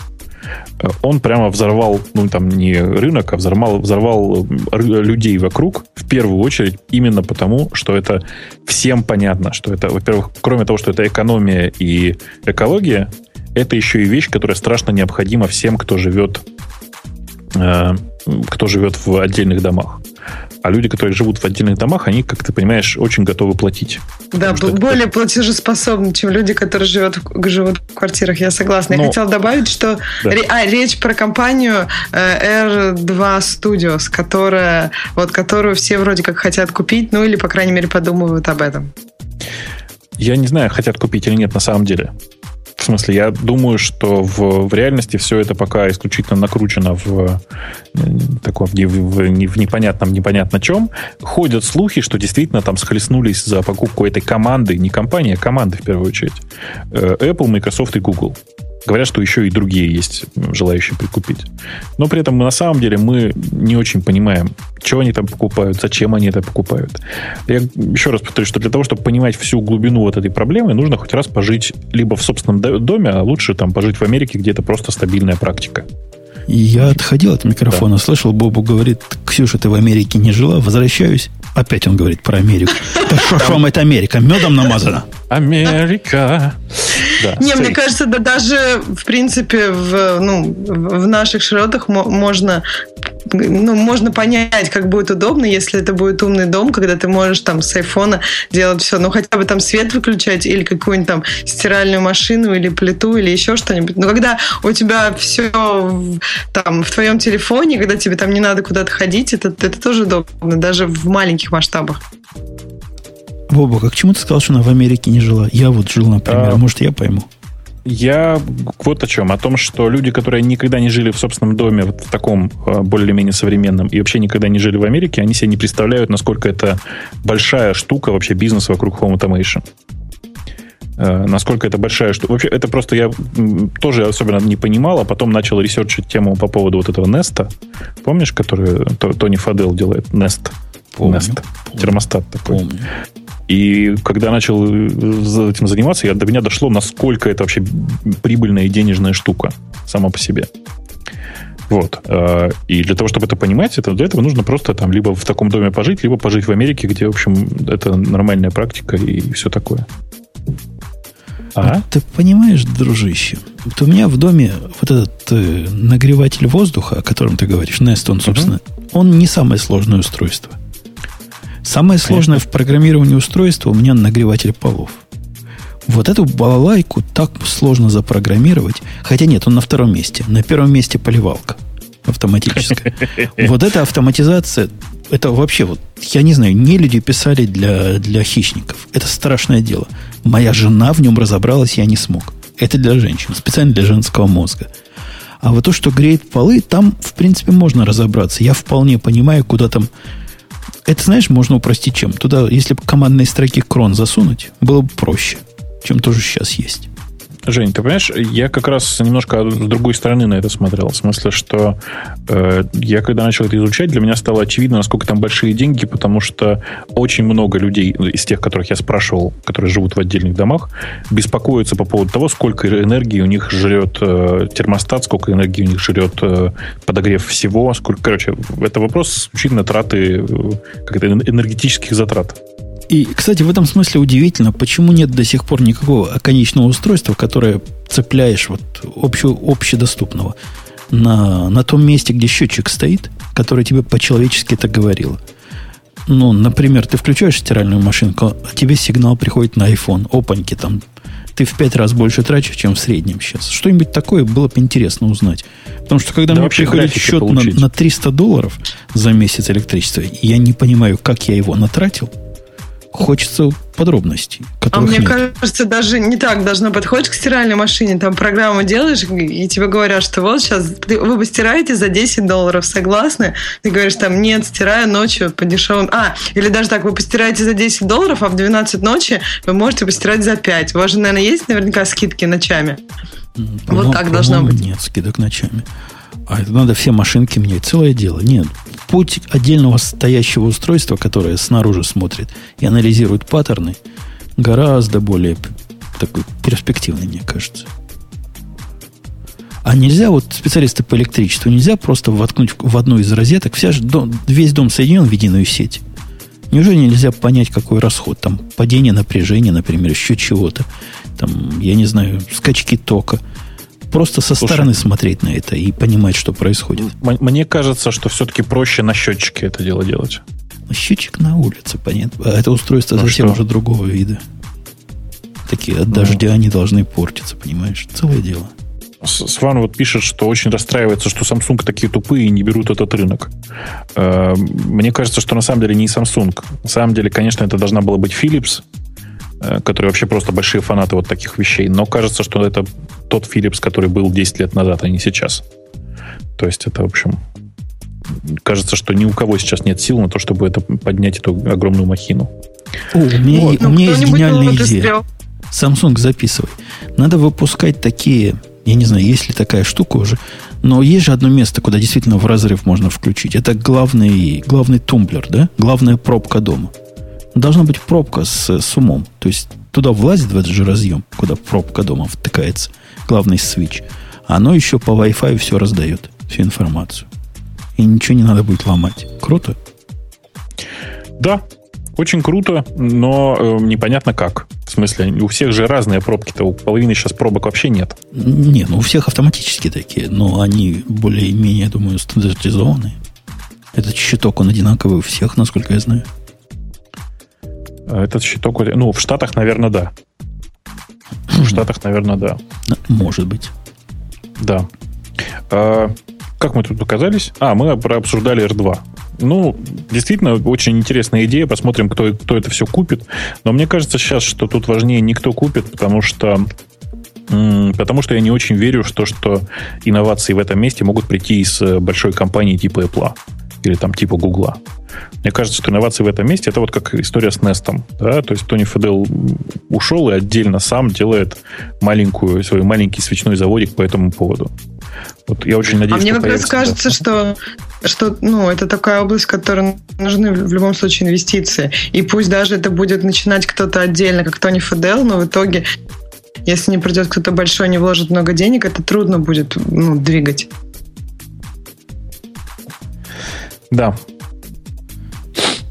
Speaker 2: он прямо взорвал, ну там не рынок, а взорвал, взорвал людей вокруг, в первую очередь, именно потому, что это всем понятно, что это, во-первых, кроме того, что это экономия и экология, это еще и вещь, которая страшно необходима всем, кто живет, э, кто живет в отдельных домах. А люди, которые живут в отдельных домах, они, как ты понимаешь, очень готовы платить.
Speaker 3: Да, более это... платежеспособны, чем люди, которые живут, живут в квартирах. Я согласна. Но... Я хотела добавить, что да. а, речь про компанию э, R2 Studios, которая, вот, которую все вроде как хотят купить, ну или, по крайней мере, подумывают об этом.
Speaker 2: Я не знаю, хотят купить или нет на самом деле. В смысле, я думаю, что в, в реальности все это пока исключительно накручено в, таком, в, в, в непонятном, непонятно чем. Ходят слухи, что действительно там схлестнулись за покупку этой команды, не компании, а команды в первую очередь. Э, Apple, Microsoft и Google. Говорят, что еще и другие есть желающие прикупить. Но при этом на самом деле мы не очень понимаем, что они там покупают, зачем они это покупают. Я еще раз повторю, что для того, чтобы понимать всю глубину вот этой проблемы, нужно хоть раз пожить либо в собственном доме, а лучше там пожить в Америке, где это просто стабильная практика.
Speaker 1: Я отходил от микрофона, да. слышал, Бобу говорит, Ксюша, ты в Америке не жила, возвращаюсь. Опять он говорит про Америку. Да что ж вам это Америка? Медом намазана.
Speaker 2: Америка.
Speaker 3: Да, не, мне кажется, да даже, в принципе, в, ну, в наших широтах можно ну, можно понять, как будет удобно, если это будет умный дом, когда ты можешь там с айфона делать все, ну хотя бы там свет выключать или какую-нибудь там стиральную машину или плиту или еще что-нибудь. Но когда у тебя все там в твоем телефоне, когда тебе там не надо куда-то ходить, это, это тоже удобно, даже в маленьких масштабах.
Speaker 1: Боба, как чему ты сказал, что она в Америке не жила? Я вот жил, например, а, может, я пойму.
Speaker 2: Я вот о чем. О том, что люди, которые никогда не жили в собственном доме, вот в таком а, более-менее современном, и вообще никогда не жили в Америке, они себе не представляют, насколько это большая штука вообще бизнес вокруг Home Automation. Э, насколько это большая штука. Вообще, это просто я тоже особенно не понимал, а потом начал ресерчить тему по поводу вот этого Неста. Помнишь, который Тони Фадел делает? Нест.
Speaker 1: Помню,
Speaker 2: Nest.
Speaker 1: Помню,
Speaker 2: Термостат такой.
Speaker 1: Помню.
Speaker 2: И когда начал этим заниматься, я, до меня дошло, насколько это вообще прибыльная и денежная штука сама по себе. Вот. Э, и для того, чтобы это понимать, это, для этого нужно просто там либо в таком доме пожить, либо пожить в Америке, где, в общем, это нормальная практика и все такое.
Speaker 1: А? Ты понимаешь, дружище, вот у меня в доме вот этот э, нагреватель воздуха, о котором ты говоришь, Nest, он, собственно, uh-huh. он не самое сложное устройство. Самое сложное в программировании устройства у меня нагреватель полов. Вот эту балалайку так сложно запрограммировать. Хотя нет, он на втором месте. На первом месте поливалка автоматическая. Вот эта автоматизация, это вообще вот, я не знаю, не люди писали для, для хищников. Это страшное дело. Моя жена в нем разобралась, я не смог. Это для женщин, специально для женского мозга. А вот то, что греет полы, там, в принципе, можно разобраться. Я вполне понимаю, куда там это, знаешь, можно упростить чем? Туда, если бы командные строки крон засунуть, было бы проще, чем тоже сейчас есть.
Speaker 2: Жень, ты понимаешь, я как раз немножко с другой стороны на это смотрел. В смысле, что э, я когда начал это изучать, для меня стало очевидно, насколько там большие деньги, потому что очень много людей ну, из тех, которых я спрашивал, которые живут в отдельных домах, беспокоятся по поводу того, сколько энергии у них жрет э, термостат, сколько энергии у них жрет э, подогрев всего. Сколько, короче, это вопрос исключительно траты, э, как-то энергетических затрат.
Speaker 1: И, кстати, в этом смысле удивительно, почему нет до сих пор никакого конечного устройства, которое цепляешь вот общего, общедоступного на, на том месте, где счетчик стоит, который тебе по-человечески это говорило. Ну, например, ты включаешь стиральную машинку, а тебе сигнал приходит на iPhone. Опаньки, там ты в пять раз больше тратишь, чем в среднем сейчас. Что-нибудь такое было бы интересно узнать. Потому что когда да мне приходит счет на, на 300 долларов за месяц электричества, я не понимаю, как я его натратил – хочется подробностей.
Speaker 3: А мне нет. кажется, даже не так должно быть. Ходишь к стиральной машине, там программу делаешь, и тебе говорят, что вот сейчас вы постираете за 10 долларов, согласны? Ты говоришь там, нет, стираю ночью по дешевым... А, или даже так, вы постираете за 10 долларов, а в 12 ночи вы можете постирать за 5. У вас же, наверное, есть наверняка скидки ночами.
Speaker 1: По вот так должно быть. Нет, скидок ночами. А это надо все машинки менять. Целое дело. Нет. Путь отдельного стоящего устройства, которое снаружи смотрит и анализирует паттерны, гораздо более такой перспективный, мне кажется. А нельзя, вот специалисты по электричеству, нельзя просто воткнуть в одну из розеток, вся же дом, весь дом соединен в единую сеть. Неужели нельзя понять, какой расход? Там падение напряжения, например, еще чего-то. Там, я не знаю, скачки тока – просто со Слушай, стороны смотреть на это и понимать, что происходит.
Speaker 2: Мне кажется, что все-таки проще на счетчике это дело делать.
Speaker 1: Счетчик на улице, понятно. А это устройство ну совсем что? уже другого вида. Такие от ну. дождя они должны портиться, понимаешь? Целое дело.
Speaker 2: Сван вот пишет, что очень расстраивается, что Samsung такие тупые и не берут этот рынок. Э, мне кажется, что на самом деле не Samsung. На самом деле, конечно, это должна была быть Philips, которые вообще просто большие фанаты вот таких вещей. Но кажется, что это тот Philips, который был 10 лет назад, а не сейчас. То есть это, в общем, кажется, что ни у кого сейчас нет сил на то, чтобы это поднять эту огромную махину.
Speaker 1: О, у меня, вот. у меня есть гениальная идея. Samsung, записывай. Надо выпускать такие, я не знаю, есть ли такая штука уже, но есть же одно место, куда действительно в разрыв можно включить. Это главный, главный тумблер, да? Главная пробка дома должна быть пробка с, с умом. То есть туда влазит в этот же разъем, куда пробка дома втыкается, главный свич. Оно еще по Wi-Fi все раздает, всю информацию. И ничего не надо будет ломать. Круто?
Speaker 2: Да, очень круто, но э, непонятно как. В смысле, у всех же разные пробки-то, у половины сейчас пробок вообще нет.
Speaker 1: Не, ну у всех автоматически такие, но они более-менее, думаю, стандартизованные. Этот щиток, он одинаковый у всех, насколько я знаю.
Speaker 2: Этот щиток, ну, в Штатах, наверное, да. В Штатах, наверное, да.
Speaker 1: Может быть.
Speaker 2: Да. А, как мы тут оказались? А, мы обсуждали R2. Ну, действительно, очень интересная идея. Посмотрим, кто, кто это все купит. Но мне кажется сейчас, что тут важнее никто купит, потому что Потому что я не очень верю в то, что инновации в этом месте могут прийти из э, большой компании типа Apple или там типа Google. Мне кажется, что инновации в этом месте это вот как история с Nest. Да? То есть Тони Федел ушел и отдельно сам делает маленькую, свой маленький свечной заводик по этому поводу. Вот я очень надеюсь,
Speaker 3: а мне как раз кажется, что, что ну, это такая область, в которой нужны в любом случае инвестиции. И пусть даже это будет начинать кто-то отдельно, как Тони Федел, но в итоге, если не придет кто-то большой, не вложит много денег, это трудно будет ну, двигать.
Speaker 2: Да,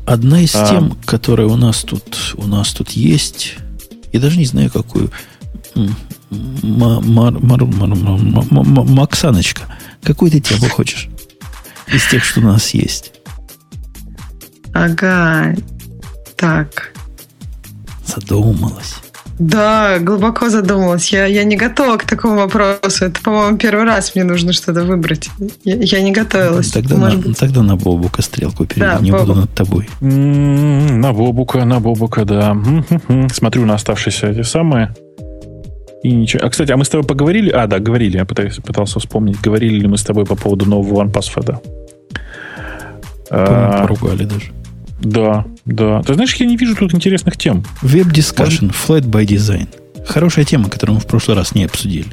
Speaker 1: Одна из а... тем, которая у нас тут у нас тут есть, я даже не знаю какую. Максаночка, какую ты тему хочешь из тех, что у нас есть?
Speaker 3: Ага, так.
Speaker 1: Задумалась.
Speaker 3: Да, глубоко задумалась. Я, я не готова к такому вопросу. Это, по-моему, первый раз мне нужно что-то выбрать. Я, я не готовилась.
Speaker 1: Тогда, на, быть... тогда на Бобука стрелку перейду, да, не Бобук. буду над тобой.
Speaker 2: М-м, на Бобука, на Бобука, да. Смотрю на оставшиеся эти самые. И ничего. А, кстати, а мы с тобой поговорили? А, да, говорили. Я пытался, пытался вспомнить. Говорили ли мы с тобой по поводу нового OnePassword?
Speaker 1: А, поругали даже.
Speaker 2: Да, да. Ты знаешь, я не вижу тут интересных тем.
Speaker 1: Web Discussion, Flat by Design. Хорошая тема, которую мы в прошлый раз не обсудили.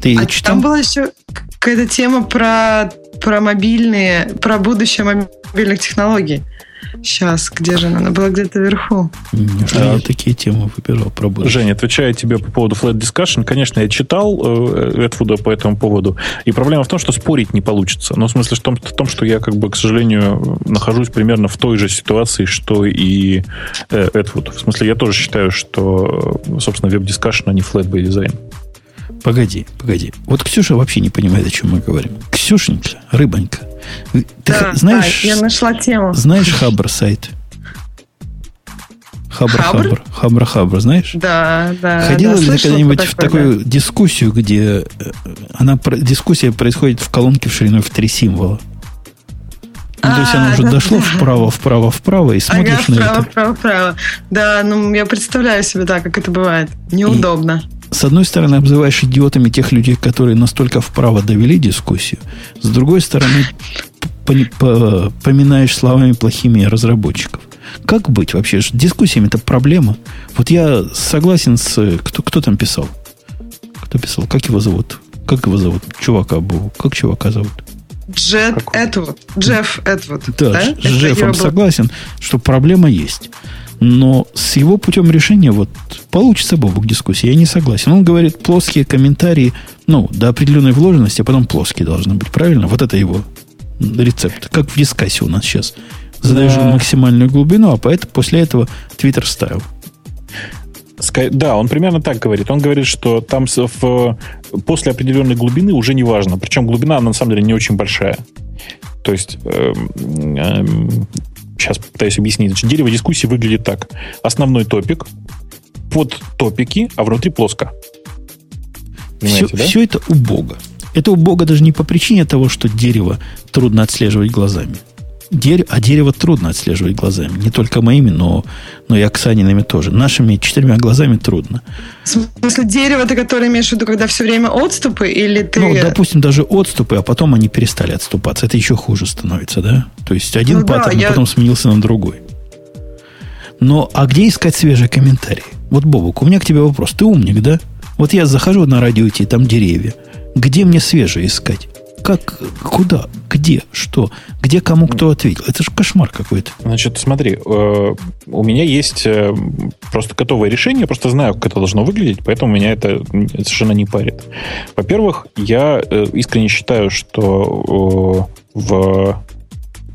Speaker 3: Ты а читал? Там была еще какая-то тема про, про мобильные, про будущее мобильных технологий. Сейчас, где же она? Она была где-то вверху.
Speaker 1: Неужели я такие темы выбирал про будущее?
Speaker 2: Женя, отвечая тебе по поводу Flat Discussion, конечно, я читал э, Эдфуда по этому поводу, и проблема в том, что спорить не получится. Но в смысле в том, в том, что я, как бы, к сожалению, нахожусь примерно в той же ситуации, что и э, Эдфуд. В смысле, я тоже считаю, что, собственно, Web Discussion, а не Flat by Design.
Speaker 1: Погоди, погоди. Вот Ксюша вообще не понимает, о чем мы говорим. Ксюшенька, рыбонька, ты
Speaker 3: да, знаешь... Да, я нашла тему.
Speaker 1: Знаешь Хабр сайт? Хабр, Хабр, Хабр, Хабр, знаешь?
Speaker 3: Да, да.
Speaker 1: Ходила да, ли ты когда-нибудь в такую да. дискуссию, где э, она, дискуссия происходит в колонке в шириной в три символа? Ну, то есть оно уже
Speaker 3: да,
Speaker 1: дошло
Speaker 3: да.
Speaker 1: вправо, вправо, вправо, и смотришь
Speaker 3: ага,
Speaker 1: на
Speaker 3: вправо,
Speaker 1: это.
Speaker 3: вправо, вправо. Да, ну я представляю себе, да, как это бывает. Неудобно.
Speaker 1: С одной стороны, обзываешь идиотами тех людей, которые настолько вправо довели дискуссию. С другой стороны, поминаешь словами плохими разработчиков. Как быть вообще? С Дискуссиями это проблема. Вот я согласен с... Кто, кто там писал? Кто писал? Как его зовут? Как его зовут? Чувака был. Как чувака зовут?
Speaker 3: Джет? Этвуд. Джефф Этвуд.
Speaker 1: Да,
Speaker 3: да?
Speaker 1: с
Speaker 3: Это
Speaker 1: Джеффом согласен, что проблема есть. Но с его путем решения вот получится Бобук дискуссии. Я не согласен. Он говорит, плоские комментарии, ну, до определенной вложенности, а потом плоские должны быть. Правильно? Вот это его рецепт. Как в дискассе у нас сейчас. Задаешь
Speaker 2: Да.
Speaker 1: максимальную глубину, а поэтому после этого Twitter ставил.
Speaker 2: Да, он примерно так говорит. Он говорит, что там в- после определенной глубины уже не важно. Причем глубина, она на самом деле не очень большая. То есть, эм, эм, сейчас пытаюсь объяснить. Значит, дерево дискуссии выглядит так. Основной топик, под топики, а внутри плоско.
Speaker 1: Все,
Speaker 2: да?
Speaker 1: все это убого. Это убого даже не по причине того, что дерево трудно отслеживать глазами. Дерево, а дерево трудно отслеживать глазами. Не только моими, но, но и Оксаниными тоже. Нашими четырьмя глазами трудно.
Speaker 3: В смысле, дерево, ты которое имеешь в виду, когда все время отступы, или ты...
Speaker 1: Ну, допустим, даже отступы, а потом они перестали отступаться. Это еще хуже становится, да? То есть один
Speaker 3: Ну да,
Speaker 1: паттерн
Speaker 3: я-
Speaker 1: потом сменился на другой. Но а где искать свежие комментарии? Вот, Бобук, у меня к тебе вопрос. Ты умник, да? Вот я захожу на радио идти, там деревья. Где мне свежие искать? Как, куда, где, что, где кому кто ответил? Это же кошмар какой-то.
Speaker 2: Значит, смотри, э, у меня есть э, просто готовое решение, я просто знаю, как это должно выглядеть, поэтому меня это совершенно не парит. Во-первых, я э, искренне считаю, что в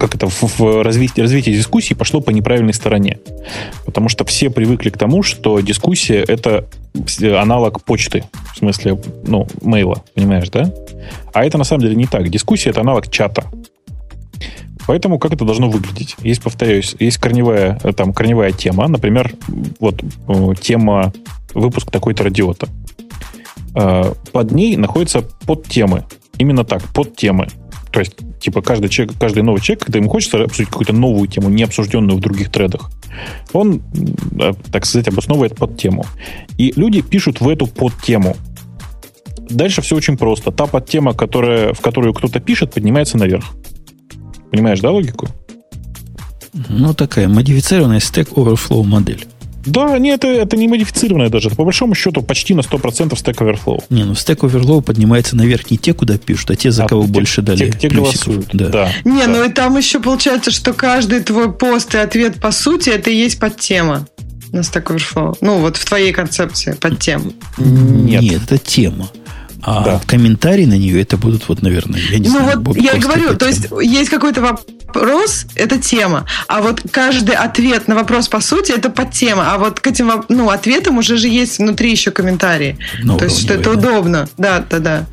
Speaker 2: как это в, в развитии, развитие дискуссии пошло по неправильной стороне. Потому что все привыкли к тому, что дискуссия это аналог почты. В смысле, ну, мейла, понимаешь, да? А это на самом деле не так. Дискуссия это аналог чата. Поэтому как это должно выглядеть? Есть, повторяюсь, есть корневая, э, там, корневая тема, например, вот э, тема выпуск такой-то радиота. Э, Под ней находятся подтемы. Именно так, подтемы. То есть, типа, каждый, человек, каждый новый человек, когда ему хочется обсудить какую-то новую тему, не обсужденную в других тредах, он, э, так сказать, обосновывает подтему. И люди пишут в эту подтему. Дальше все очень просто. Та подтема, которая, в которую кто-то пишет, поднимается наверх. Понимаешь, да, логику?
Speaker 1: Ну, такая модифицированная Stack Overflow модель.
Speaker 2: Да, нет, это, это не модифицированное даже. Это по большому счету почти на 100% Stack Overflow.
Speaker 1: Не, ну Stack Overflow поднимается наверх не те, куда пишут, а те, за
Speaker 2: А
Speaker 1: кого
Speaker 2: те-
Speaker 1: больше дали
Speaker 2: те, те голосуют.
Speaker 1: Да.
Speaker 2: Да.
Speaker 3: Не,
Speaker 2: да.
Speaker 3: ну и там еще получается, что каждый твой пост и ответ по сути это и есть подтема на Stack Overflow. Ну, вот в твоей концепции подтем.
Speaker 2: Нет.
Speaker 1: Нет, это тема. А
Speaker 2: Да.
Speaker 1: комментарии на нее это будут, вот, наверное, я не
Speaker 3: ну
Speaker 1: знаю.
Speaker 3: вот
Speaker 1: Боб
Speaker 3: я говорю, то есть есть какой-то вопрос, это тема, а вот каждый ответ на вопрос по сути это подтема, а вот к этим ну, ответам уже же есть внутри еще комментарии.
Speaker 1: Ну,
Speaker 3: то есть что это
Speaker 1: да.
Speaker 3: удобно. Да, да, да.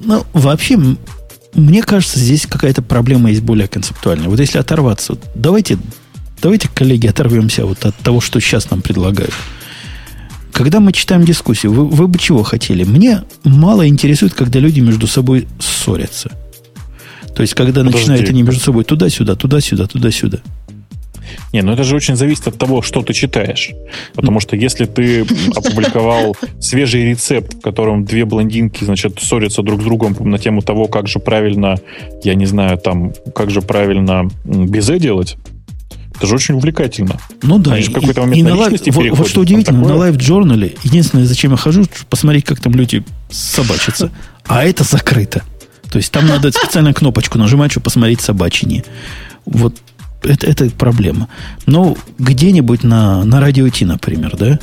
Speaker 1: Ну, вообще, мне кажется, здесь какая-то проблема есть более концептуальная. Вот если оторваться, вот давайте, давайте, коллеги, оторвемся вот от того, что сейчас нам предлагают. Когда мы читаем дискуссию, вы, вы бы чего хотели? Мне мало интересует, когда люди между собой ссорятся. То есть, когда
Speaker 2: Подожди.
Speaker 1: начинают они между собой туда-сюда, туда-сюда, туда-сюда.
Speaker 2: Не, ну это же очень зависит от того, что ты читаешь. Потому что если ты опубликовал свежий рецепт, в котором две блондинки, значит, ссорятся друг с другом на тему того, как же правильно, я не знаю, там, как же правильно безе делать, это же очень увлекательно.
Speaker 1: Ну да,
Speaker 2: Они же в
Speaker 1: и-
Speaker 2: какой-то
Speaker 1: и
Speaker 2: момент на
Speaker 1: на
Speaker 2: live-
Speaker 1: вот, вот что удивительно,
Speaker 2: такое.
Speaker 1: на LiveJournal е единственное, зачем я хожу, чтобы посмотреть, как там люди собачатся. А это закрыто. То есть там надо специальную кнопочку нажимать, чтобы посмотреть собачине. Вот это, это проблема. Но где-нибудь на, на радио Ти, например, да,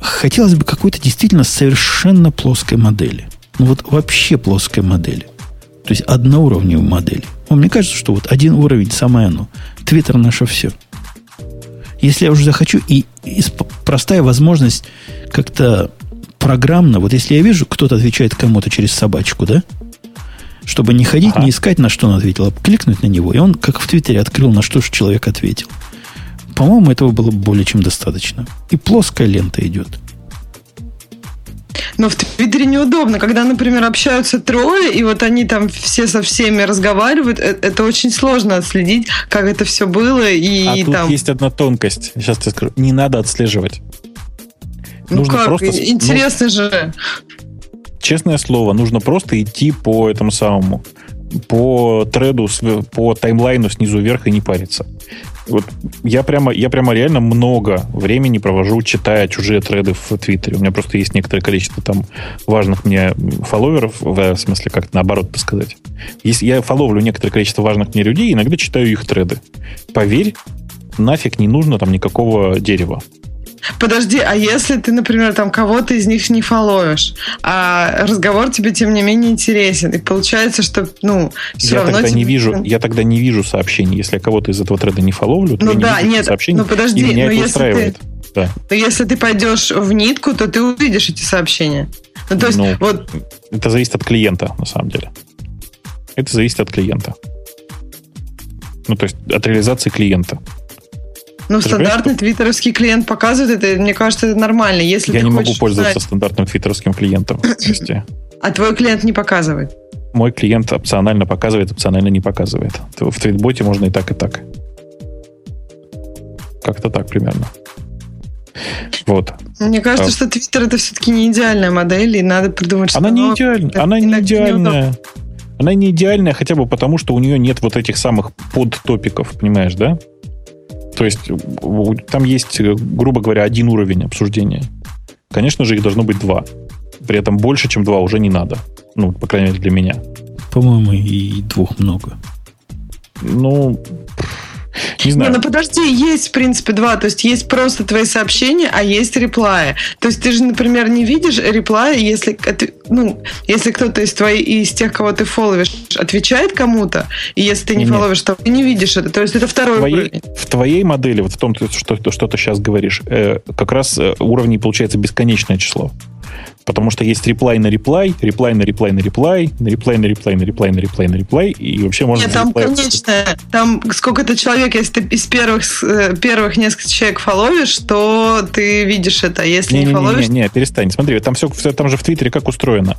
Speaker 1: хотелось бы какой-то действительно совершенно плоской модели. Ну вот вообще плоской модели. То есть одноуровневой модели. Ну, мне кажется, что вот один уровень самое оно. Твиттер наше все. Если я уже захочу, и, и простая возможность как-то программно, вот если я вижу, кто-то отвечает кому-то через собачку, да, чтобы не ходить,
Speaker 2: Ага.
Speaker 1: не искать, на что он ответил, а кликнуть на него, и он, как в Твиттере, открыл, на что же человек ответил. По-моему, этого было более чем достаточно. И плоская лента идет.
Speaker 3: Но в Твиттере неудобно, когда, например, общаются трое, и вот они там все со всеми разговаривают, это, это очень сложно отследить, как это все было. И,
Speaker 2: а тут
Speaker 3: там...
Speaker 2: есть одна тонкость. Сейчас тебе скажу. Не надо отслеживать.
Speaker 3: Ну нужно как? Просто, Интересно ну, же.
Speaker 2: Честное слово, нужно просто идти по этому самому по треду, по таймлайну снизу вверх и не париться. Вот я прямо, я прямо реально много времени провожу, читая чужие треды в Твиттере. У меня просто есть некоторое количество там важных мне фолловеров, в смысле, как наоборот сказать. Если я фолловлю некоторое количество важных мне людей, иногда читаю их треды. Поверь, нафиг не нужно там никакого дерева.
Speaker 3: Подожди, а если ты, например, там кого-то из них не фоловишь, а разговор тебе тем не менее интересен, и получается, что, ну,
Speaker 2: все я равно тогда тебе... не вижу, я тогда не вижу сообщений, если я кого-то из этого треда не фоловлю, то
Speaker 3: ну,
Speaker 2: я
Speaker 3: да,
Speaker 2: не вижу
Speaker 3: нет,
Speaker 2: сообщений,
Speaker 3: ну подожди,
Speaker 2: и меня
Speaker 3: но
Speaker 2: это
Speaker 3: если
Speaker 2: устраивает.
Speaker 3: Ты... Да. Но если ты пойдешь в нитку, то ты увидишь эти сообщения. Ну, то есть, ну, вот...
Speaker 2: Это зависит от клиента, на самом деле. Это зависит от клиента. Ну, то есть от реализации клиента.
Speaker 3: Ну, стандартный твиттеровский клиент показывает это, мне кажется, это нормально. Если
Speaker 2: Я не могу пользоваться знать... стандартным твиттеровским клиентом.
Speaker 3: А твой клиент не показывает?
Speaker 2: Мой клиент опционально показывает, опционально не показывает. В твитботе можно и так, и так. Как-то так примерно. Вот.
Speaker 3: Мне кажется, а... что Твиттер это все-таки не идеальная модель, и надо придумать, что
Speaker 2: она не идеальная. Она не идеальная. Она не идеальная хотя бы потому, что у нее нет вот этих самых подтопиков, понимаешь, да? То есть там есть, грубо говоря, один уровень обсуждения. Конечно же, их должно быть два. При этом больше, чем два, уже не надо. Ну, по крайней мере, для меня.
Speaker 1: По-моему, и двух много.
Speaker 2: Ну, не знаю.
Speaker 3: Не, ну подожди, есть, в принципе, два. То есть есть просто твои сообщения, а есть реплаи. То есть ты же, например, не видишь реплаи, если, ну, если кто-то из твоих, из тех, кого ты фоловишь, отвечает кому-то, и если ты не Нет. фоловишь, то ты не видишь это. То есть это второй
Speaker 2: в твоей,
Speaker 3: уровень.
Speaker 2: В твоей модели, вот в том, что, что ты сейчас говоришь, э, как раз э, уровней получается бесконечное число. Потому что есть реплай на реплай, реплай на реплай на реплай, на реплай на реплай на реплай на реплай на реплай, и вообще можно...
Speaker 3: Нет, там конечно, там сколько-то человек, если ты из первых, э, первых нескольких человек фоловишь, то ты видишь это, если не, не, не фоловишь...
Speaker 2: Не, не, не, перестань, смотри, там все, все, там же в Твиттере как устроено.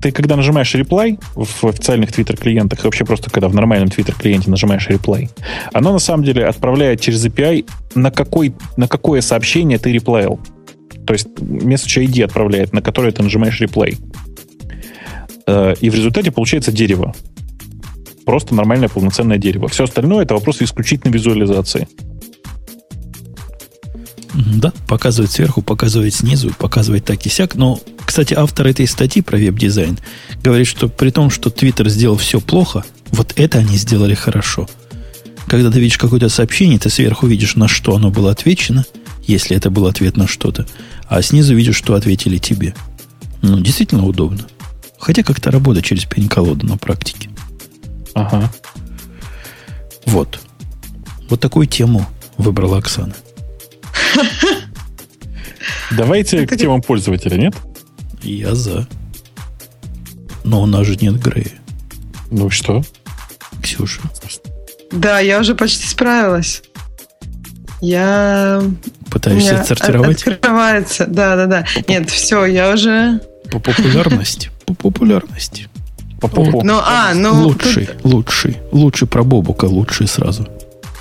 Speaker 2: Ты когда нажимаешь реплай в официальных Твиттер-клиентах, и вообще просто когда в нормальном Твиттер-клиенте нажимаешь реплай, оно на самом деле отправляет через API, на, какой, на какое сообщение ты реплеил. То есть message ID отправляет, на которое ты нажимаешь replay. Э, и в результате получается дерево. Просто нормальное полноценное дерево. Все остальное это вопрос исключительно визуализации.
Speaker 1: Да, показывает сверху, показывает снизу, показывает так и сяк. Но, кстати, автор этой статьи про веб-дизайн говорит, что при том, что Twitter сделал все плохо, вот это они сделали хорошо. Когда ты видишь какое-то сообщение, ты сверху видишь, на что оно было отвечено, если это был ответ на что-то а снизу видишь, что ответили тебе. Ну, действительно удобно. Хотя как-то работа через пень-колоду на практике.
Speaker 2: Ага.
Speaker 1: Вот. Вот такую тему выбрала Оксана.
Speaker 2: Давайте к темам пользователя, нет?
Speaker 1: Я за. Но у нас же нет Грея.
Speaker 2: Ну что?
Speaker 1: Ксюша.
Speaker 3: Да, я уже почти справилась. Я...
Speaker 1: Пытаешься отсортировать?
Speaker 3: Открывается, да-да-да. Нет, все, я уже...
Speaker 1: По популярности. По популярности.
Speaker 2: По -по
Speaker 3: Ну, а, ну...
Speaker 1: Лучший, лучший. Лучший про Бобука, лучший сразу.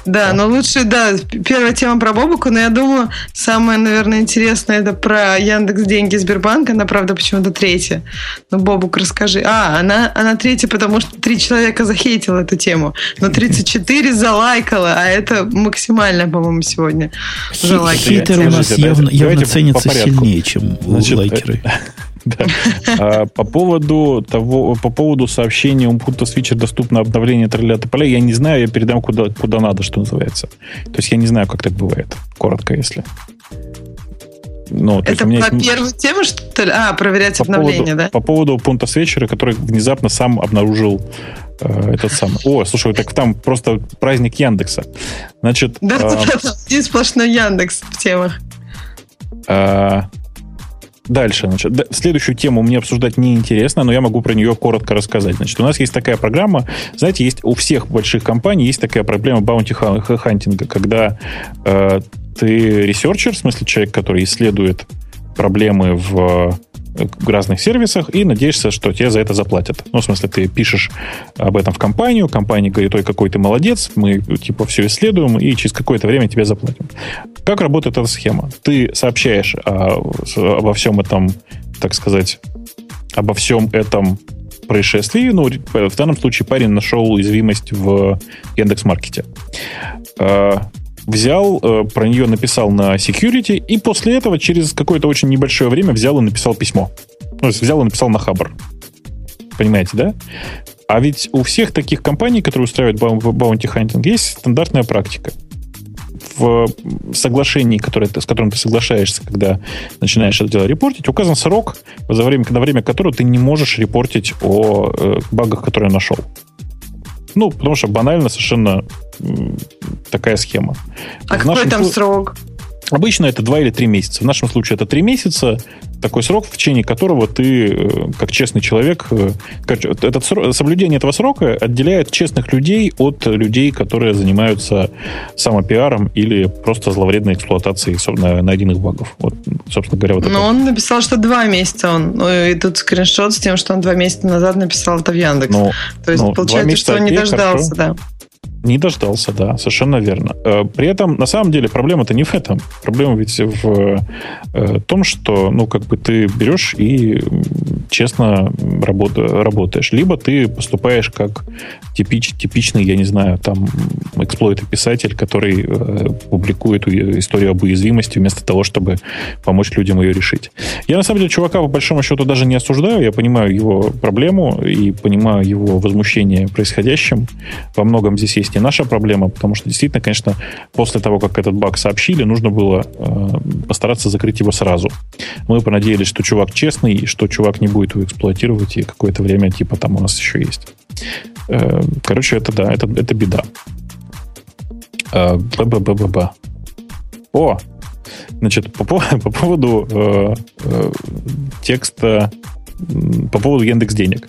Speaker 3: Да, но лучше, да, первая тема про Бобуку, но я думаю, самое, наверное, интересное это про Яндекс Деньги Сбербанк, она, правда, почему-то третья. Ну, Бобук, расскажи. А, она, она третья, потому что три человека захейтила эту тему, но 34 залайкала, а это максимально, по-моему, сегодня
Speaker 1: залайкали. Хейтер у нас явно, явно ценится сильнее, чем Значит, лайкеры.
Speaker 2: Да. А, по поводу того, по поводу сообщения Ubuntu Switcher доступно обновление тролля тополя, я не знаю, я передам куда, куда надо, что называется. То есть я не знаю, как так бывает. Коротко, если.
Speaker 3: Ну, это про есть... первую тему, что ли? А, проверять по обновление,
Speaker 2: поводу,
Speaker 3: да?
Speaker 2: По поводу Punto Switcher а, который внезапно сам обнаружил э, этот самый. О, слушай, так там просто праздник Яндекса. Значит...
Speaker 3: Да, э, да, да, один сплошной Яндекс в темах.
Speaker 2: Э, Дальше, значит, следующую тему мне обсуждать неинтересно, но я могу про нее коротко рассказать. Значит, у нас есть такая программа, знаете, есть у всех больших компаний есть такая проблема bounty hunting а, когда э, ты researcher, в смысле человек, который исследует проблемы в в разных сервисах и надеешься, что тебе за это заплатят. Ну, в смысле, ты пишешь об этом в компанию, компания говорит, ой, какой ты молодец, мы, типа, все исследуем, и через какое-то время тебе заплатим. Как работает эта схема? Ты сообщаешь о, обо всем этом, так сказать, обо всем этом происшествии. Ну, в данном случае парень нашел уязвимость в Яндекс.Маркете. Взял, э, про нее написал на security, и после этого через какое-то очень небольшое время взял и написал письмо. То есть взял и написал на Хабр. Понимаете, да? А ведь у всех таких компаний, которые устраивают bounty hunting, есть стандартная практика. В соглашении, которое ты, с которым ты соглашаешься, когда начинаешь это дело репортить, указан срок, за время, на время которого ты не можешь репортить о э, багах, которые нашел. Ну, потому что банально совершенно такая схема.
Speaker 3: А в какой там срок?
Speaker 2: Обычно это 2 или 3 месяца. В нашем случае это 3 месяца, такой срок, в течение которого ты, э, как честный человек, э, этот срок, соблюдение этого срока отделяет честных людей от людей, которые занимаются самопиаром или просто зловредной эксплуатацией найденных багов. Вот, собственно говоря, вот
Speaker 3: Но это. он написал, что 2 месяца он. Ну, и тут скриншот с тем, что он 2 месяца назад написал это в Яндекс. Ну,
Speaker 2: То есть, ну, получается, что он не дождался, хорошо. да. Не дождался, да, совершенно верно. Э, при этом, на самом деле, проблема-то не в этом. Проблема ведь в э, том, что, ну, как бы ты берешь и честно работ, работаешь. Либо ты поступаешь как типич, типичный, я не знаю, там, эксплойт-писатель, который э, публикует историю об уязвимости вместо того, чтобы помочь людям ее решить. Я, на самом деле, чувака, по большому счету, даже не осуждаю. Я понимаю его проблему и понимаю его возмущение происходящим. Во многом здесь есть не наша проблема, потому что действительно, конечно, после того, как этот баг сообщили, нужно было э, постараться закрыть его сразу. Мы понадеялись, что чувак честный, и что чувак не будет его эксплуатировать, и какое-то время типа там у нас еще есть. Э, короче, это да, это, это беда. Э, ба О! Значит, по, по поводу э, э, текста, по поводу Яндекс денег.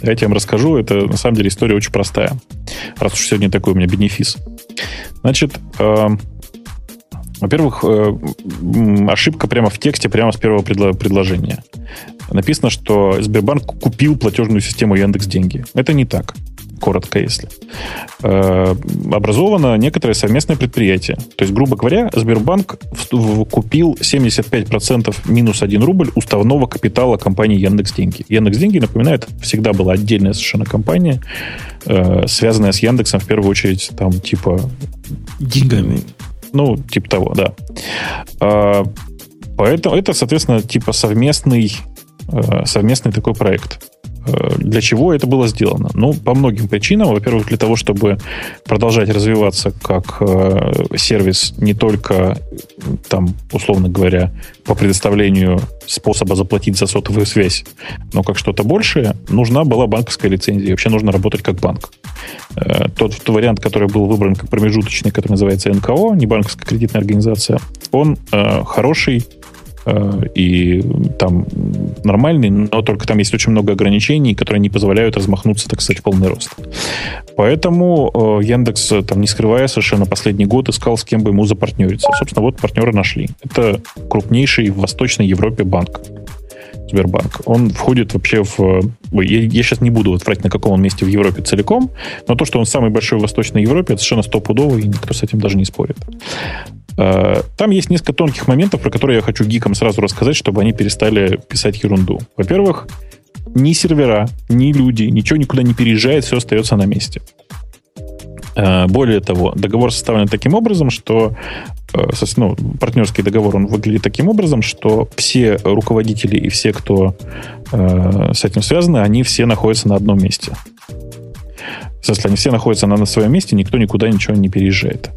Speaker 2: Давайте я вам расскажу. Это, на самом деле, история очень простая. Раз уж сегодня такой у меня бенефис. Значит, э, во-первых, э, ошибка прямо в тексте, прямо с первого предло- предложения. Написано, что Сбербанк купил платежную систему Яндекс Деньги. Это не так коротко если, э, образовано некоторое совместное предприятие. То есть, грубо говоря, Сбербанк купил 75% минус 1 рубль уставного капитала компании Яндекс Деньги. Яндекс Деньги, напоминаю, это всегда была отдельная совершенно компания, э, связанная с Яндексом в первую очередь, там, типа...
Speaker 1: Деньгами.
Speaker 2: Ну, типа того, да. А, поэтому это, соответственно, типа совместный, э, совместный такой проект. Э, для чего это было сделано? Ну, по многим причинам. Во-первых, для того, чтобы продолжать развиваться как э, сервис не только, там, условно говоря, по предоставлению способа заплатить за сотовую связь, но как что-то большее, нужна была банковская лицензия. Вообще нужно работать как банк. Э, тот, тот вариант, который был выбран как промежуточный, который называется НКО, не банковская кредитная организация, он э, хороший и там нормальный, но только там есть очень много ограничений, которые не позволяют размахнуться, так сказать, в полный рост. Поэтому э, Яндекс, э, там, не скрывая совершенно последний год, искал, с кем бы ему запартнериться. Собственно, вот партнеры нашли. Это крупнейший в Восточной Европе банк. Сбербанк. Он входит вообще в... Я, я сейчас не буду вот врать, на каком он месте в Европе целиком, но то, что он самый большой в Восточной Европе, это совершенно стопудово, и никто с этим даже не спорит. Э, там есть несколько тонких моментов, про которые я хочу гикам сразу рассказать, чтобы они перестали писать ерунду. Во-первых, ни сервера, ни люди, ничего никуда не переезжает, все остается на месте. Э, более того, договор составлен таким образом, что э, ну, партнерский договор он выглядит таким образом, что все руководители и все, кто с этим связаны, они все находятся на одном месте. Если они все находятся на, на своем месте, никто никуда ничего не переезжает.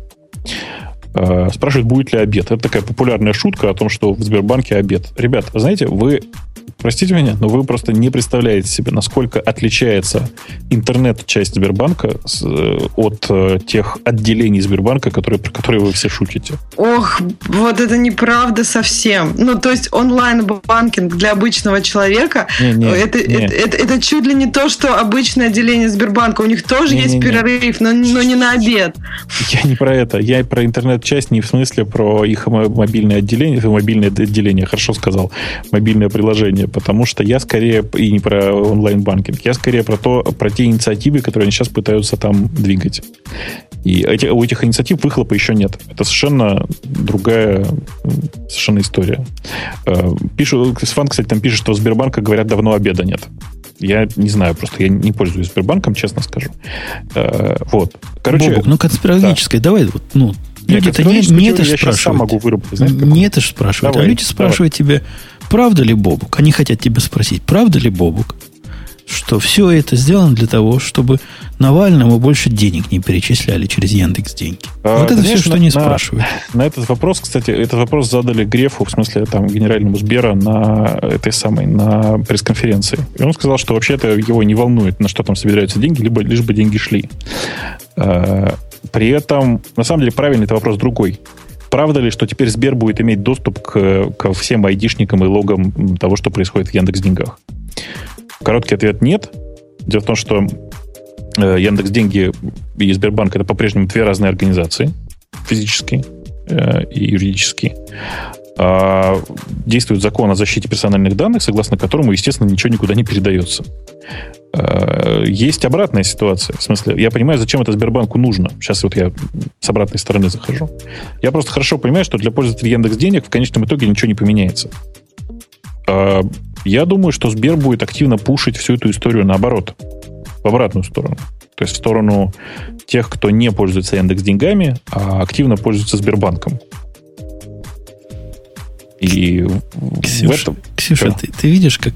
Speaker 2: Э, спрашивают, будет ли обед. Это такая популярная шутка о том, что в Сбербанке обед. Ребят, знаете, вы простите меня, но вы просто не представляете себе, насколько отличается интернет-часть Сбербанка э, от э, тех отделений Сбербанка, которые, про которые вы все шутите.
Speaker 3: Ох, вот это неправда совсем. Ну, то есть онлайн-банкинг для обычного человека, не, не, это, не. Это, это, это чуть ли не то, что обычное отделение Сбербанка. У них тоже не, есть не, перерыв, но, но не на обед.
Speaker 2: Я не про это. Я про интернет часть не в смысле про их мобильное отделение, мобильное отделение, хорошо сказал, мобильное приложение, потому что я скорее, и не про онлайн-банкинг, я скорее про то, про те инициативы, которые они сейчас пытаются там двигать. И эти, у этих инициатив выхлопа еще нет. Это совершенно другая совершенно история. Э, пишу, Сван, кстати, там пишет, что у Сбербанка, говорят, давно обеда нет. Я не знаю, просто я не пользуюсь Сбербанком, честно скажу. Э, вот.
Speaker 1: Короче, Бобок, ну конспирологическое, да. давай, вот, ну, люди-то не, не это же спрашивают. могу выработать, знаешь, не это же спрашивают, давай, а люди спрашивают давай. тебя, правда ли Бобук? Они хотят тебя спросить, правда ли Бобук? что все это сделано для того, чтобы Навальному больше денег не перечисляли через Яндекс деньги. А, вот это все, что они спрашивают.
Speaker 2: На этот вопрос, кстати, этот вопрос задали Грефу, в смысле там генеральному Сбера на этой самой, на пресс-конференции. И он сказал, что вообще-то его не волнует, на что там собираются деньги, либо лишь бы деньги шли. При этом, на самом деле, правильный это вопрос другой. Правда ли, что теперь Сбер будет иметь доступ к, ко всем айдишникам и логам того, что происходит в Яндекс деньгах? Короткий ответ нет. Дело в том, что э, Яндекс Деньги и Сбербанк это по-прежнему две разные организации, физические э, и юридические. А действует закон о защите персональных данных, согласно которому, естественно, ничего никуда не передается. Есть обратная ситуация. В смысле, я понимаю, зачем это Сбербанку нужно. Сейчас вот я с обратной стороны захожу. Я просто хорошо понимаю, что для пользователей Яндекс Денег в конечном итоге ничего не поменяется. А я думаю, что Сбер будет активно пушить всю эту историю наоборот, в обратную сторону. То есть в сторону тех, кто не пользуется Яндекс деньгами, а активно пользуется Сбербанком.
Speaker 1: И Ксюша, этом... Ксюша, ты, ты видишь, как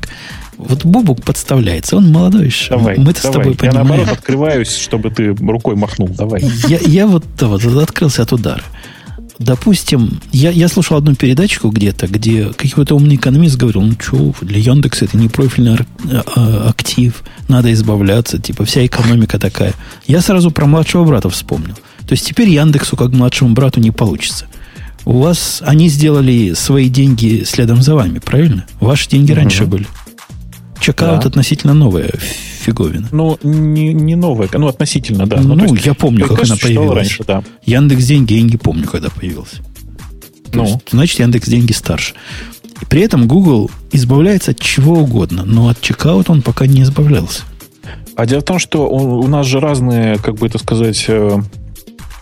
Speaker 1: вот Бобук подставляется, он молодой еще.
Speaker 2: Давай, Мы-то давай. с тобой понимаем. Я наоборот открываюсь, чтобы ты рукой махнул. Давай.
Speaker 1: Я, я вот, вот открылся от удара. Допустим, я, я слушал одну передачку где-то, где какой-то умный экономист говорил, ну что, для Яндекса это не профильный а, а, актив, надо избавляться, типа вся экономика такая. Я сразу про младшего брата вспомнил. То есть теперь Яндексу как младшему брату не получится. У вас они сделали свои деньги следом за вами, правильно? Ваши деньги угу. раньше были. Чекаут да. относительно новая фиговина.
Speaker 2: Ну, не, не новая, ну, относительно, да.
Speaker 1: Ну, ну есть, я помню, как она появилась. Раньше, да. Яндекс деньги я не помню, когда появился. ну. есть, значит, Яндекс деньги старше. И при этом Google избавляется от чего угодно, но от чекаута он пока не избавлялся.
Speaker 2: А дело в том, что у, у нас же разные, как бы это сказать, э,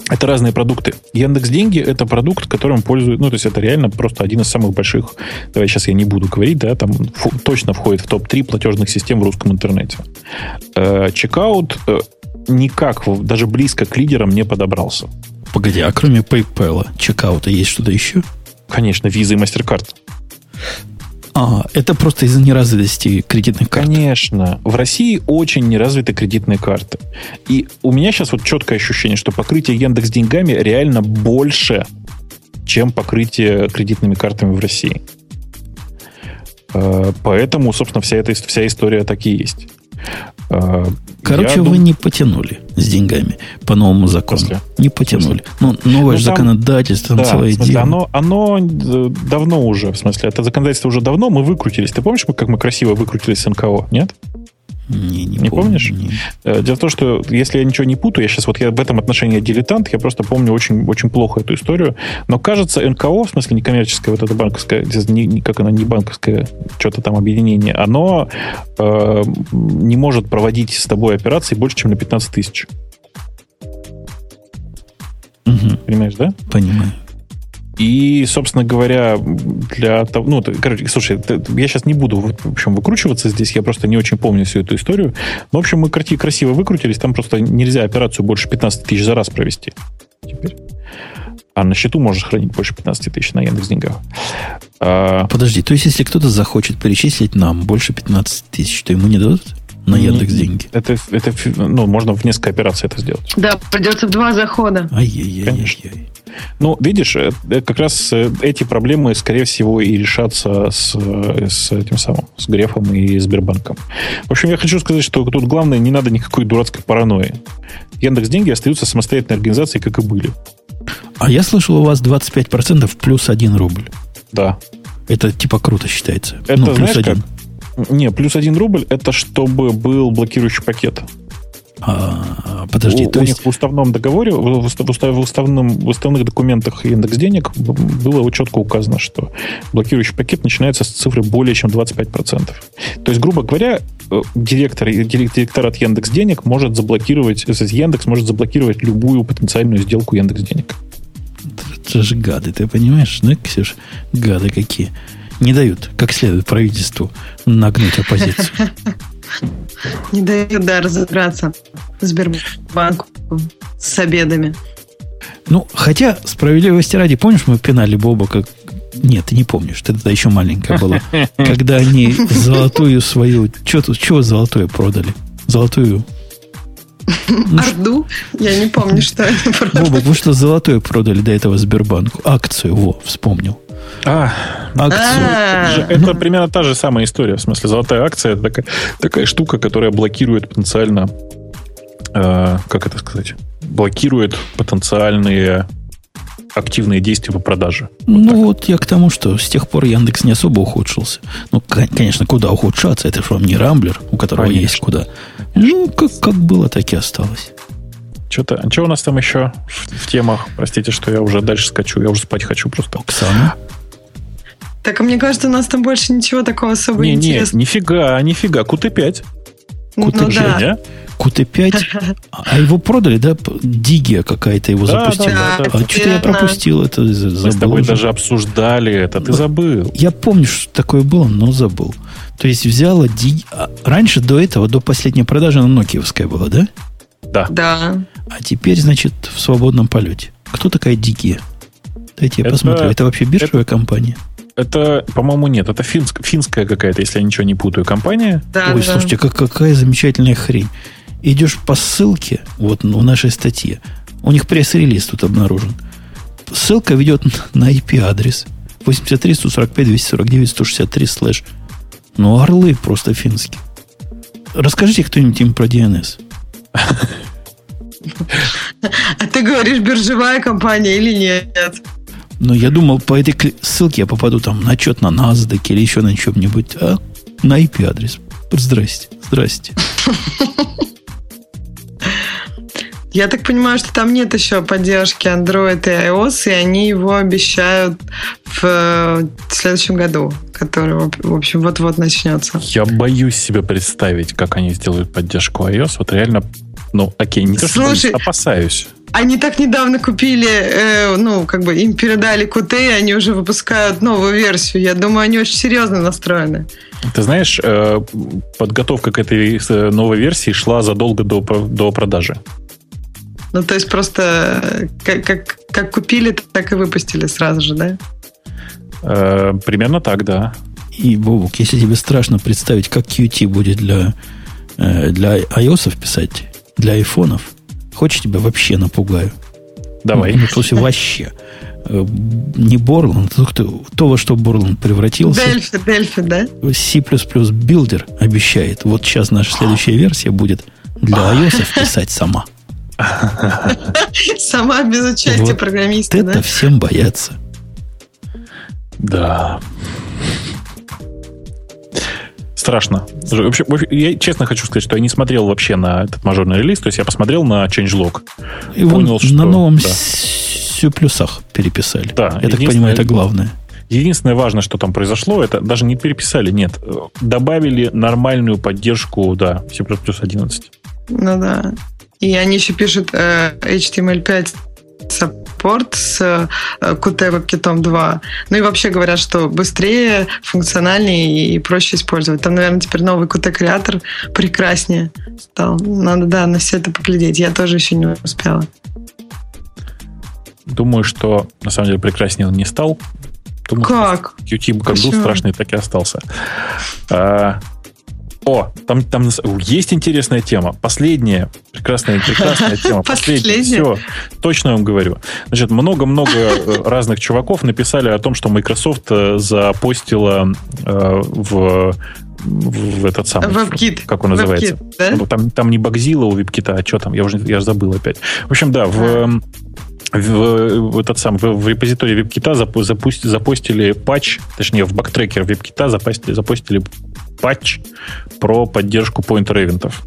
Speaker 2: это разные продукты. Яндекс Деньги это продукт, которым пользуют, ну, то есть это реально просто один из самых больших, давай сейчас я не буду говорить, да, там фу, точно входит в топ-3 платежных систем в русском интернете. Э, чекаут э, никак, даже близко к лидерам не подобрался.
Speaker 1: Погоди, а кроме PayPal, чекаута есть что-то еще?
Speaker 2: Конечно, Visa и MasterCard.
Speaker 1: А, это просто из-за неразвитости кредитных карт.
Speaker 2: Конечно. В России очень неразвиты кредитные карты. И у меня сейчас вот четкое ощущение, что покрытие Яндекс деньгами реально больше, чем покрытие кредитными картами в России. Э, поэтому, собственно, вся эта вся история так и есть.
Speaker 1: Э, Короче, вы дум... не потянули с деньгами по новому закону. После? Не потянули. Ну, новое ну, же там, законодательство,
Speaker 2: да, целое смысле, дело. Оно, оно э, давно уже, в смысле, это законодательство уже давно, мы выкрутились. Ты помнишь, как мы красиво выкрутились с НКО, нет?
Speaker 1: Не, не,
Speaker 2: не
Speaker 1: помню,
Speaker 2: помнишь?
Speaker 1: Не.
Speaker 2: Э, дело в том, что если я ничего не путаю, я сейчас вот я в этом отношении дилетант, я просто помню очень, очень плохо эту историю. Но кажется, НКО, в смысле некоммерческое, вот это банковское, не, как оно, не банковское, что-то там объединение, оно э, не может проводить с тобой операции больше, чем на 15 тысяч.
Speaker 1: Угу.
Speaker 2: Понимаешь, да?
Speaker 1: Понимаю.
Speaker 2: И, собственно говоря, для того... Ну, короче, слушай, я сейчас не буду, в общем, выкручиваться здесь, я просто не очень помню всю эту историю. Но, в общем, мы красиво выкрутились, там просто нельзя операцию больше 15 тысяч за раз провести теперь. А на счету можешь хранить больше 15 тысяч на Яндекс деньгах.
Speaker 1: А... Подожди, то есть если кто-то захочет перечислить нам больше 15 тысяч, то ему не дадут? на Яндекс деньги.
Speaker 2: Это, это, ну, можно в несколько операций это сделать.
Speaker 3: Да, придется в два захода.
Speaker 1: Ай-яй-яй.
Speaker 2: Конечно. Ну, видишь, э, э, как раз э, эти проблемы, скорее всего, и решатся с, с этим самым, с Грефом и Сбербанком. В общем, я хочу сказать, что тут главное, не надо никакой дурацкой паранойи. Яндекс деньги остаются самостоятельной организацией, как и были.
Speaker 1: А я слышал, у вас 25% плюс 1 рубль.
Speaker 2: Да.
Speaker 1: Это типа круто считается.
Speaker 2: Это, ну, плюс знаешь, 1. Как? Не, плюс 1 рубль это чтобы был блокирующий пакет.
Speaker 1: А, подожди,
Speaker 2: у,
Speaker 1: то
Speaker 2: у
Speaker 1: есть...
Speaker 2: них в уставном договоре, в, устав, в, уставном, в уставных документах индекс денег было четко указано, что блокирующий пакет начинается с цифры более чем 25%. То есть, грубо говоря, э, директор, директорат Яндекс Денег может заблокировать, Яндекс может заблокировать любую потенциальную сделку Яндекс Денег.
Speaker 1: Это же гады, ты понимаешь, да, Ксюш? Гады какие. Не дают, как следует правительству, нагнуть оппозицию.
Speaker 3: Не дают, да, разобраться Сбербанку с обедами.
Speaker 1: Ну, хотя, справедливости ради, помнишь, мы пинали Боба как... Нет, ты не помнишь, ты тогда еще маленькая была. Когда они золотую свою... Что тут, чего золотое продали? Золотую
Speaker 3: ну, Орду? Я не помню, что они
Speaker 1: продали. Боба, вы что золотое продали до этого Сбербанку? Акцию, во, вспомнил.
Speaker 2: А, акцию. А. Это примерно та же самая история. В смысле, золотая акция это такая, такая штука, которая блокирует потенциально, э, как это сказать, блокирует потенциальные активные действия по продаже.
Speaker 1: Вот ну так. вот я к тому, что с тех пор Яндекс не особо ухудшился. Ну, конечно, куда ухудшаться? Это же вам не Рамблер, у которого конечно. есть куда. Ну, как, как было, так и осталось.
Speaker 2: Что-то, а что у нас там еще в, в темах? Простите, что я уже дальше скачу. Я уже спать хочу просто.
Speaker 1: Оксана?
Speaker 3: Так, а мне кажется, у нас там больше ничего такого особо не, интересного.
Speaker 2: Не, нифига, нифига. QT5.
Speaker 3: QT5, ну, да.
Speaker 1: да? QT5, а его продали, да? Дигия какая-то его да, запустила. Да, да, а что-то я пропустил это, забыл.
Speaker 2: Мы с тобой уже. даже обсуждали это, ты забыл.
Speaker 1: Я помню, что такое было, но забыл. То есть взяла Дигия... Раньше до этого, до последней продажи, она нокиевская была, да?
Speaker 2: Да.
Speaker 3: Да.
Speaker 1: А теперь, значит, в свободном полете. Кто такая Дигия? Дайте я это, посмотрю. Это вообще биржевая это, компания?
Speaker 2: Это, по-моему, нет. Это финск, финская какая-то, если я ничего не путаю, компания.
Speaker 1: Да, Ой, да. слушайте, как, какая замечательная хрень. Идешь по ссылке, вот в нашей статье. У них пресс-релиз тут обнаружен. Ссылка ведет на IP-адрес. 83 145 249 163 слэш. Ну, орлы просто финские. Расскажите кто-нибудь им про DNS.
Speaker 3: А ты говоришь, биржевая компания или нет?
Speaker 1: Ну, я думал, по этой ссылке я попаду там на отчет на NASDAQ или еще на чем-нибудь. А на IP-адрес. Здрасте, здрасте.
Speaker 3: Я так понимаю, что там нет еще поддержки Android и iOS, и они его обещают в следующем году, который, в общем, вот-вот начнется.
Speaker 2: Я боюсь себе представить, как они сделают поддержку iOS. Вот реально, ну, окей, не то, что Слушай, опасаюсь.
Speaker 3: Они так недавно купили, э, ну, как бы им передали QT, и они уже выпускают новую версию. Я думаю, они очень серьезно настроены.
Speaker 2: Ты знаешь, э, подготовка к этой э, новой версии шла задолго до, до продажи.
Speaker 3: Ну, то есть просто э, как, как, как купили, так и выпустили сразу же, да?
Speaker 2: Э, примерно так, да.
Speaker 1: И, Бобук, если тебе страшно представить, как Qt будет для, для iOS писать, для айфонов, хочешь тебя вообще напугаю?
Speaker 2: Давай.
Speaker 1: Ну, то есть вообще. Не Борланд, то, то, во что Борланд превратился.
Speaker 3: Дельфи, Дельфи, да?
Speaker 1: C++ Builder обещает. Вот сейчас наша следующая версия будет для iOS писать сама.
Speaker 3: Сама без участия вот программиста.
Speaker 1: Это да? всем боятся.
Speaker 2: Да. Страшно. Вообще, я честно хочу сказать, что я не смотрел вообще на этот мажорный релиз. То есть я посмотрел на changelog.
Speaker 1: И понял, что... На новом да. все плюсах переписали. Да. Я так понимаю, это главное.
Speaker 2: Единственное важное, что там произошло, это даже не переписали, нет. Добавили нормальную поддержку, да, C++ 11.
Speaker 3: Ну да. И они еще пишут э, HTML5 саппорт с э, Qt WebKit 2. Ну и вообще говорят, что быстрее, функциональнее и проще использовать. Там, наверное, теперь новый Qt креатор прекраснее стал. Надо, да, на все это поглядеть. Я тоже еще не успела.
Speaker 2: Думаю, что на самом деле прекраснее он не стал.
Speaker 3: Думаю, как?
Speaker 2: Qt как был страшный, так и остался. А, о, там, там есть интересная тема. Последняя, прекрасная, прекрасная тема. Последняя. Все, точно вам говорю. Значит, много-много э, разных чуваков написали о том, что Microsoft э, запостила э, в в этот самый...
Speaker 3: WebKit.
Speaker 2: Как он называется? WebKit, да? Ну, там, там не Багзила у WebKit, а что там? Я уже я забыл опять. В общем, да, в, в, в, этот сам, в, в репозитории WebKit запусти, запустили патч, точнее, в бактрекер WebKit запустили, запустили патч про поддержку поинтер-эвентов.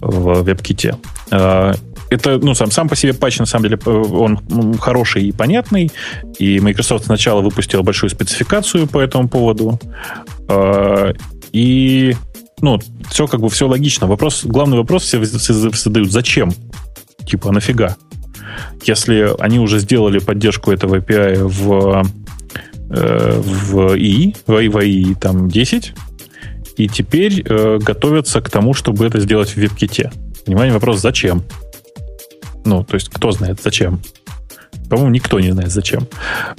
Speaker 2: в WebKit. А, это, ну, сам, сам по себе патч, на самом деле, э, он хороший и понятный. И Microsoft сначала выпустила большую спецификацию по этому поводу. А, и, ну, все как бы все логично. Вопрос, главный вопрос все задают, зачем? Типа, нафига? Если они уже сделали поддержку этого API в, э, в ИИ, в ИИ там 10, и теперь э, готовятся к тому, чтобы это сделать в WebKit. Внимание, вопрос, зачем? Ну, то есть, кто знает, зачем? По-моему, никто не знает, зачем.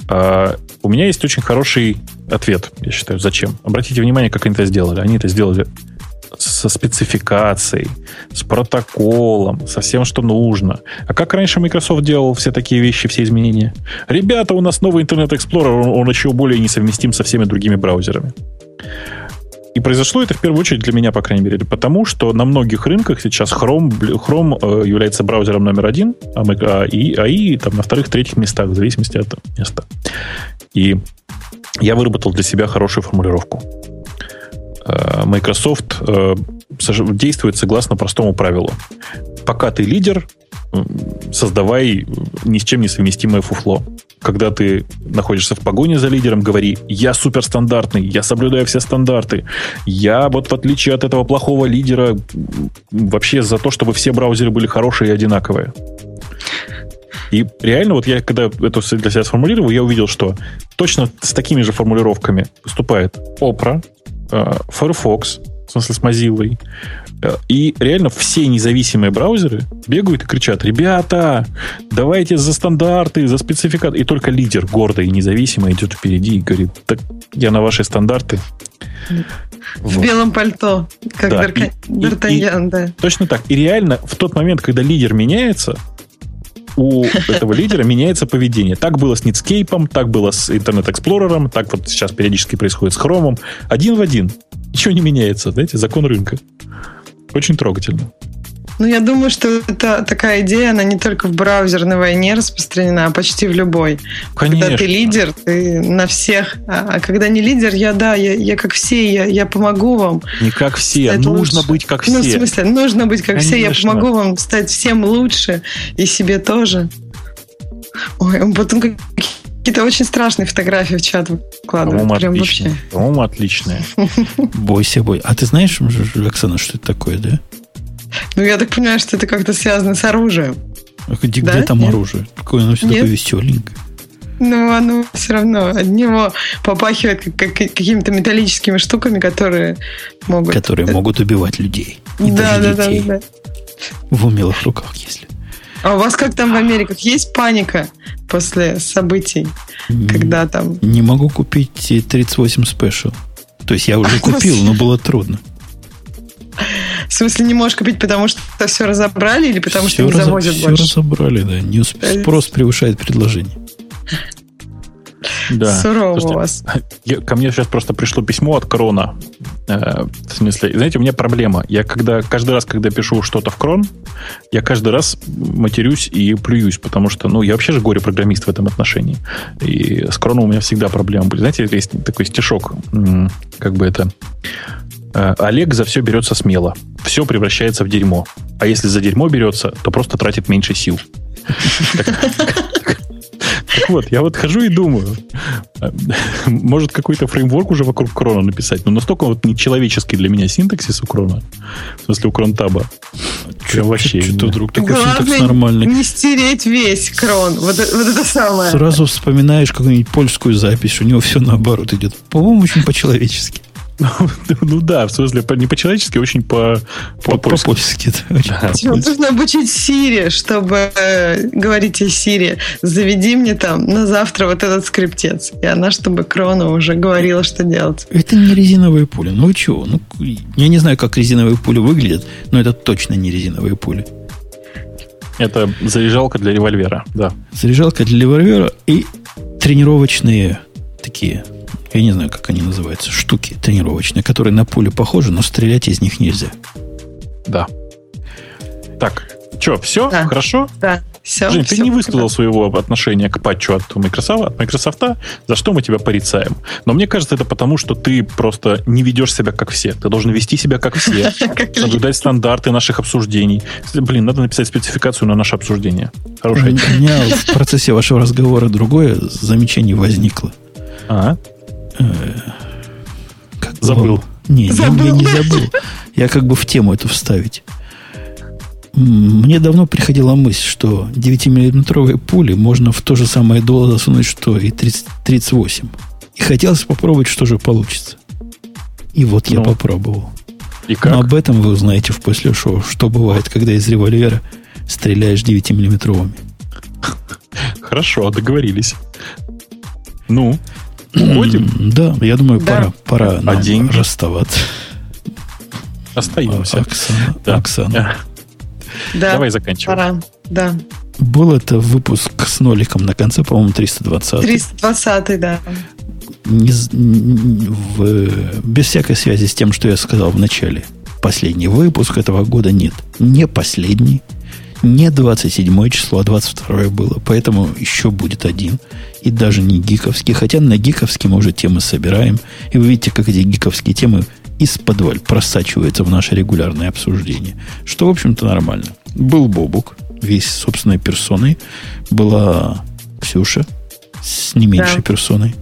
Speaker 2: А, у меня есть очень хороший ответ, я считаю, зачем. Обратите внимание, как они это сделали. Они это сделали со спецификацией, с протоколом, со всем, что нужно. А как раньше Microsoft делал все такие вещи, все изменения? Ребята, у нас новый Internet Explorer, он, он еще более несовместим со всеми другими браузерами. И произошло это в первую очередь для меня, по крайней мере, потому что на многих рынках сейчас Chrome, Chrome э, является браузером номер один, а, а, а и там на вторых, третьих местах, в зависимости от места. И я выработал для себя хорошую формулировку. Э, Microsoft э, действует согласно простому правилу. Пока ты лидер, создавай ни с чем не совместимое фуфло. Когда ты находишься в погоне за лидером, говори, я суперстандартный, я соблюдаю все стандарты, я вот в отличие от этого плохого лидера вообще за то, чтобы все браузеры были хорошие и одинаковые. И реально, вот я когда это для себя сформулировал, я увидел, что точно с такими же формулировками выступает Opera, э, Firefox, смысле с Mozilla, и реально все независимые браузеры бегают и кричат, ребята, давайте за стандарты, за спецификаты. И только лидер гордо и независимо идет впереди и говорит, так я на ваши стандарты.
Speaker 3: В вот. белом пальто, как да. Д'Артаньян, да.
Speaker 2: Точно так. И реально в тот момент, когда лидер меняется, у этого лидера меняется поведение. Так было с Netscape, так было с Internet Explorer, так вот сейчас периодически происходит с Chrome. Один в один. Ничего не меняется, знаете, закон рынка. Очень трогательно.
Speaker 3: Ну, я думаю, что это такая идея, она не только в браузерной войне распространена, а почти в любой.
Speaker 2: Конечно.
Speaker 3: Когда ты лидер, ты на всех. А, а когда не лидер, я да, я, я как все, я, я помогу вам.
Speaker 2: Не как все, стать нужно лучше. быть как все.
Speaker 3: Ну, в смысле, нужно быть как Конечно. все, я помогу вам стать всем лучше и себе тоже. Ой, потом какие-то очень страшные фотографии в чат выкладывают.
Speaker 2: По-моему, Прям отличные. Вообще. По-моему, отличные.
Speaker 1: Бойся, бой. А ты знаешь, Оксана, что это такое, да?
Speaker 3: Ну, я так понимаю, что это как-то связано с оружием.
Speaker 1: Где, да? там Нет? оружие? Какое оно все Нет? такое веселенькое?
Speaker 3: Ну, оно все равно от него попахивает как, как, какими-то металлическими штуками, которые могут...
Speaker 1: Которые могут убивать людей.
Speaker 3: И да, даже да, детей. да, да.
Speaker 1: В умелых руках, если.
Speaker 3: А у вас как там в Америках? Есть паника после событий? Не, когда там...
Speaker 1: Не могу купить 38 Special. То есть я уже купил, но было трудно.
Speaker 3: В смысле, не можешь купить, потому что все разобрали или потому все что не раз, завозят
Speaker 1: все
Speaker 3: больше?
Speaker 1: Все разобрали, да. Не усп... Спрос превышает предложение.
Speaker 3: Да. Сурово Слушайте, у вас.
Speaker 2: Я, ко мне сейчас просто пришло письмо от Крона. Э, в смысле, знаете, у меня проблема. Я когда каждый раз, когда пишу что-то в Крон, я каждый раз матерюсь и плююсь, потому что, ну, я вообще же горе-программист в этом отношении. И с Кроном у меня всегда проблемы были. Знаете, есть такой стишок, как бы это... Э, Олег за все берется смело. Все превращается в дерьмо. А если за дерьмо берется, то просто тратит меньше сил. Так вот, я вот хожу и думаю, может какой-то фреймворк уже вокруг крона написать, но настолько вот нечеловеческий для меня синтаксис у крона, в смысле у кронтаба.
Speaker 1: Что вообще? Что вдруг такой синтакс нормальный?
Speaker 3: не стереть весь крон, вот, вот это самое.
Speaker 1: Сразу вспоминаешь какую-нибудь польскую запись, у него все наоборот идет. По-моему, очень по-человечески.
Speaker 2: Ну да, в смысле, не по-человечески, очень по
Speaker 1: по-польски.
Speaker 3: Нужно обучить Сири, чтобы э, говорить о Сири. Заведи мне там на завтра вот этот скриптец. И она, чтобы Крона уже говорила, что делать.
Speaker 1: Это не резиновые пули. Ну вы чего? Ну, я не знаю, как резиновые пули выглядят, но это точно не резиновые пули.
Speaker 2: Это заряжалка для револьвера, да.
Speaker 1: Заряжалка для револьвера и тренировочные такие я не знаю, как они называются, штуки тренировочные, которые на пулю похожи, но стрелять из них нельзя.
Speaker 2: Да. Так, что, все? Да. Хорошо?
Speaker 3: Да. Все,
Speaker 2: Жень,
Speaker 3: все
Speaker 2: ты не высказал своего отношения к патчу от Microsoft, от Microsoft, за что мы тебя порицаем. Но мне кажется, это потому, что ты просто не ведешь себя как все. Ты должен вести себя как все, соблюдать стандарты наших обсуждений. Блин, надо написать спецификацию на наше обсуждение. Хорошая
Speaker 1: У меня в процессе вашего разговора другое замечание возникло.
Speaker 2: А?
Speaker 1: Как
Speaker 2: Забыл.
Speaker 1: было? Не,
Speaker 3: Забыл.
Speaker 1: я не забыл. Я как бы в тему эту вставить. Мне давно приходила мысль, что 9-миллиметровые пули можно в то же самое дуло засунуть, что и 30 38. И хотелось попробовать, что же получится. И вот я
Speaker 2: Ну,
Speaker 1: попробовал.
Speaker 2: И как?
Speaker 1: Но об этом вы узнаете в после шоу, что бывает, когда из револьвера стреляешь 9-миллиметровыми.
Speaker 2: Хорошо, договорились. Ну, уходим,
Speaker 1: Да, я думаю,
Speaker 3: Да.
Speaker 1: пора, пора нам
Speaker 2: деньги?
Speaker 1: расставаться.
Speaker 2: остаемся.
Speaker 1: Оксана,
Speaker 2: Да.
Speaker 1: Оксана.
Speaker 3: Да,
Speaker 2: Давай заканчивай.
Speaker 3: пора. Да.
Speaker 1: Был это выпуск с ноликом на конце, по-моему, 320.
Speaker 3: 320 да.
Speaker 1: Не з- н- в- без всякой связи с тем, что я сказал в начале. Последний выпуск этого года нет. Не последний. Не 27 число, а 22 было. Поэтому еще будет один. И даже не гиковский. Хотя на гиковский мы уже темы собираем. И вы видите, как эти гиковские темы из-под просачиваются в наше регулярное обсуждение. Что, в общем-то, нормально. Был Бобук, весь собственной персоной. Была Ксюша с не меньшей
Speaker 3: Да.
Speaker 1: персоной.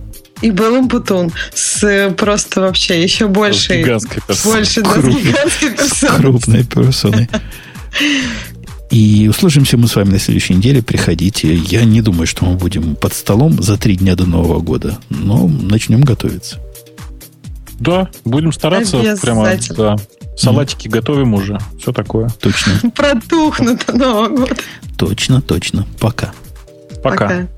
Speaker 3: И был Умпутун с э, просто вообще еще больше.
Speaker 2: гигантской персоной.
Speaker 3: Больше, да, с гигантской
Speaker 1: с
Speaker 3: персоной.
Speaker 1: крупной персоной. И услышимся мы с вами на следующей неделе. Приходите. Я не думаю, что мы будем под столом за три дня до Нового года. Но начнем готовиться.
Speaker 2: Да, будем стараться прямо, да. Салатики готовим уже. Все такое.
Speaker 1: Точно,
Speaker 3: Протухнут до Нового года.
Speaker 1: точно, точно. Пока.
Speaker 2: Пока.
Speaker 3: Пока.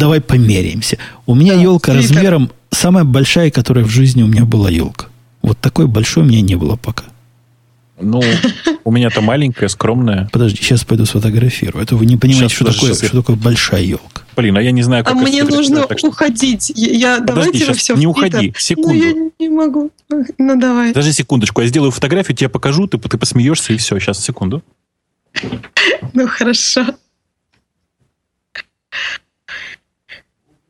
Speaker 1: Давай померяемся. У меня да, елка Твиттер. размером самая большая, которая в жизни у меня была елка. Вот такой большой у меня не было пока.
Speaker 2: Ну, у меня-то маленькая, скромная.
Speaker 1: Подожди, сейчас пойду сфотографирую. Это вы не понимаете, сейчас, что, подожди, такое, что такое большая елка.
Speaker 2: Блин, а я не знаю,
Speaker 3: как А мне нужно так, что... уходить. Я,
Speaker 2: Подожди, давайте вы все
Speaker 3: Не
Speaker 2: уходи, секунду. Ну,
Speaker 3: я не могу. Ну, давай.
Speaker 2: Подожди секундочку, я сделаю фотографию, тебе покажу, ты, ты посмеешься, и все. Сейчас, секунду.
Speaker 3: Ну, хорошо.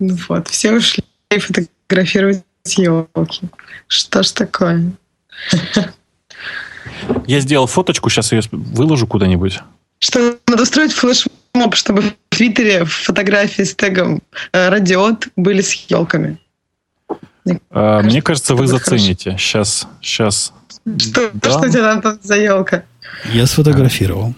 Speaker 3: Вот, все ушли фотографировать елки. Что ж такое?
Speaker 2: Я сделал фоточку, сейчас ее выложу куда-нибудь.
Speaker 3: Что надо устроить флешмоб, чтобы в Твиттере фотографии с тегом э, «Радиот» были с елками.
Speaker 2: Мне, а, кажется, мне кажется, вы зацените. Хорошо. Сейчас, сейчас.
Speaker 3: Что, да. что тебе там за елка?
Speaker 1: Я сфотографировал.